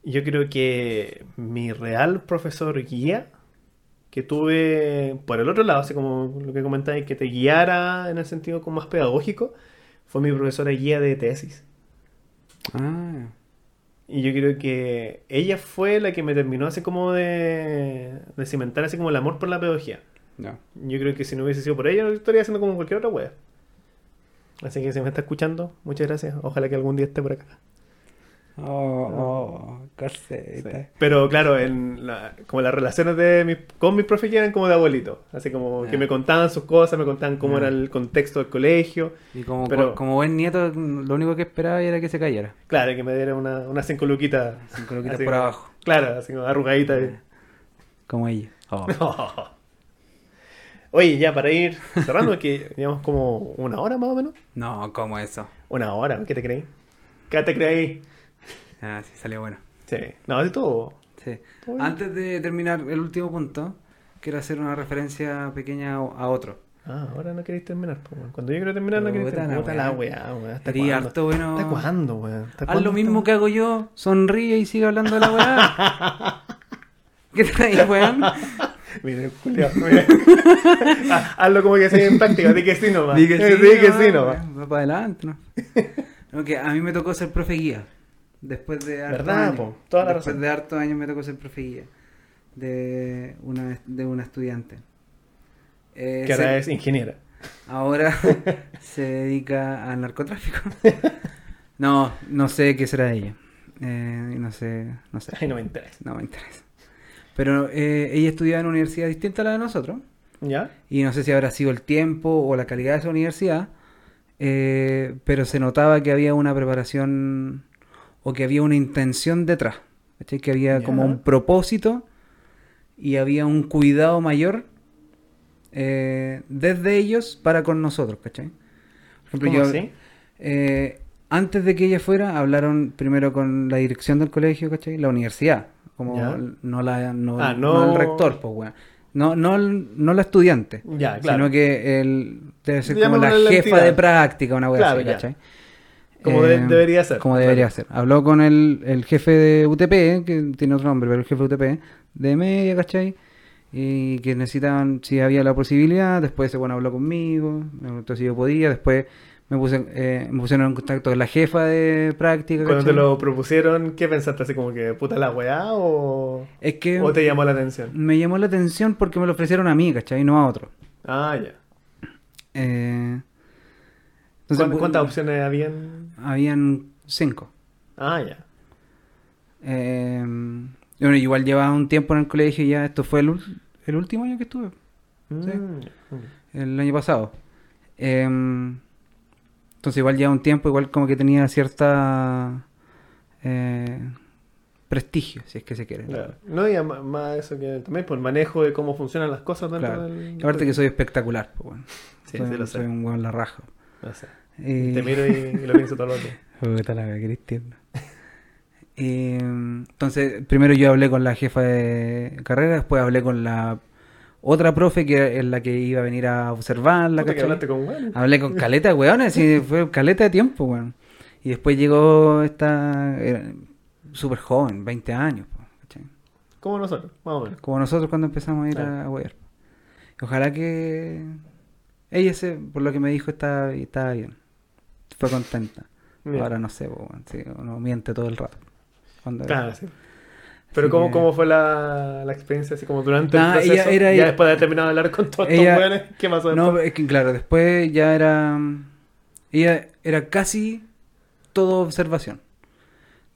[SPEAKER 1] yo creo que mi real profesor guía que tuve por el otro lado, así como lo que comentáis, que te guiara en el sentido como más pedagógico, fue mi profesora guía de tesis.
[SPEAKER 2] Ah,
[SPEAKER 1] Y yo creo que ella fue la que me terminó así como de, de cimentar así como el amor por la pedagogía.
[SPEAKER 2] ya.
[SPEAKER 1] Yo creo que si no hubiese sido por ella, yo estaría haciendo como cualquier otra wea. Así que si me está escuchando, muchas gracias. Ojalá que algún día esté por acá.
[SPEAKER 2] Oh, oh, coseta.
[SPEAKER 1] Sí. Pero claro, en la- como las relaciones de mis, con mis profes eran como de abuelito. Así como que me contaban sus cosas, me contaban cómo era el contexto del colegio.
[SPEAKER 2] Y como,
[SPEAKER 1] Pero-
[SPEAKER 2] como buen nieto, lo único que esperaba era que se cayera.
[SPEAKER 1] Claro, que me diera una, unas cinco luquitas.
[SPEAKER 2] Cinco luquitas por
[SPEAKER 1] como-
[SPEAKER 2] abajo.
[SPEAKER 1] Claro, así como arrugadita. y-
[SPEAKER 2] Como ella. Oh.
[SPEAKER 1] Oye, ya para ir cerrando, que llevamos como una hora más o menos.
[SPEAKER 2] No, como eso.
[SPEAKER 1] Una hora, ¿qué te creí? ¿Qué te creí?
[SPEAKER 2] Ah, sí, salió bueno.
[SPEAKER 1] Sí, no, de todo.
[SPEAKER 2] Sí.
[SPEAKER 1] Todo.
[SPEAKER 2] Antes de terminar el último punto, quiero hacer una referencia pequeña a otro.
[SPEAKER 1] Ah, ahora no queréis terminar. Cuando yo quiero terminar, no queréis terminar. Puta la
[SPEAKER 2] weá.
[SPEAKER 1] weá, weón. ¿Hasta
[SPEAKER 2] Sería
[SPEAKER 1] cuándo?
[SPEAKER 2] harto bueno.
[SPEAKER 1] ¿Hasta cuándo? ¿Hasta
[SPEAKER 2] Haz
[SPEAKER 1] cuándo
[SPEAKER 2] lo mismo que hago yo, sonríe y sigue hablando de la weá. ¿Qué traes, weón?
[SPEAKER 1] Mira, culiao, mira. Ah, Hazlo como que sea en práctica, di que sí nomás.
[SPEAKER 2] Di que sí,
[SPEAKER 1] Di que
[SPEAKER 2] no,
[SPEAKER 1] sí nomás.
[SPEAKER 2] Va para adelante, ¿no? No, a mí me tocó ser profe guía. Después de hartos
[SPEAKER 1] ¿Verdad,
[SPEAKER 2] años.
[SPEAKER 1] po? Toda la
[SPEAKER 2] Después
[SPEAKER 1] razón.
[SPEAKER 2] de hartos años me tocó ser profe guía de una, de una estudiante. Eh,
[SPEAKER 1] Que ahora
[SPEAKER 2] se-
[SPEAKER 1] es ingeniera.
[SPEAKER 2] ahora se dedica al narcotráfico. No, no sé qué será ella. Eh, no sé, no sé.
[SPEAKER 1] Ay, no me interesa.
[SPEAKER 2] No me interesa. Pero eh, ella estudiaba en una universidad distinta a la de nosotros.
[SPEAKER 1] ¿Ya?
[SPEAKER 2] Y no sé si habrá sido el tiempo o la calidad de esa universidad. eh, pero se notaba que había una preparación o que había una intención detrás. ¿cachai? Que había como un propósito y había un cuidado mayor eh, desde ellos para con nosotros. ¿cachai? Por ejemplo,
[SPEAKER 1] ¿Cómo
[SPEAKER 2] yo,
[SPEAKER 1] así?
[SPEAKER 2] eh, antes de que ella fuera, hablaron primero con la dirección del colegio, ¿cachai? La universidad, como no la no,
[SPEAKER 1] Ah,
[SPEAKER 2] no
[SPEAKER 1] no-
[SPEAKER 2] el rector, pues weón. No, no, no la estudiante,
[SPEAKER 1] Ya, claro.
[SPEAKER 2] sino que el, debe ser como la jefa
[SPEAKER 1] entidad.
[SPEAKER 2] de práctica, una wea
[SPEAKER 1] Claro,
[SPEAKER 2] así. ¿cachai?
[SPEAKER 1] Como de- debería ser,
[SPEAKER 2] Como
[SPEAKER 1] claro.
[SPEAKER 2] debería ser. Habló con el, el jefe de UTP, que tiene otro nombre, pero el jefe de UTP, de media, ¿cachai? Y que necesitaban, si había la posibilidad, después ese bueno habló conmigo, me preguntó si yo podía, después me puse eh, me pusieron en contacto con la jefa de práctica,
[SPEAKER 1] Cuando te lo propusieron, ¿qué pensaste? ¿Así como que puta la weá o,
[SPEAKER 2] Es que
[SPEAKER 1] o te llamó la atención?
[SPEAKER 2] me llamó la atención porque me lo ofrecieron a mí, ¿cachai? No a otro.
[SPEAKER 1] Ah, ya.
[SPEAKER 2] Eh,
[SPEAKER 1] ¿Cuán-
[SPEAKER 2] bu-
[SPEAKER 1] ¿Cuántas opciones habían?
[SPEAKER 2] Habían cinco.
[SPEAKER 1] Ah, ya.
[SPEAKER 2] Eh, bueno, igual llevaba un tiempo en el colegio y ya esto fue el, el último año que estuve, Sí.
[SPEAKER 1] Mm.
[SPEAKER 2] el año pasado. Eh, entonces igual lleva un tiempo, igual como que tenía cierta eh, prestigio, si es que se quiere.
[SPEAKER 1] Claro. No, y ama- más eso que también por el manejo de cómo funcionan las cosas
[SPEAKER 2] Claro.
[SPEAKER 1] del...
[SPEAKER 2] Aparte que soy espectacular, pues, bueno.
[SPEAKER 1] Sí,
[SPEAKER 2] soy,
[SPEAKER 1] sí lo sé.
[SPEAKER 2] soy un buen la raja.
[SPEAKER 1] No sé.
[SPEAKER 2] Eh,
[SPEAKER 1] Te miro y, y lo pienso todo lo que...
[SPEAKER 2] Puta la Cristian. Y, entonces, primero yo hablé con la jefa de carrera, después hablé con la otra profe que es la que iba a venir a observar la
[SPEAKER 1] hablaste con.
[SPEAKER 2] Hablé con caleta weones, y fue caleta de tiempo, weón. Y después llegó esta, súper joven, 20 años.
[SPEAKER 1] Como nosotros, más o menos.
[SPEAKER 2] Como nosotros cuando empezamos a ir
[SPEAKER 1] Claro.
[SPEAKER 2] a, a wear. Ojalá que ella, se, por lo que me dijo, estaba, estaba bien. Fue contenta.
[SPEAKER 1] Bien.
[SPEAKER 2] Ahora no sé, sí, uno miente todo el rato. Cuando-
[SPEAKER 1] Claro, sí. Pero
[SPEAKER 2] Así
[SPEAKER 1] ¿cómo, ¿cómo fue la, la experiencia así como durante
[SPEAKER 2] Ah,
[SPEAKER 1] el proceso?
[SPEAKER 2] ella era-
[SPEAKER 1] ya
[SPEAKER 2] ella-
[SPEAKER 1] después de haber terminado de hablar con todos estos weones, ¿qué pasó
[SPEAKER 2] No,
[SPEAKER 1] después?
[SPEAKER 2] es que claro, después ya era. Ella era casi todo observación.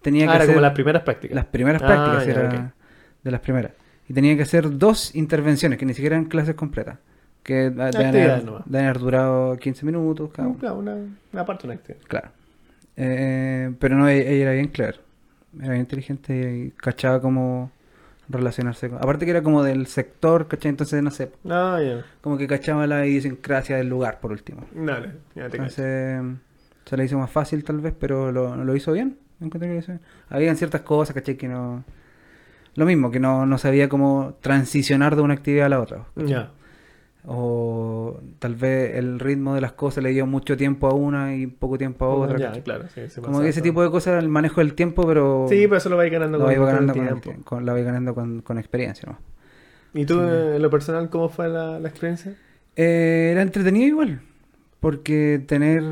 [SPEAKER 2] Tenía
[SPEAKER 1] Ah,
[SPEAKER 2] que
[SPEAKER 1] era
[SPEAKER 2] hacer
[SPEAKER 1] como las primeras prácticas.
[SPEAKER 2] las primeras
[SPEAKER 1] Ah,
[SPEAKER 2] prácticas,
[SPEAKER 1] ya,
[SPEAKER 2] era de las primeras. Y tenía que hacer dos intervenciones, que ni siquiera eran clases completas. Que de- deben haber, deben haber durado 15 minutos cada uno.
[SPEAKER 1] Claro, una, una parte una actividad.
[SPEAKER 2] Claro. Eh, pero no, ella, ella era bien clara. Era bien inteligente y cachaba cómo relacionarse con... Aparte que era como del sector, ¿cachai? Entonces, no sé,
[SPEAKER 1] Ah, ya.
[SPEAKER 2] como que cachaba la idiosincrasia del lugar, por último.
[SPEAKER 1] Dale, ya te cacho.
[SPEAKER 2] Entonces, se le hizo más fácil tal vez, pero lo, lo hizo bien. Encontré que lo hizo bien. Habían ciertas cosas, ¿cachai? Que no... Lo mismo, que no, no sabía cómo transicionar de una actividad a la otra.
[SPEAKER 1] Ya.
[SPEAKER 2] O tal vez el ritmo de las cosas le dio mucho tiempo a una y poco tiempo a otra.
[SPEAKER 1] Ya,
[SPEAKER 2] ¿cachai?
[SPEAKER 1] claro. Sí, sí
[SPEAKER 2] Como que ese tipo de cosas, el manejo del tiempo, pero
[SPEAKER 1] Sí, pero eso lo vais ganando
[SPEAKER 2] lo
[SPEAKER 1] con,
[SPEAKER 2] ganando
[SPEAKER 1] con el tiempo.
[SPEAKER 2] tie- con- la vais ganando con, con experiencia. ¿no?
[SPEAKER 1] ¿Y tú, en lo personal, cómo fue la, la experiencia?
[SPEAKER 2] Eh, era entretenido igual, porque tener...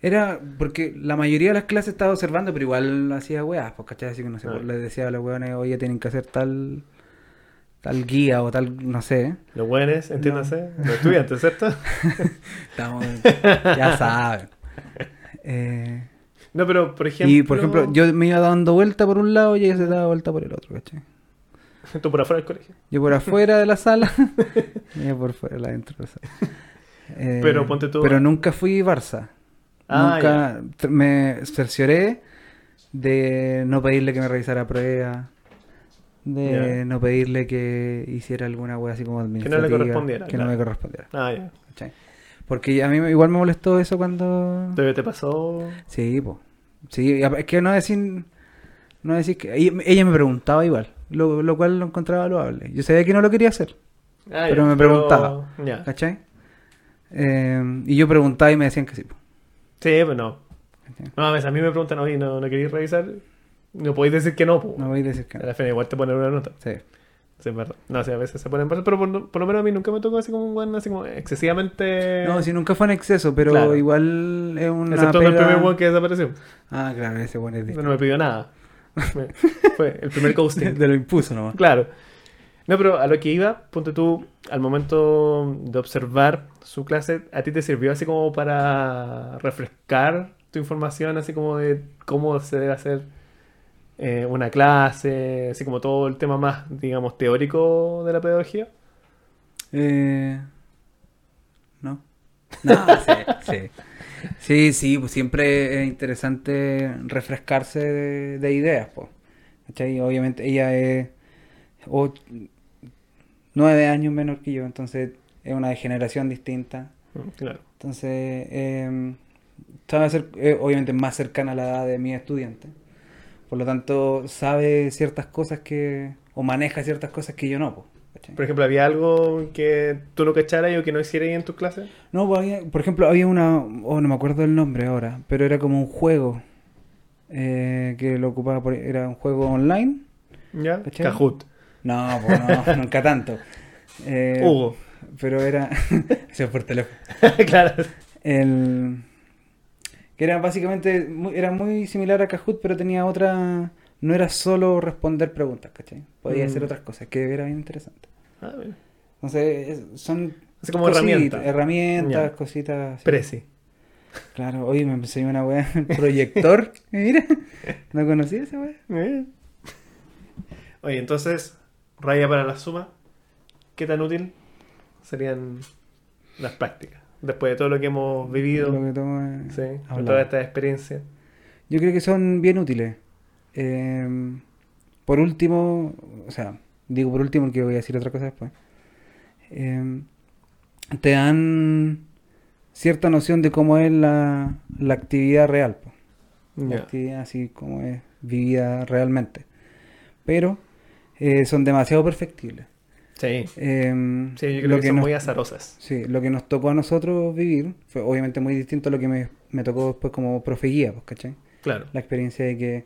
[SPEAKER 2] Era porque la mayoría de las clases estaba observando, pero igual hacía weas, pues, ¿cachai? Así que no sé,
[SPEAKER 1] Ah.
[SPEAKER 2] pues, les decía a los weones, oye, tienen que hacer tal tal guía o tal, no sé.
[SPEAKER 1] Los buenos, entiéndase, los estudiantes, ¿cierto?
[SPEAKER 2] Estamos, ya saben. Eh,
[SPEAKER 1] No, pero por ejemplo.
[SPEAKER 2] y por ejemplo, yo me iba dando vuelta por un lado y ella se daba vuelta por el otro, ¿cachai?
[SPEAKER 1] Tú por afuera del colegio.
[SPEAKER 2] Yo por afuera de la sala y ella por fuera, la dentro de la sala. Eh,
[SPEAKER 1] Pero ponte tú-
[SPEAKER 2] Pero nunca fui Barça.
[SPEAKER 1] Ah,
[SPEAKER 2] nunca me cercioré de no pedirle que me revisara pruebas, de no pedirle que hiciera alguna wea así como
[SPEAKER 1] no le
[SPEAKER 2] administrativa.
[SPEAKER 1] correspondiera,
[SPEAKER 2] Que no me correspondiera.
[SPEAKER 1] Ah.
[SPEAKER 2] Porque a mí igual me molestó eso cuando...
[SPEAKER 1] ¿Todavía te pasó?
[SPEAKER 2] Sí, pues. Sí, es que no decir... No decir que... Ella, me preguntaba igual, lo, lo cual lo encontraba loable. Yo sabía que no lo quería hacer.
[SPEAKER 1] Ah,
[SPEAKER 2] Pero me preguntaba. ¿Cachai? Eh, y yo preguntaba y me decían que sí. po,
[SPEAKER 1] Sí, pues no.
[SPEAKER 2] ¿cachai?
[SPEAKER 1] No, a veces a mí me preguntan, oye, ¿no, no queréis revisar? No podéis decir que no, pues.
[SPEAKER 2] No a decir que
[SPEAKER 1] A
[SPEAKER 2] no.
[SPEAKER 1] la fin igual te ponen una nota.
[SPEAKER 2] Sí.
[SPEAKER 1] Sí, verdad. No, sí, a veces se ponen pasar, pero por, por lo menos a mí nunca me tocó así como un weón, así como excesivamente.
[SPEAKER 2] No, si nunca fue en exceso, pero
[SPEAKER 1] Claro.
[SPEAKER 2] igual es una
[SPEAKER 1] Excepto el
[SPEAKER 2] pega-
[SPEAKER 1] primer weón que desapareció.
[SPEAKER 2] Ah, claro, ese bueno es
[SPEAKER 1] No
[SPEAKER 2] distinto.
[SPEAKER 1] me pidió nada. Fue el primer ghosting.
[SPEAKER 2] Te lo impuso nomás.
[SPEAKER 1] Claro. No, pero a lo que iba, ponte tú, al momento de observar su clase, ¿a ti te sirvió así como para refrescar tu información, así como de cómo se debe hacer eh, una clase, así como todo el tema más, digamos, teórico de la pedagogía?
[SPEAKER 2] Eh... No. No, sí, sí. Sí, sí, pues siempre es interesante refrescarse de, de ideas, pues. ¿Cachai? Obviamente ella es o- nueve años menor que yo, entonces es una generación distinta.
[SPEAKER 1] Mm, Claro.
[SPEAKER 2] Entonces, eh, sabe ser, eh, obviamente más cercana a la edad de mi estudiante. Por lo tanto, sabe ciertas cosas que, o maneja ciertas cosas que yo no. po.
[SPEAKER 1] Por ejemplo, ¿había algo que tú no cacharas o que no hicieras en tus clases?
[SPEAKER 2] No, pues había- por ejemplo, había una, oh, no me acuerdo el nombre ahora, pero era como un juego eh, que lo ocupaba, por, era un juego online.
[SPEAKER 1] ¿Ya?
[SPEAKER 2] ¿Cachai?
[SPEAKER 1] Kahoot.
[SPEAKER 2] No, pues no, nunca tanto. Eh,
[SPEAKER 1] Hugo.
[SPEAKER 2] Pero era, es por teléfono.
[SPEAKER 1] claro.
[SPEAKER 2] El, que era básicamente, muy- era muy similar a Kahoot, pero tenía otra, no era solo responder preguntas, ¿cachai? Podía
[SPEAKER 1] Mm.
[SPEAKER 2] hacer otras cosas, que era bien interesante.
[SPEAKER 1] Ah, bueno.
[SPEAKER 2] Entonces, es- son
[SPEAKER 1] Así como
[SPEAKER 2] cositas,
[SPEAKER 1] herramientas.
[SPEAKER 2] herramientas,
[SPEAKER 1] Ya.
[SPEAKER 2] cositas. así.
[SPEAKER 1] Prezi.
[SPEAKER 2] Claro, hoy me enseñó una weá, el proyector, mira, no conocía esa weá.
[SPEAKER 1] Eh. Oye, entonces, raya para la suma. ¿Qué tan útil serían las prácticas? Después de todo lo que hemos vivido,
[SPEAKER 2] Lo que tomo es
[SPEAKER 1] sí, con toda esta experiencia.
[SPEAKER 2] Yo creo que son bien útiles. Eh, por último, o sea, digo por último porque voy a decir otra cosa después. Eh, te dan cierta noción de cómo es la, la actividad real. po. La actividad así como es vivida realmente. Pero eh, son demasiado perfectibles.
[SPEAKER 1] Sí.
[SPEAKER 2] Em,
[SPEAKER 1] Sí, yo creo
[SPEAKER 2] lo
[SPEAKER 1] que, son
[SPEAKER 2] nos-
[SPEAKER 1] muy azarosas.
[SPEAKER 2] Sí, lo que nos tocó a nosotros vivir fue obviamente muy distinto a lo que me, me tocó después como profe guía, pues, ¿cachai?
[SPEAKER 1] Claro.
[SPEAKER 2] La experiencia de que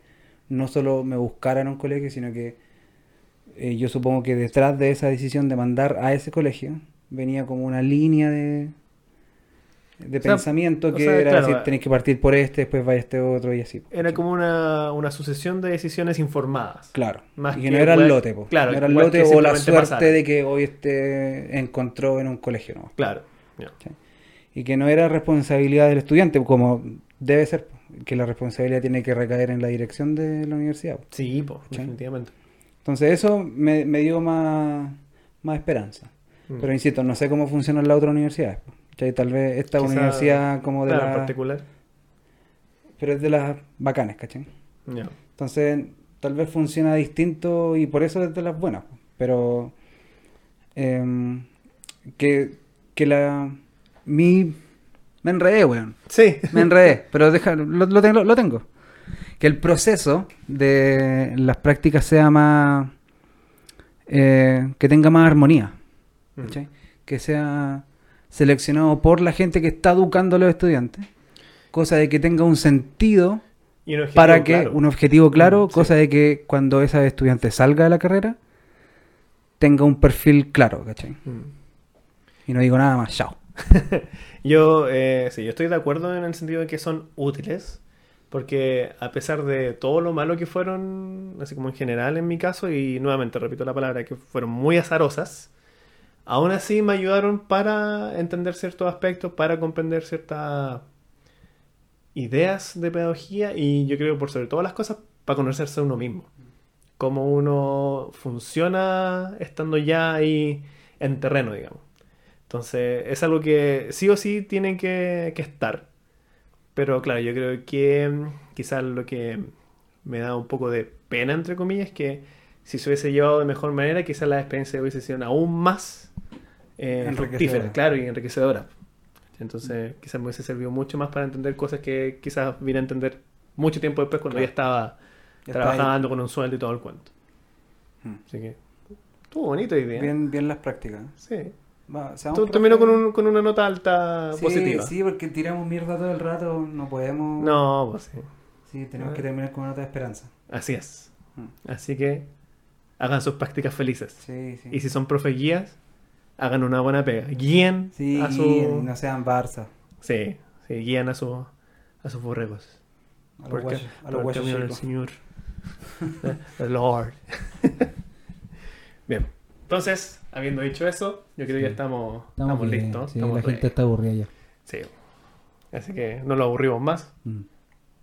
[SPEAKER 2] no solo me buscaran a un colegio, sino que eh, yo supongo que detrás de esa decisión de mandar a ese colegio venía como una línea de, de
[SPEAKER 1] O sea,
[SPEAKER 2] pensamiento
[SPEAKER 1] o
[SPEAKER 2] que
[SPEAKER 1] sea,
[SPEAKER 2] era
[SPEAKER 1] claro,
[SPEAKER 2] decir,
[SPEAKER 1] eh,
[SPEAKER 2] tenéis que partir por este, después va este otro y así. pues,
[SPEAKER 1] Era como una, una sucesión de decisiones informadas.
[SPEAKER 2] Claro,
[SPEAKER 1] más
[SPEAKER 2] y
[SPEAKER 1] que
[SPEAKER 2] que no era el lote, po.
[SPEAKER 1] claro,
[SPEAKER 2] no era el lote o la suerte de que hoy este encontró en un colegio, ¿no?
[SPEAKER 1] Claro.
[SPEAKER 2] Y que no era responsabilidad del estudiante, como debe ser, que la responsabilidad tiene que recaer en la dirección de la universidad.
[SPEAKER 1] Sí, pues,
[SPEAKER 2] Sí.
[SPEAKER 1] definitivamente.
[SPEAKER 2] Entonces eso me, me dio más, más esperanza.
[SPEAKER 1] Mm.
[SPEAKER 2] Pero insisto, no sé cómo funcionan las otras universidades. ¿Cachai? Tal vez esta
[SPEAKER 1] Quizá-
[SPEAKER 2] universidad como de
[SPEAKER 1] claro,
[SPEAKER 2] las...
[SPEAKER 1] particular.
[SPEAKER 2] Pero es de las bacanes, ¿cachai? Entonces tal vez funciona distinto y por eso es de las buenas. Pero em, que, que la... Mi... Me enredé, weón.
[SPEAKER 1] Sí.
[SPEAKER 2] Me enredé, pero deja, lo, lo tengo, lo tengo. Que el proceso de las prácticas sea más... eh, que tenga más armonía.
[SPEAKER 1] Mm.
[SPEAKER 2] Que sea seleccionado por la gente que está educando a los estudiantes. Cosa de que tenga un sentido
[SPEAKER 1] Y un objetivo
[SPEAKER 2] para que,
[SPEAKER 1] claro.
[SPEAKER 2] un objetivo claro,
[SPEAKER 1] Mm, sí.
[SPEAKER 2] cosa de que cuando esa estudiante salga de la carrera, tenga un perfil claro, ¿cachai?
[SPEAKER 1] Mm.
[SPEAKER 2] Y no digo nada más, chao.
[SPEAKER 1] Yo, eh, sí, yo estoy de acuerdo en el sentido de que son útiles, porque a pesar de todo lo malo que fueron, así como en general en mi caso, y nuevamente repito la palabra, que fueron muy azarosas, aún así me ayudaron para entender ciertos aspectos, para comprender ciertas ideas de pedagogía y yo creo por sobre todas las cosas, para conocerse a uno mismo. Cómo uno funciona estando ya ahí en terreno, digamos. Entonces, es algo que sí o sí tiene que, estar. Pero claro, yo creo que quizás lo que me da un poco de pena, entre comillas, es que si se hubiese llevado de mejor manera, quizás la experiencia hubiese sido aún más eh, fructífera, claro, y enriquecedora. Entonces, quizás me hubiese servido mucho más para entender cosas que quizás vine a entender mucho tiempo después cuando
[SPEAKER 2] Claro.
[SPEAKER 1] ya estaba
[SPEAKER 2] Ya
[SPEAKER 1] trabajando con un sueldo y todo el cuento.
[SPEAKER 2] Hmm.
[SPEAKER 1] Así que, estuvo bonito hoy día.
[SPEAKER 2] Bien, bien las prácticas.
[SPEAKER 1] Sí.
[SPEAKER 2] Va,
[SPEAKER 1] Tú terminó con, un- con una nota alta
[SPEAKER 2] Sí,
[SPEAKER 1] positiva.
[SPEAKER 2] Sí, porque tiramos mierda todo el rato, no podemos.
[SPEAKER 1] No, pues sí.
[SPEAKER 2] Sí, tenemos que terminar con una nota de esperanza.
[SPEAKER 1] Así es.
[SPEAKER 2] Mm.
[SPEAKER 1] Así que hagan sus prácticas felices.
[SPEAKER 2] Sí, sí.
[SPEAKER 1] Y si son profe guías, hagan una buena pega. Guíen
[SPEAKER 2] Sí,
[SPEAKER 1] a su...
[SPEAKER 2] no sean Barça.
[SPEAKER 1] Sí, sí, guíen a, su, a sus borregos.
[SPEAKER 2] A los guayos- a los
[SPEAKER 1] camino del. Señor. The Lord. Bien. Entonces, habiendo dicho eso, yo creo que ya estamos, estamos,
[SPEAKER 2] bien,
[SPEAKER 1] listos.
[SPEAKER 2] Sí,
[SPEAKER 1] estamos
[SPEAKER 2] la gente está aburrida ya.
[SPEAKER 1] Sí. Así que no lo aburrimos más.
[SPEAKER 2] Mm.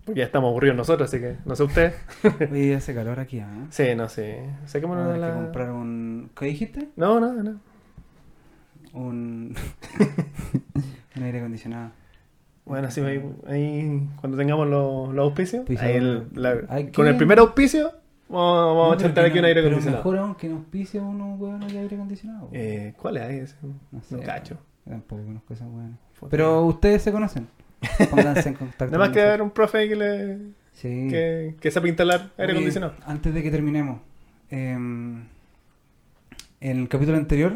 [SPEAKER 1] Porque ya estamos aburridos nosotros, así que no sé usted.
[SPEAKER 2] Oye, hace calor aquí, ¿ah?
[SPEAKER 1] Sí, no sé. De
[SPEAKER 2] que
[SPEAKER 1] la...
[SPEAKER 2] comprar un. ¿Qué dijiste?
[SPEAKER 1] No, no, no.
[SPEAKER 2] Un. un aire acondicionado.
[SPEAKER 1] Bueno, así ahí, ahí cuando tengamos los, los auspicios,
[SPEAKER 2] Auspicio.
[SPEAKER 1] ahí el- la- con el primer auspicio, vamos, vamos
[SPEAKER 2] No,
[SPEAKER 1] a
[SPEAKER 2] pero
[SPEAKER 1] chantar aquí un
[SPEAKER 2] no-
[SPEAKER 1] aire
[SPEAKER 2] pero
[SPEAKER 1] acondicionado.
[SPEAKER 2] mejor aún que nos pise uno, weón, hay aire acondicionado.
[SPEAKER 1] Eh, ¿Cuál es ese?
[SPEAKER 2] no
[SPEAKER 1] No
[SPEAKER 2] sé.
[SPEAKER 1] cacho.
[SPEAKER 2] Tampoco conozco esas weones. Pero ustedes se conocen. Pónganse en contacto.
[SPEAKER 1] Nada más que haber un profe que le
[SPEAKER 2] Sí.
[SPEAKER 1] que, que sepa instalar aire
[SPEAKER 2] Oye,
[SPEAKER 1] acondicionado.
[SPEAKER 2] Antes de que terminemos, em, en el capítulo anterior,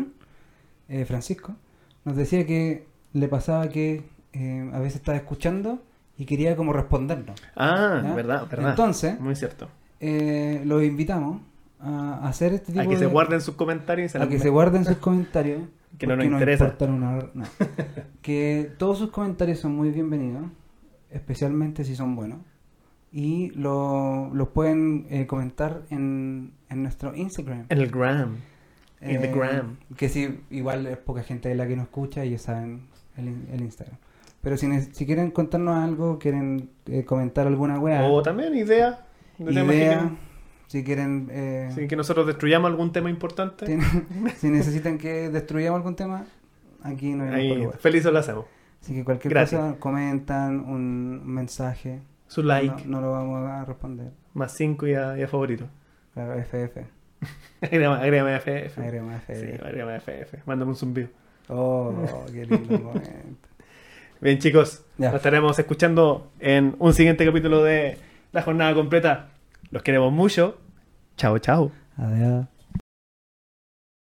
[SPEAKER 2] eh, Francisco nos decía que le pasaba que em, a veces estaba escuchando y quería como respondernos.
[SPEAKER 1] Ah,
[SPEAKER 2] ¿ya?
[SPEAKER 1] verdad, verdad.
[SPEAKER 2] Entonces,
[SPEAKER 1] Muy cierto.
[SPEAKER 2] eh, los invitamos a hacer este tipo
[SPEAKER 1] A que
[SPEAKER 2] de...
[SPEAKER 1] se guarden sus comentarios y
[SPEAKER 2] a que
[SPEAKER 1] me-
[SPEAKER 2] se guarden sus comentarios.
[SPEAKER 1] Que no nos
[SPEAKER 2] porque
[SPEAKER 1] interesa.
[SPEAKER 2] una- no. que todos sus comentarios son muy bienvenidos, especialmente si son buenos. Y lo- los pueden eh, comentar en, en nuestro Instagram.
[SPEAKER 1] En el gram. In the
[SPEAKER 2] Eh,
[SPEAKER 1] gram.
[SPEAKER 2] Que sí, igual es poca gente la que nos escucha y ellos saben el, el Instagram. Pero si, si quieren contarnos algo, quieren eh, comentar alguna weá,
[SPEAKER 1] O también de temas que
[SPEAKER 2] idea, si quieren... eh,
[SPEAKER 1] sí, que nosotros destruyamos algún tema importante.
[SPEAKER 2] si necesitan que destruyamos algún tema, aquí no hay
[SPEAKER 1] Ahí, felices lo hacemos.
[SPEAKER 2] Así que cualquier
[SPEAKER 1] Gracias.
[SPEAKER 2] cosa, comentan un mensaje.
[SPEAKER 1] Su like,
[SPEAKER 2] No, no lo vamos a responder.
[SPEAKER 1] más 5 y a, y a favorito.
[SPEAKER 2] Claro, FF.
[SPEAKER 1] Agrégame, agrégame FF.
[SPEAKER 2] Agrégame
[SPEAKER 1] Sí,
[SPEAKER 2] FF.
[SPEAKER 1] agrégame a FF. Mándame un zumbido.
[SPEAKER 2] Oh, qué lindo momento.
[SPEAKER 1] Bien, chicos,
[SPEAKER 2] Ya.
[SPEAKER 1] nos estaremos escuchando en un siguiente capítulo de La Jornada Completa. Los queremos mucho. Chao, chao.
[SPEAKER 2] Adiós.